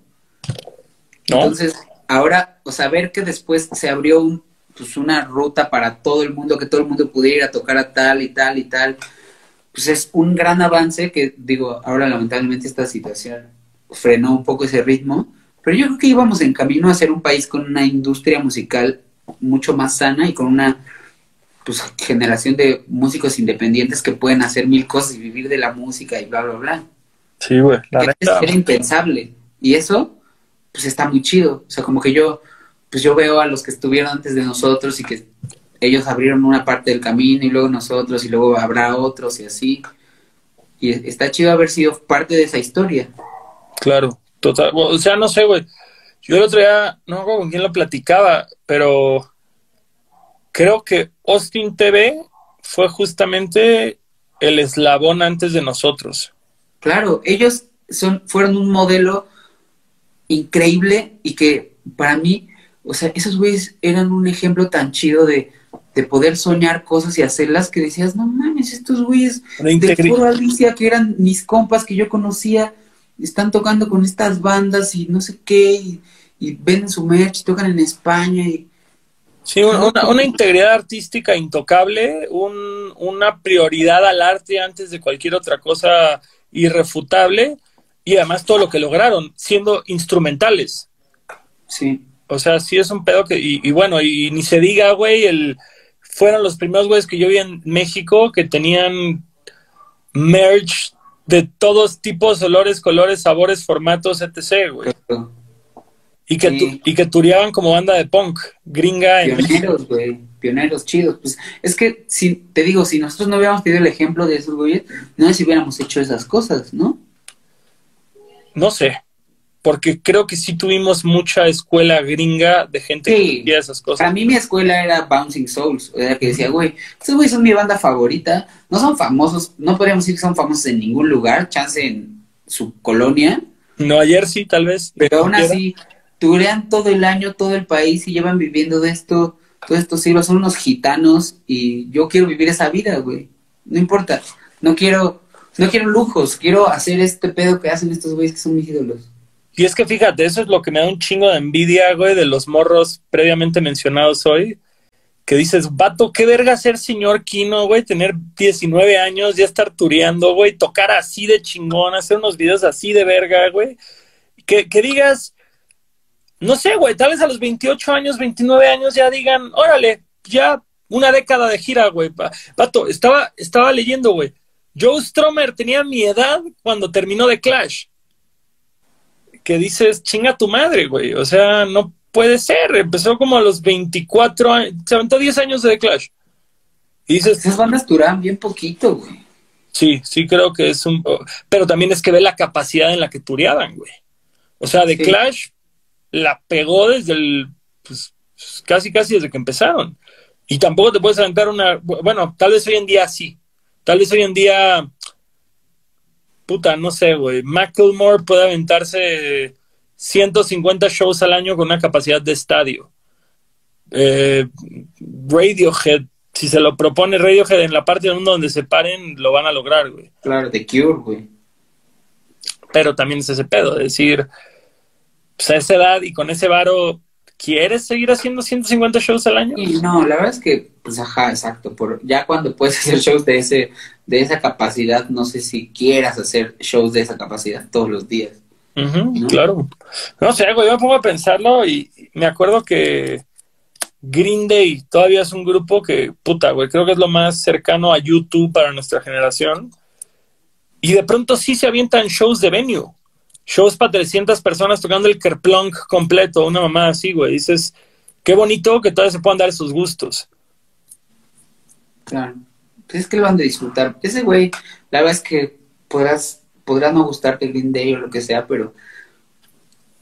¿No? Entonces, ahora, o sea, ver que después se abrió un, pues una ruta para todo el mundo, que todo el mundo pudiera ir a tocar a tal y tal y tal, pues es un gran avance que, digo, ahora lamentablemente esta situación frenó un poco ese ritmo, pero yo creo que íbamos en camino a ser un país con una industria musical mucho más sana y con una pues, generación de músicos independientes que pueden hacer mil cosas y vivir de la música y bla, bla, bla. Sí, güey. La Que neta. era impensable. Y eso, pues está muy chido. O sea, como que yo, pues yo veo a los que estuvieron antes de nosotros y que ellos abrieron una parte del camino y luego nosotros y luego habrá otros y así. Y está chido haber sido parte de esa historia. Claro, total. O sea, no sé, güey. Yo el otro día, no sé con quién lo platicaba, pero creo que Austin TV fue justamente el eslabón antes de nosotros. Claro, ellos son, fueron un modelo increíble y que para mí, o sea, esos güeyes eran un ejemplo tan chido de, de poder soñar cosas y hacerlas que decías, no mames, estos güeyes de pura Alicia que eran mis compas que yo conocía, están tocando con estas bandas y no sé qué, y, y venden su merch, tocan en España y Sí, una, integridad artística intocable, un, una prioridad al arte antes de cualquier otra cosa irrefutable y además todo lo que lograron siendo instrumentales. Sí. O sea, sí es un pedo que, y, bueno, y ni se diga, güey, el, fueron los primeros güeyes que yo vi en México que tenían merch de todos tipos, olores, colores, sabores, formatos, etc., güey. Y que, y que tureaban como banda de punk, gringa. Pioneros, güey, pioneros chidos. Pues es que, si te digo, si nosotros no hubiéramos tenido el ejemplo de esos güeyes, no sé si hubiéramos hecho esas cosas, ¿no? No sé, porque creo que sí tuvimos mucha escuela gringa de gente que hacía esas cosas. Para mí mi escuela era Bouncing Souls, era que decía, güey, estos güeyes son mi banda favorita, no son famosos, no podríamos decir que son famosos en ningún lugar, chance en su colonia. No, ayer sí, tal vez. Pero aún así turean todo el año, todo el país y llevan viviendo de esto, todos estos siglos, son unos gitanos y yo quiero vivir esa vida, güey. No importa, no quiero, no quiero lujos, quiero hacer este pedo que hacen estos güeyes que son mis ídolos. Y es que fíjate, eso es lo que me da un chingo de envidia, güey, de los morros previamente mencionados hoy. Que dices, vato, qué verga ser señor Kino, güey, tener 19 años, ya estar tureando, güey, tocar así de chingón, hacer unos videos así de verga, güey. Que, que digas, no sé, güey, tal vez a los 28 años, 29 años ya digan, órale, ya una década de gira, güey. Pato, estaba, estaba leyendo, güey. Joe Stromer tenía mi edad cuando terminó de Clash. Que dices, chinga tu madre, güey. O sea, no puede ser. Empezó como a los 24 años, se aventó 10 años de Clash. Y dices, esas bandas duran bien poquito, güey. Sí, sí creo que es un... Pero también es que ve la capacidad en la que tureaban, güey. O sea, de Clash la pegó desde el, pues, casi, casi desde que empezaron. Y tampoco te puedes aventar una, bueno, tal vez hoy en día sí. Tal vez hoy en día, puta, no sé, güey. Macklemore puede aventarse 150 shows al año con una capacidad de estadio. Eh, Radiohead, si se lo propone Radiohead en la parte del mundo donde se paren, lo van a lograr, güey. Claro, The Cure, güey. Pero también es ese pedo, es decir, pues a esa edad y con ese varo, ¿quieres seguir haciendo 150 shows al año? Y no, la verdad es que, pues ajá, exacto. Por, ya cuando puedes hacer shows de ese, de esa capacidad, no sé si quieras hacer shows de esa capacidad todos los días. Claro. No sé, yo me pongo a pensarlo y me acuerdo que Green Day todavía es un grupo que, puta, güey, creo que es lo más cercano a YouTube para nuestra generación. Y de pronto sí se avientan shows de venue shows para 300 personas tocando el Kerplunk completo, una mamá así, güey. Dices, qué bonito que todavía se puedan dar sus gustos. Claro. Pues es que lo van de disfrutar. Ese güey, la verdad es que podrás, podrá no gustarte Green Day o lo que sea, pero.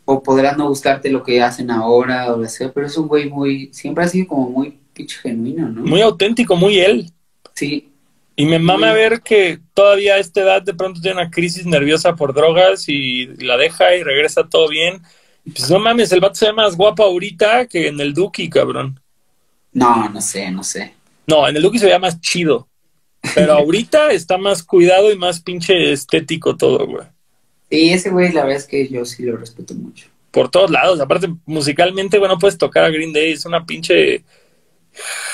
O podrá no gustarte lo que hacen ahora o lo que sea, pero es un güey muy. Siempre ha sido como muy pinche genuino, ¿no? Muy auténtico, muy él. Sí, y me mama ver que todavía a esta edad de pronto tiene una crisis nerviosa por drogas y la deja y regresa todo bien. Pues no mames, el vato se ve más guapo ahorita que en el Duki, cabrón. No, no sé, no sé. No, en el Duki se veía más chido. Pero ahorita está más cuidado y más pinche estético todo, güey. Sí, ese güey, la verdad es que yo sí lo respeto mucho. Por todos lados. Aparte, musicalmente, bueno, puedes tocar a Green Day. Es una pinche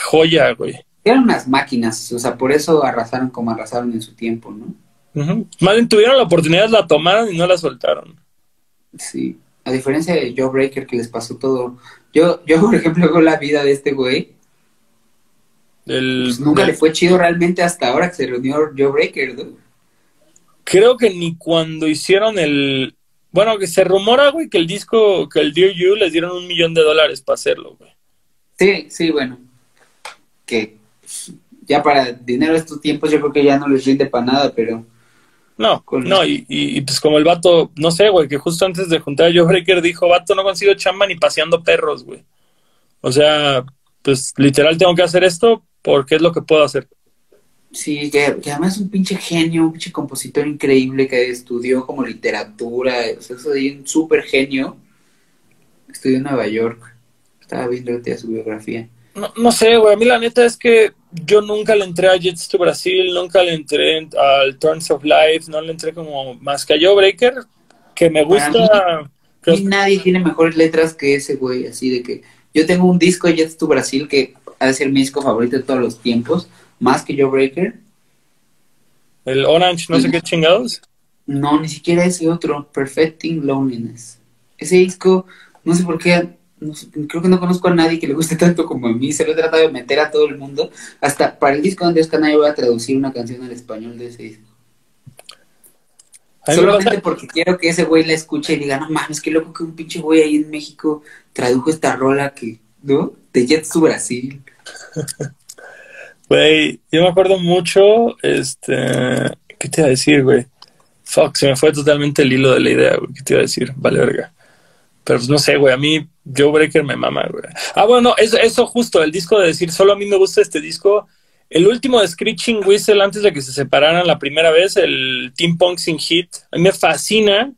joya, güey eran unas máquinas, o sea, por eso arrasaron como arrasaron en su tiempo, ¿no? Más bien tuvieron la oportunidad, la tomaron y no la soltaron. Sí, a diferencia de Joe Breaker que les pasó todo. Yo, yo por ejemplo, con la vida de este güey. pues nunca le fue chido realmente hasta ahora que se reunió Joe Breaker, ¿no? Creo que ni cuando hicieron el... Bueno, que se rumora, güey, que el disco, que el Dear You les dieron un millón de dólares para hacerlo, güey. Sí, sí, bueno. Que ya para dinero estos tiempos yo creo que ya no les rinde para nada, pero No, Con- no, y, y, y, pues como el vato, no sé, güey, que justo antes de juntar a Joe Breaker dijo, vato, no consigo chamba ni paseando perros, güey. O sea, pues literal tengo que hacer esto porque es lo que puedo hacer. Sí, que, que además es un pinche genio, un pinche compositor increíble que estudió como literatura, o sea, eso de un súper genio. Estudió en Nueva York. Estaba viendo su biografía. No, no sé, güey, a mí la neta es que yo nunca le entré a Jets to Brasil, nunca le entré en- al Turns of Life, no le entré como más que a Joe Breaker, que me gusta. Y nadie tiene mejores letras que ese güey, así de que yo tengo un disco de Jets to Brasil que ha de ser mi disco favorito de todos los tiempos, más que Joe Breaker. el Orange, no sé qué chingados. No, ni siquiera ese otro, Perfecting Loneliness. Ese disco, no sé por qué, no sé, creo que no conozco a nadie que le guste tanto como a mí. Se lo he tratado de meter a todo el mundo. Hasta para el disco de Andrés Canalla voy a traducir una canción al español de ese disco. Solamente pasa- porque quiero que ese güey la escuche y diga, no mames, qué loco que un pinche güey ahí en México tradujo esta rola que, ¿no? De Jets to Brasil. Güey, yo me acuerdo mucho, este, ¿qué te iba a decir, güey? Fuck, se me fue totalmente el hilo de la idea, güey, ¿qué te iba a decir? Vale, verga. Pero pues no sé, güey, a mí Joe Breaker me mama, güey. Ah, bueno, eso, eso justo, el disco de decir, solo a mí me gusta este disco. El último de Screeching Whistle antes de que se separaran la primera vez, el Team Punk Sin Hit, a mí me fascina.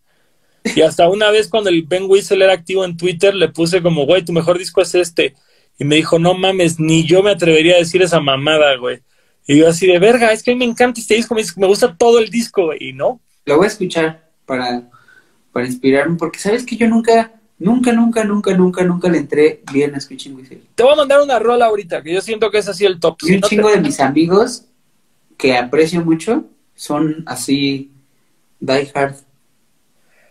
Y hasta una vez cuando el Ben Whistle era activo en Twitter, le puse como, güey, tu mejor disco es este. Y me dijo, no mames, ni yo me atrevería a decir esa mamada, güey. Y yo así de verga, es que a mí me encanta este disco, me, me gusta todo el disco, güey. Y no, Lo voy a escuchar para, para inspirarme, porque sabes que yo nunca, nunca, nunca, nunca, nunca, nunca le entré bien a Screeching Whistle. te voy a mandar una rola ahorita, que yo siento que es así el top. Y Si un no te- chingo de mis amigos que aprecio mucho son así die hard.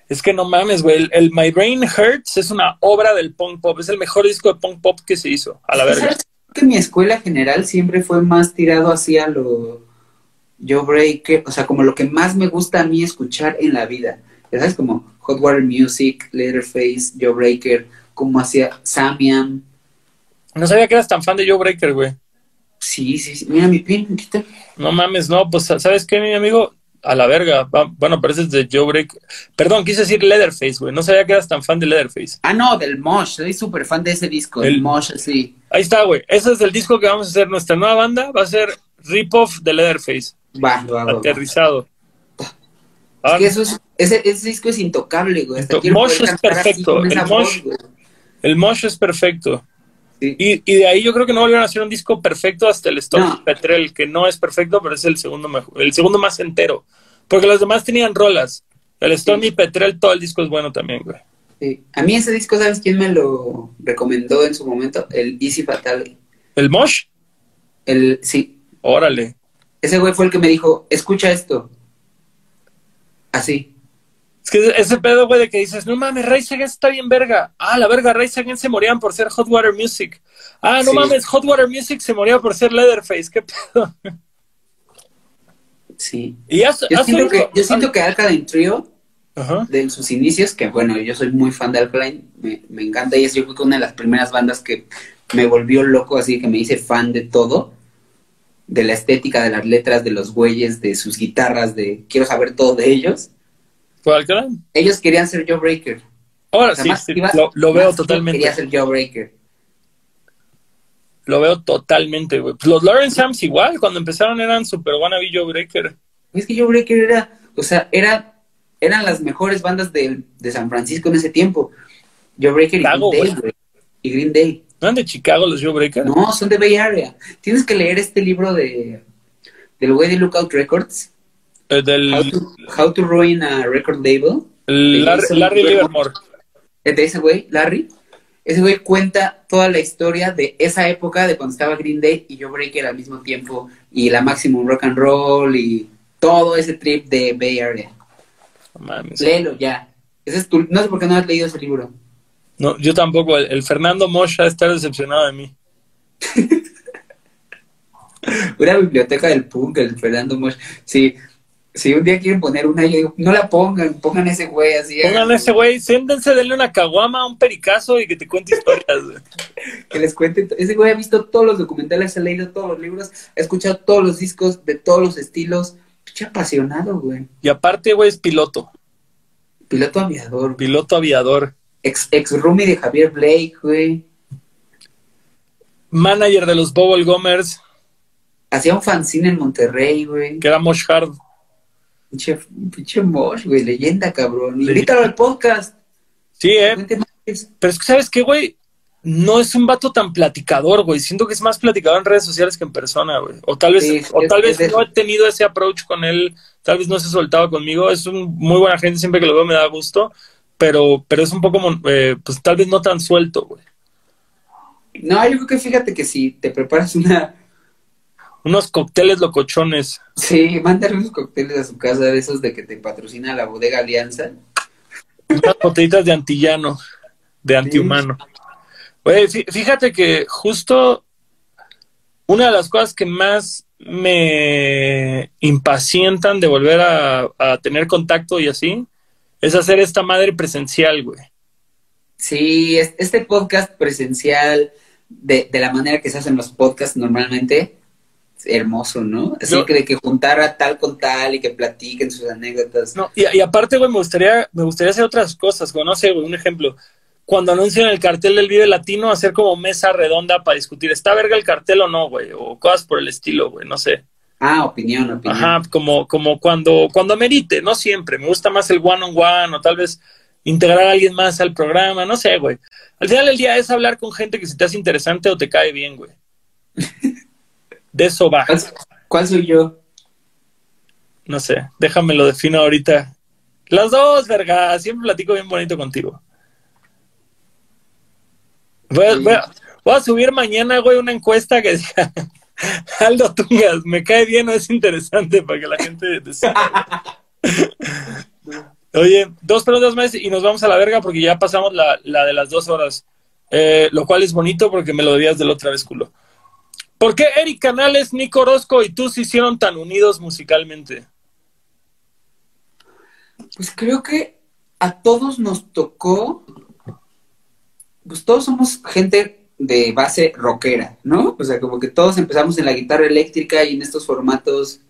Es que no mames, güey. El, el My Brain Hurts es una obra del punk pop. Es el mejor disco de punk pop que se hizo. A la verga. ¿Sabes que mi escuela general siempre fue más tirado hacia lo Joe Breaker, o sea, como lo que más me gusta a mí escuchar en la vida. Ya sabes, como Hot Water Music, Leatherface, Joe Breaker, como hacia Samian. No sabía que eras tan fan de Joe Breaker, güey. Sí, sí, sí. Mira mi pin, está. No mames, no. Pues, ¿sabes qué, mi amigo? A la verga. Va- Bueno, pero ese es de Joe Breaker. Perdón, quise decir Leatherface, güey. No sabía que eras tan fan de Leatherface. Ah, no, del Mosh. Soy súper fan de ese disco. El Mosh, sí. Ahí está, güey. Ese es el disco que vamos a hacer. Nuestra nueva banda va a ser Rip-Off de Leatherface. Va, lo hago. Aterrizado. Es Ah, que eso es, ese, ese disco es intocable, güey. Hasta quiero Mosh es perfecto, el Mosh- voz, güey. El Mosh es perfecto. Sí. Y, y de ahí yo creo que no volvieron a hacer un disco perfecto hasta el No. Petrel, que no es perfecto, pero es el segundo mejor, el segundo más entero. Porque los demás tenían rolas. El Stormy Petrel, todo el disco es bueno también, güey. Sí. A mí ese disco, ¿sabes quién me lo recomendó en su momento? El Easy Fatal. ¿El Mosh? El, sí, Órale. ese güey fue el que me dijo, escucha esto. Así. Es que ese pedo, güey, de que dices, no mames, Rise Against está bien verga. Ah, la verga, Rise Against se morían por ser Hot Water Music. Ah, no Sí. mames, Hot Water Music se moría por ser Leatherface. ¿Qué pedo? Sí. Y has, Yo has siento, que, yo siento que Alkaline Trio, de sus inicios, que bueno, yo soy muy fan de Alkaline, me, me encanta y es yo creo que una de las primeras bandas que me volvió loco, así que me hice fan de todo, de la estética, de las letras, de los güeyes, de sus guitarras, de quiero saber todo de ellos. Ellos querían ser Joe Breaker. Ahora O sea, sí, sí, lo, lo veo totalmente. Quería ser Joe Breaker. Lo veo totalmente, güey. Pues los Lawrence Sams igual, cuando empezaron eran super wannabe Joe Breaker. Es que Joe Breaker era, o sea, era, eran las mejores bandas de, de San Francisco en ese tiempo. Joe Breaker y Green Day, güey. Y Green Day. ¿No eran de Chicago los Joe Breaker? No, son de Bay Area. Tienes que leer este libro de del güey de Lookout Records. Eh, del How to, How to Ruin a Record Label. el Larry, Livermore. De ese güey, Larry. Ese güey cuenta toda la historia de esa época de cuando estaba Green Day y Joe Breaker al mismo tiempo. Y la Maximum Rock and Roll y todo ese trip de Bay Area. Mames. Léelo ya. Ese es tu, no sé por qué no has leído ese libro. No, yo tampoco. El, el Fernando Mosha está decepcionado de mí. Una biblioteca del punk, el Fernando Mosh. Sí, si un día quieren poner una, yo digo, no la pongan, pongan ese güey así. Pongan a ese güey, siéntense, denle una caguama, un pericazo y que te cuente historias. Que les cuente. Ese güey ha visto todos los documentales, ha leído todos los libros, ha escuchado todos los discos de todos los estilos, Pinche apasionado, güey. Y aparte, güey, es piloto. Piloto aviador. Piloto aviador. Ex, ex roomie de Javier Blake, güey. Manager de los Bubble Gomers. Hacía un fanzine en Monterrey, güey. Que era Mosh Hard. Pinche, pinche Mosh, güey. Leyenda, cabrón. Invítalo al podcast. Sí, eh. Pero es que, ¿sabes qué, güey? No es un vato tan platicador, güey. Siento que es más platicador en redes sociales que en persona, güey. O tal vez, Sí, o tal vez no he tenido ese approach con él. Tal vez no se ha soltado conmigo. Es un muy buena gente. Siempre que lo veo me da gusto. Pero, pero es un poco, eh, pues tal vez no tan suelto, güey. No, yo creo que fíjate que si te preparas una. Unos cócteles locochones. Sí, mándale unos cócteles a su casa de esos de que te patrocina la bodega Alianza. Unas botellitas de antillano, de antihumano. Oye, fíjate que justo una de las cosas que más me impacientan de volver a, a tener contacto y así es hacer esta madre presencial, güey. Sí, es- este podcast presencial, de, de la manera que se hacen los podcasts normalmente, hermoso, ¿no? Así Yo- que de que juntara tal con tal y que platiquen sus anécdotas. No, y, y aparte, güey, me gustaría, me gustaría hacer otras cosas, güey. No sé, güey, un ejemplo. Cuando anuncian el cartel del Vive Latino, hacer como mesa redonda para discutir, ¿está verga el cartel o no, güey? O cosas por el estilo, güey, no sé. Ah, opinión, opinión. Ajá, como, como cuando, cuando merite, no siempre. Me gusta más el one on one o tal vez integrar a alguien más al programa, no sé, güey. Al final del día es hablar con gente que si te hace interesante o te cae bien, güey. De eso va. ¿Cuál, cuál soy yo? No sé, déjame lo defino ahorita. Las dos, verga, siempre platico bien bonito contigo. Voy a, Sí. voy a- voy a subir mañana, güey, una encuesta que diga Aldo Tungas, ¿me cae bien o es interesante para que la gente decida? Oye, dos preguntas más y nos vamos a la verga porque ya pasamos la, la de las dos horas. Eh, lo cual es bonito porque me lo debías de la otra vez, culo. ¿Por qué Eric Canales, Nico Orozco y tú se hicieron tan unidos musicalmente? Pues creo que a todos nos tocó, pues todos somos gente de base rockera, ¿no? O sea, como que todos empezamos en la guitarra eléctrica y en estos formatos,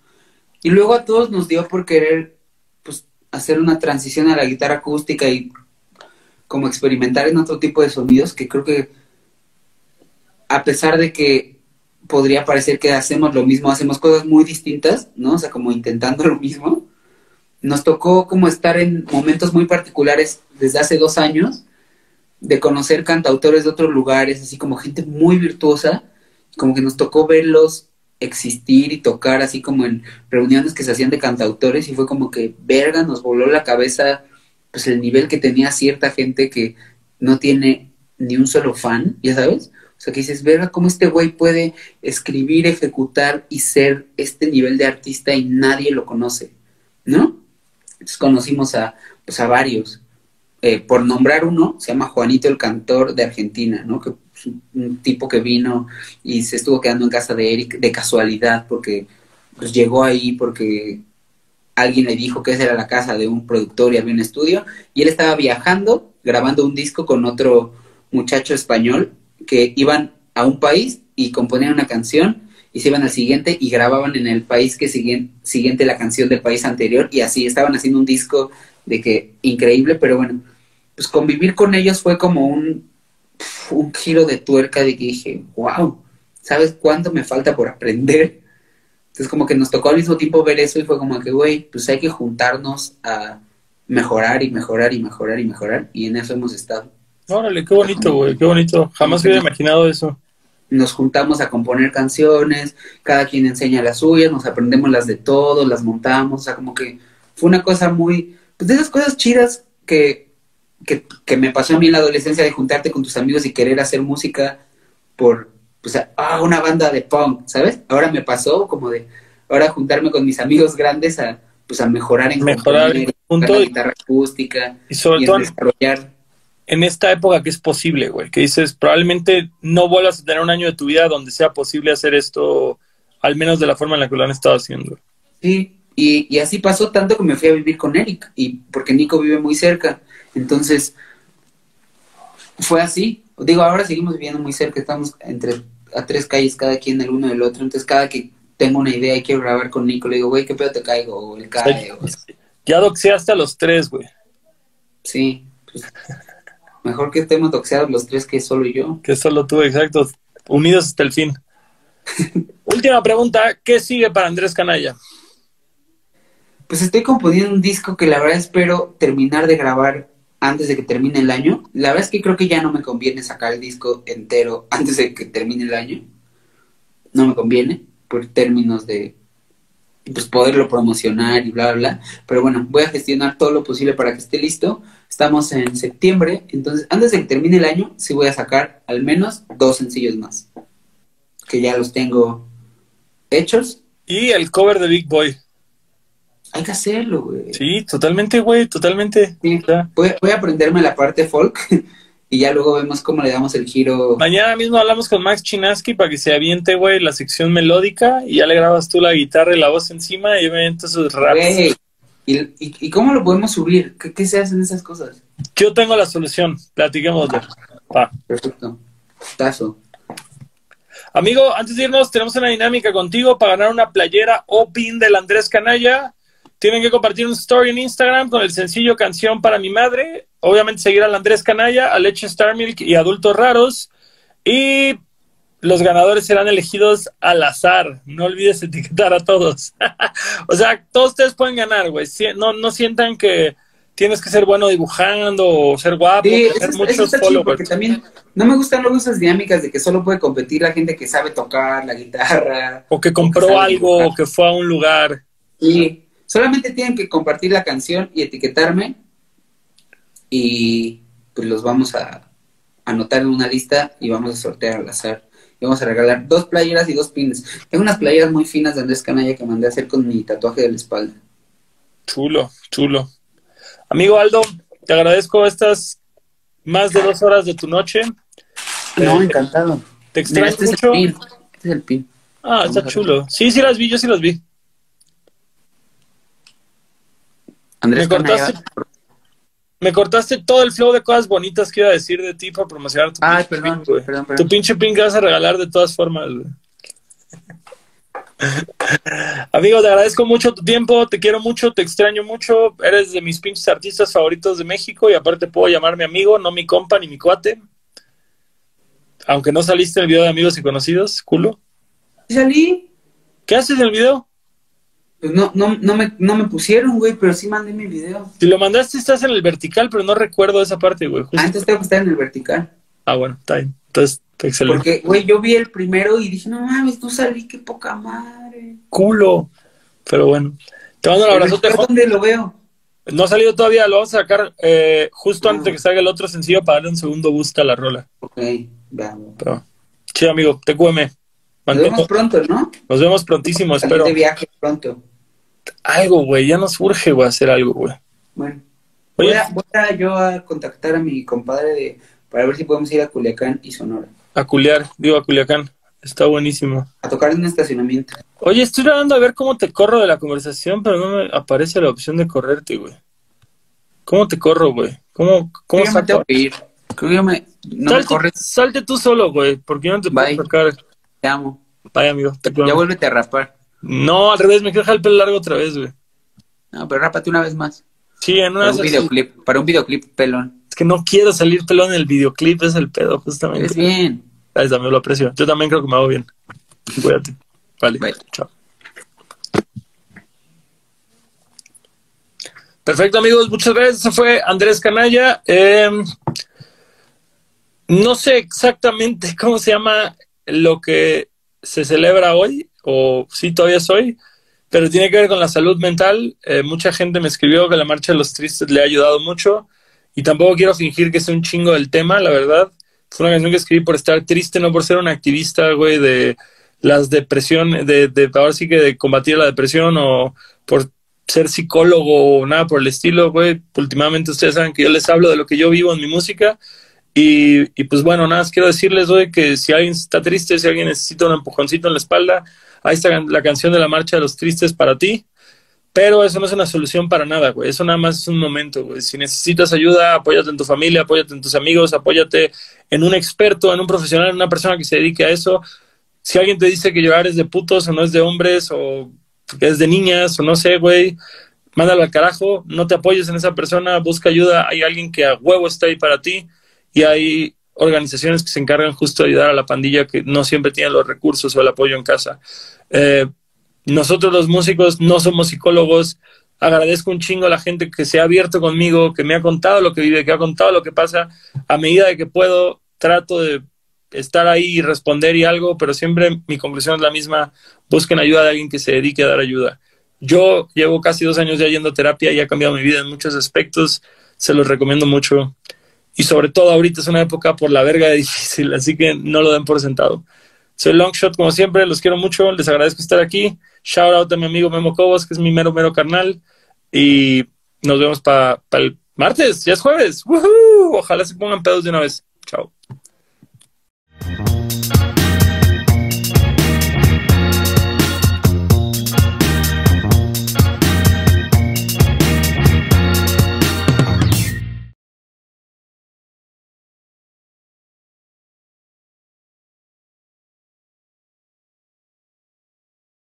y luego a todos nos dio por querer, pues, hacer una transición a la guitarra acústica y como experimentar en otro tipo de sonidos que creo que a pesar de que podría parecer que hacemos lo mismo, hacemos cosas muy distintas, ¿no? O sea, como intentando lo mismo nos tocó como estar en momentos muy particulares desde hace dos años, de conocer cantautores de otros lugares, así como gente muy virtuosa, como que nos tocó verlos existir y tocar así como en reuniones que se hacían de cantautores y fue como que verga, nos voló la cabeza pues el nivel que tenía cierta gente que no tiene ni un solo fan, ya sabes, o sea que dices, verga, cómo este güey puede escribir, ejecutar y ser este nivel de artista y nadie lo conoce, ¿no? Entonces conocimos a, pues a varios. Eh, por nombrar uno, se llama Juanito el Cantor de Argentina, ¿no? Que un tipo que vino y se estuvo quedando en casa de Eric de casualidad porque pues llegó ahí porque alguien le dijo que esa era la casa de un productor y había un estudio y él estaba viajando grabando un disco con otro muchacho español que iban a un país y componían una canción y se iban al siguiente y grababan en el país que siguen, siguiente la canción del país anterior y así estaban haciendo un disco de que increíble, pero bueno, pues convivir con ellos fue como un, un giro de tuerca de que dije, wow, ¿sabes cuánto me falta por aprender? Entonces como que nos tocó al mismo tiempo ver eso y fue como que, güey, pues hay que juntarnos a mejorar y mejorar y mejorar y mejorar y en eso hemos estado. Órale, qué bonito, güey, qué bonito. Jamás hubiera imaginado eso. nos juntamos a componer canciones, cada quien enseña las suyas, nos aprendemos las de todos, las montamos, o sea, como que fue una cosa muy, pues de esas cosas chidas que, que, que me pasó a mí en la adolescencia de juntarte con tus amigos y querer hacer música por, pues, ah, una banda de punk, ¿sabes? Ahora me pasó como de, ahora juntarme con mis amigos grandes a, pues, a mejorar en Mejorar en conjunto la guitarra acústica Y sobre y todo desarrollar. En esta época que es posible, güey, que dices, probablemente no vuelvas a tener un año de tu vida donde sea posible hacer esto, al menos de la forma en la que lo han estado haciendo. Sí, y, y así pasó tanto que me fui a vivir con Eric, y porque Nico vive muy cerca. Entonces, fue así. Digo, ahora seguimos viviendo muy cerca, estamos entre a tres calles cada quien el uno del otro. Entonces, cada que tengo una idea y quiero grabar con Nico, le digo, güey, ¿qué pedo te caigo? O él cae. O... Ya doxeaste a los tres, güey. Sí, pues, mejor que estemos doxeados los tres que solo yo. Que solo tú, exacto. Unidos hasta el fin. Última pregunta, ¿qué sigue para Andrés Canalla? Pues estoy componiendo un disco que la verdad espero terminar de grabar antes de que termine el año. La verdad es que creo que ya no me conviene sacar el disco entero antes de que termine el año. No me conviene por términos de pues poderlo promocionar y bla, bla, bla. Pero bueno, voy a gestionar todo lo posible para que esté listo. Estamos en septiembre, entonces antes de que termine el año, sí voy a sacar al menos dos sencillos más. Que ya los tengo hechos. Y el cover de Big Boy. Hay que hacerlo, güey. Sí, totalmente, güey, totalmente. Voy, voy, a aprenderme la parte folk y ya luego vemos cómo le damos el giro. Mañana mismo hablamos con Max Chinaski para que se aviente, güey, la sección melódica y ya le grabas tú la guitarra y la voz encima y yo me sus raps. ¿Y, y, cómo lo podemos subir? ¿Qué, ¿Qué, se hacen esas cosas? Yo tengo la solución, platiquemos de. Perfecto. Tazo. Amigo, antes de irnos, tenemos una dinámica contigo para ganar una playera o pin del Andrés Canalla. Tienen que compartir un story en Instagram con el sencillo Canción para mi madre. Obviamente seguir al Andrés Canalla, a Leche Star Milk y Adultos Raros. Y los ganadores serán elegidos al azar. No olvides etiquetar a todos. o sea, todos ustedes pueden ganar, güey. No, no sientan que tienes que ser bueno dibujando o ser guapo, sí, muchos followers. Porque también no me gustan luego esas dinámicas de que solo puede competir la gente que sabe tocar la guitarra. O que compró algo, o que fue a un lugar. Sí. Solamente tienen que compartir la canción y etiquetarme y pues los vamos a anotar en una lista y vamos a sortear al azar. Y vamos a regalar dos playeras y dos pines. Tengo unas playeras muy finas de Andrés Canalla que mandé a hacer con mi tatuaje de la espalda. Chulo, chulo. Amigo Aldo, te agradezco estas más de dos horas de tu noche. No, encantado. Te extraño este mucho. Es el pin. Este es el pin. Ah, está chulo. Sí, sí las vi, yo sí las vi. Andrés me cortaste, me cortaste todo el flow de cosas bonitas que iba a decir de ti para promocionar tu Ay, perdón, perdón, perdón, Tu pinche pin que vas a regalar de todas formas. Amigo, te agradezco mucho tu tiempo, te quiero mucho, te extraño mucho, eres de mis pinches artistas favoritos de México y aparte puedo llamarme amigo, no mi compa ni mi cuate. Aunque no saliste en el video de amigos y conocidos, culo. ¿Salí? ¿Qué haces en el video? Pues no, no, no, me, no me pusieron, güey, pero sí mandé mi video. Si lo mandaste, estás en el vertical, pero no recuerdo esa parte, güey. Antes tengo que estar en el vertical. Ah, bueno, está bien. Entonces, excelente. Porque, güey, yo vi el primero y dije, no mames, no salí, qué poca madre. Culo. Pero bueno. Te mando un abrazo. ¿Dónde lo veo? No ha salido todavía, lo vamos a sacar eh, justo antes de que salga el otro sencillo para darle un segundo boost a la rola. Ok, vamos. Pero, chido, amigo, te cueme. Nos vemos pronto, ¿no? Nos vemos prontísimo, espero. De viaje pronto algo, güey, ya nos urge, güey, hacer algo, güey. Bueno. Voy a, voy a, yo a contactar a mi compadre de, para ver si podemos ir a Culiacán y Sonora. A culiar, digo a Culiacán. Está buenísimo. A tocar en un estacionamiento. Oye, estoy tratando de ver cómo te corro de la conversación, pero no me aparece la opción de correrte, güey. ¿Cómo te corro, güey? ¿Cómo, cómo que ir. Creo que yo me, no salte, me corres. Salte tú solo, güey, porque yo no te Bye. puedo tocar. Te amo. Bye, amigo. Te ya vuélvete a rapar. No, al revés, me quiero dejar el pelo largo otra vez, güey. No, pero rápate una vez más. Sí, en una para un videoclip, para un videoclip pelón. Es que no quiero salir pelón en el videoclip, es el pedo, justamente. Es bien. Ahí también lo aprecio. Yo también creo que me hago bien. Cuídate. Vale. Bye. Chao. Perfecto, amigos. Muchas gracias. Ese fue Andrés Canalla. Eh, no sé exactamente cómo se llama lo que se celebra hoy, o sí, todavía soy, pero tiene que ver con la salud mental. Eh, mucha gente me escribió que la Marcha de los Tristes le ha ayudado mucho y tampoco quiero fingir que sea un chingo del tema, la verdad. Fue una canción que escribí por estar triste, no por ser un activista, güey, de las depresiones, de, de ahora sí que de combatir la depresión o por ser psicólogo o nada por el estilo, güey. Últimamente ustedes saben que yo les hablo de lo que yo vivo en mi música. Y, y pues bueno, nada más quiero decirles, güey, que si alguien está triste, si alguien necesita un empujoncito en la espalda, ahí está la canción de la marcha de los tristes para ti. Pero eso no es una solución para nada, güey. Eso nada más es un momento, güey. Si necesitas ayuda, apóyate en tu familia, apóyate en tus amigos, apóyate en un experto, en un profesional, en una persona que se dedique a eso. si alguien te dice que llorar es de putos o no es de hombres o es de niñas o no sé, güey, mándalo al carajo, no te apoyes en esa persona, busca ayuda, hay alguien que a huevo está ahí para ti y hay organizaciones que se encargan justo de ayudar a la pandilla que no siempre tiene los recursos o el apoyo en casa. Eh, nosotros los músicos no somos psicólogos, agradezco un chingo a la gente que se ha abierto conmigo, que me ha contado lo que vive, que ha contado lo que pasa, a medida de que puedo, trato de estar ahí y responder y algo, pero siempre mi conclusión es la misma, busquen ayuda de alguien que se dedique a dar ayuda. Yo llevo casi dos años ya yendo a terapia y ha cambiado mi vida en muchos aspectos, se los recomiendo mucho. Y sobre todo ahorita es una época por la verga difícil, así que no lo den por sentado. Soy Longshot como siempre, los quiero mucho, les agradezco estar aquí. Shout out a mi amigo Memo Cobos, que es mi mero, mero carnal. Y nos vemos para el martes, ya es jueves. Ojalá se pongan pedos de una vez. Chao.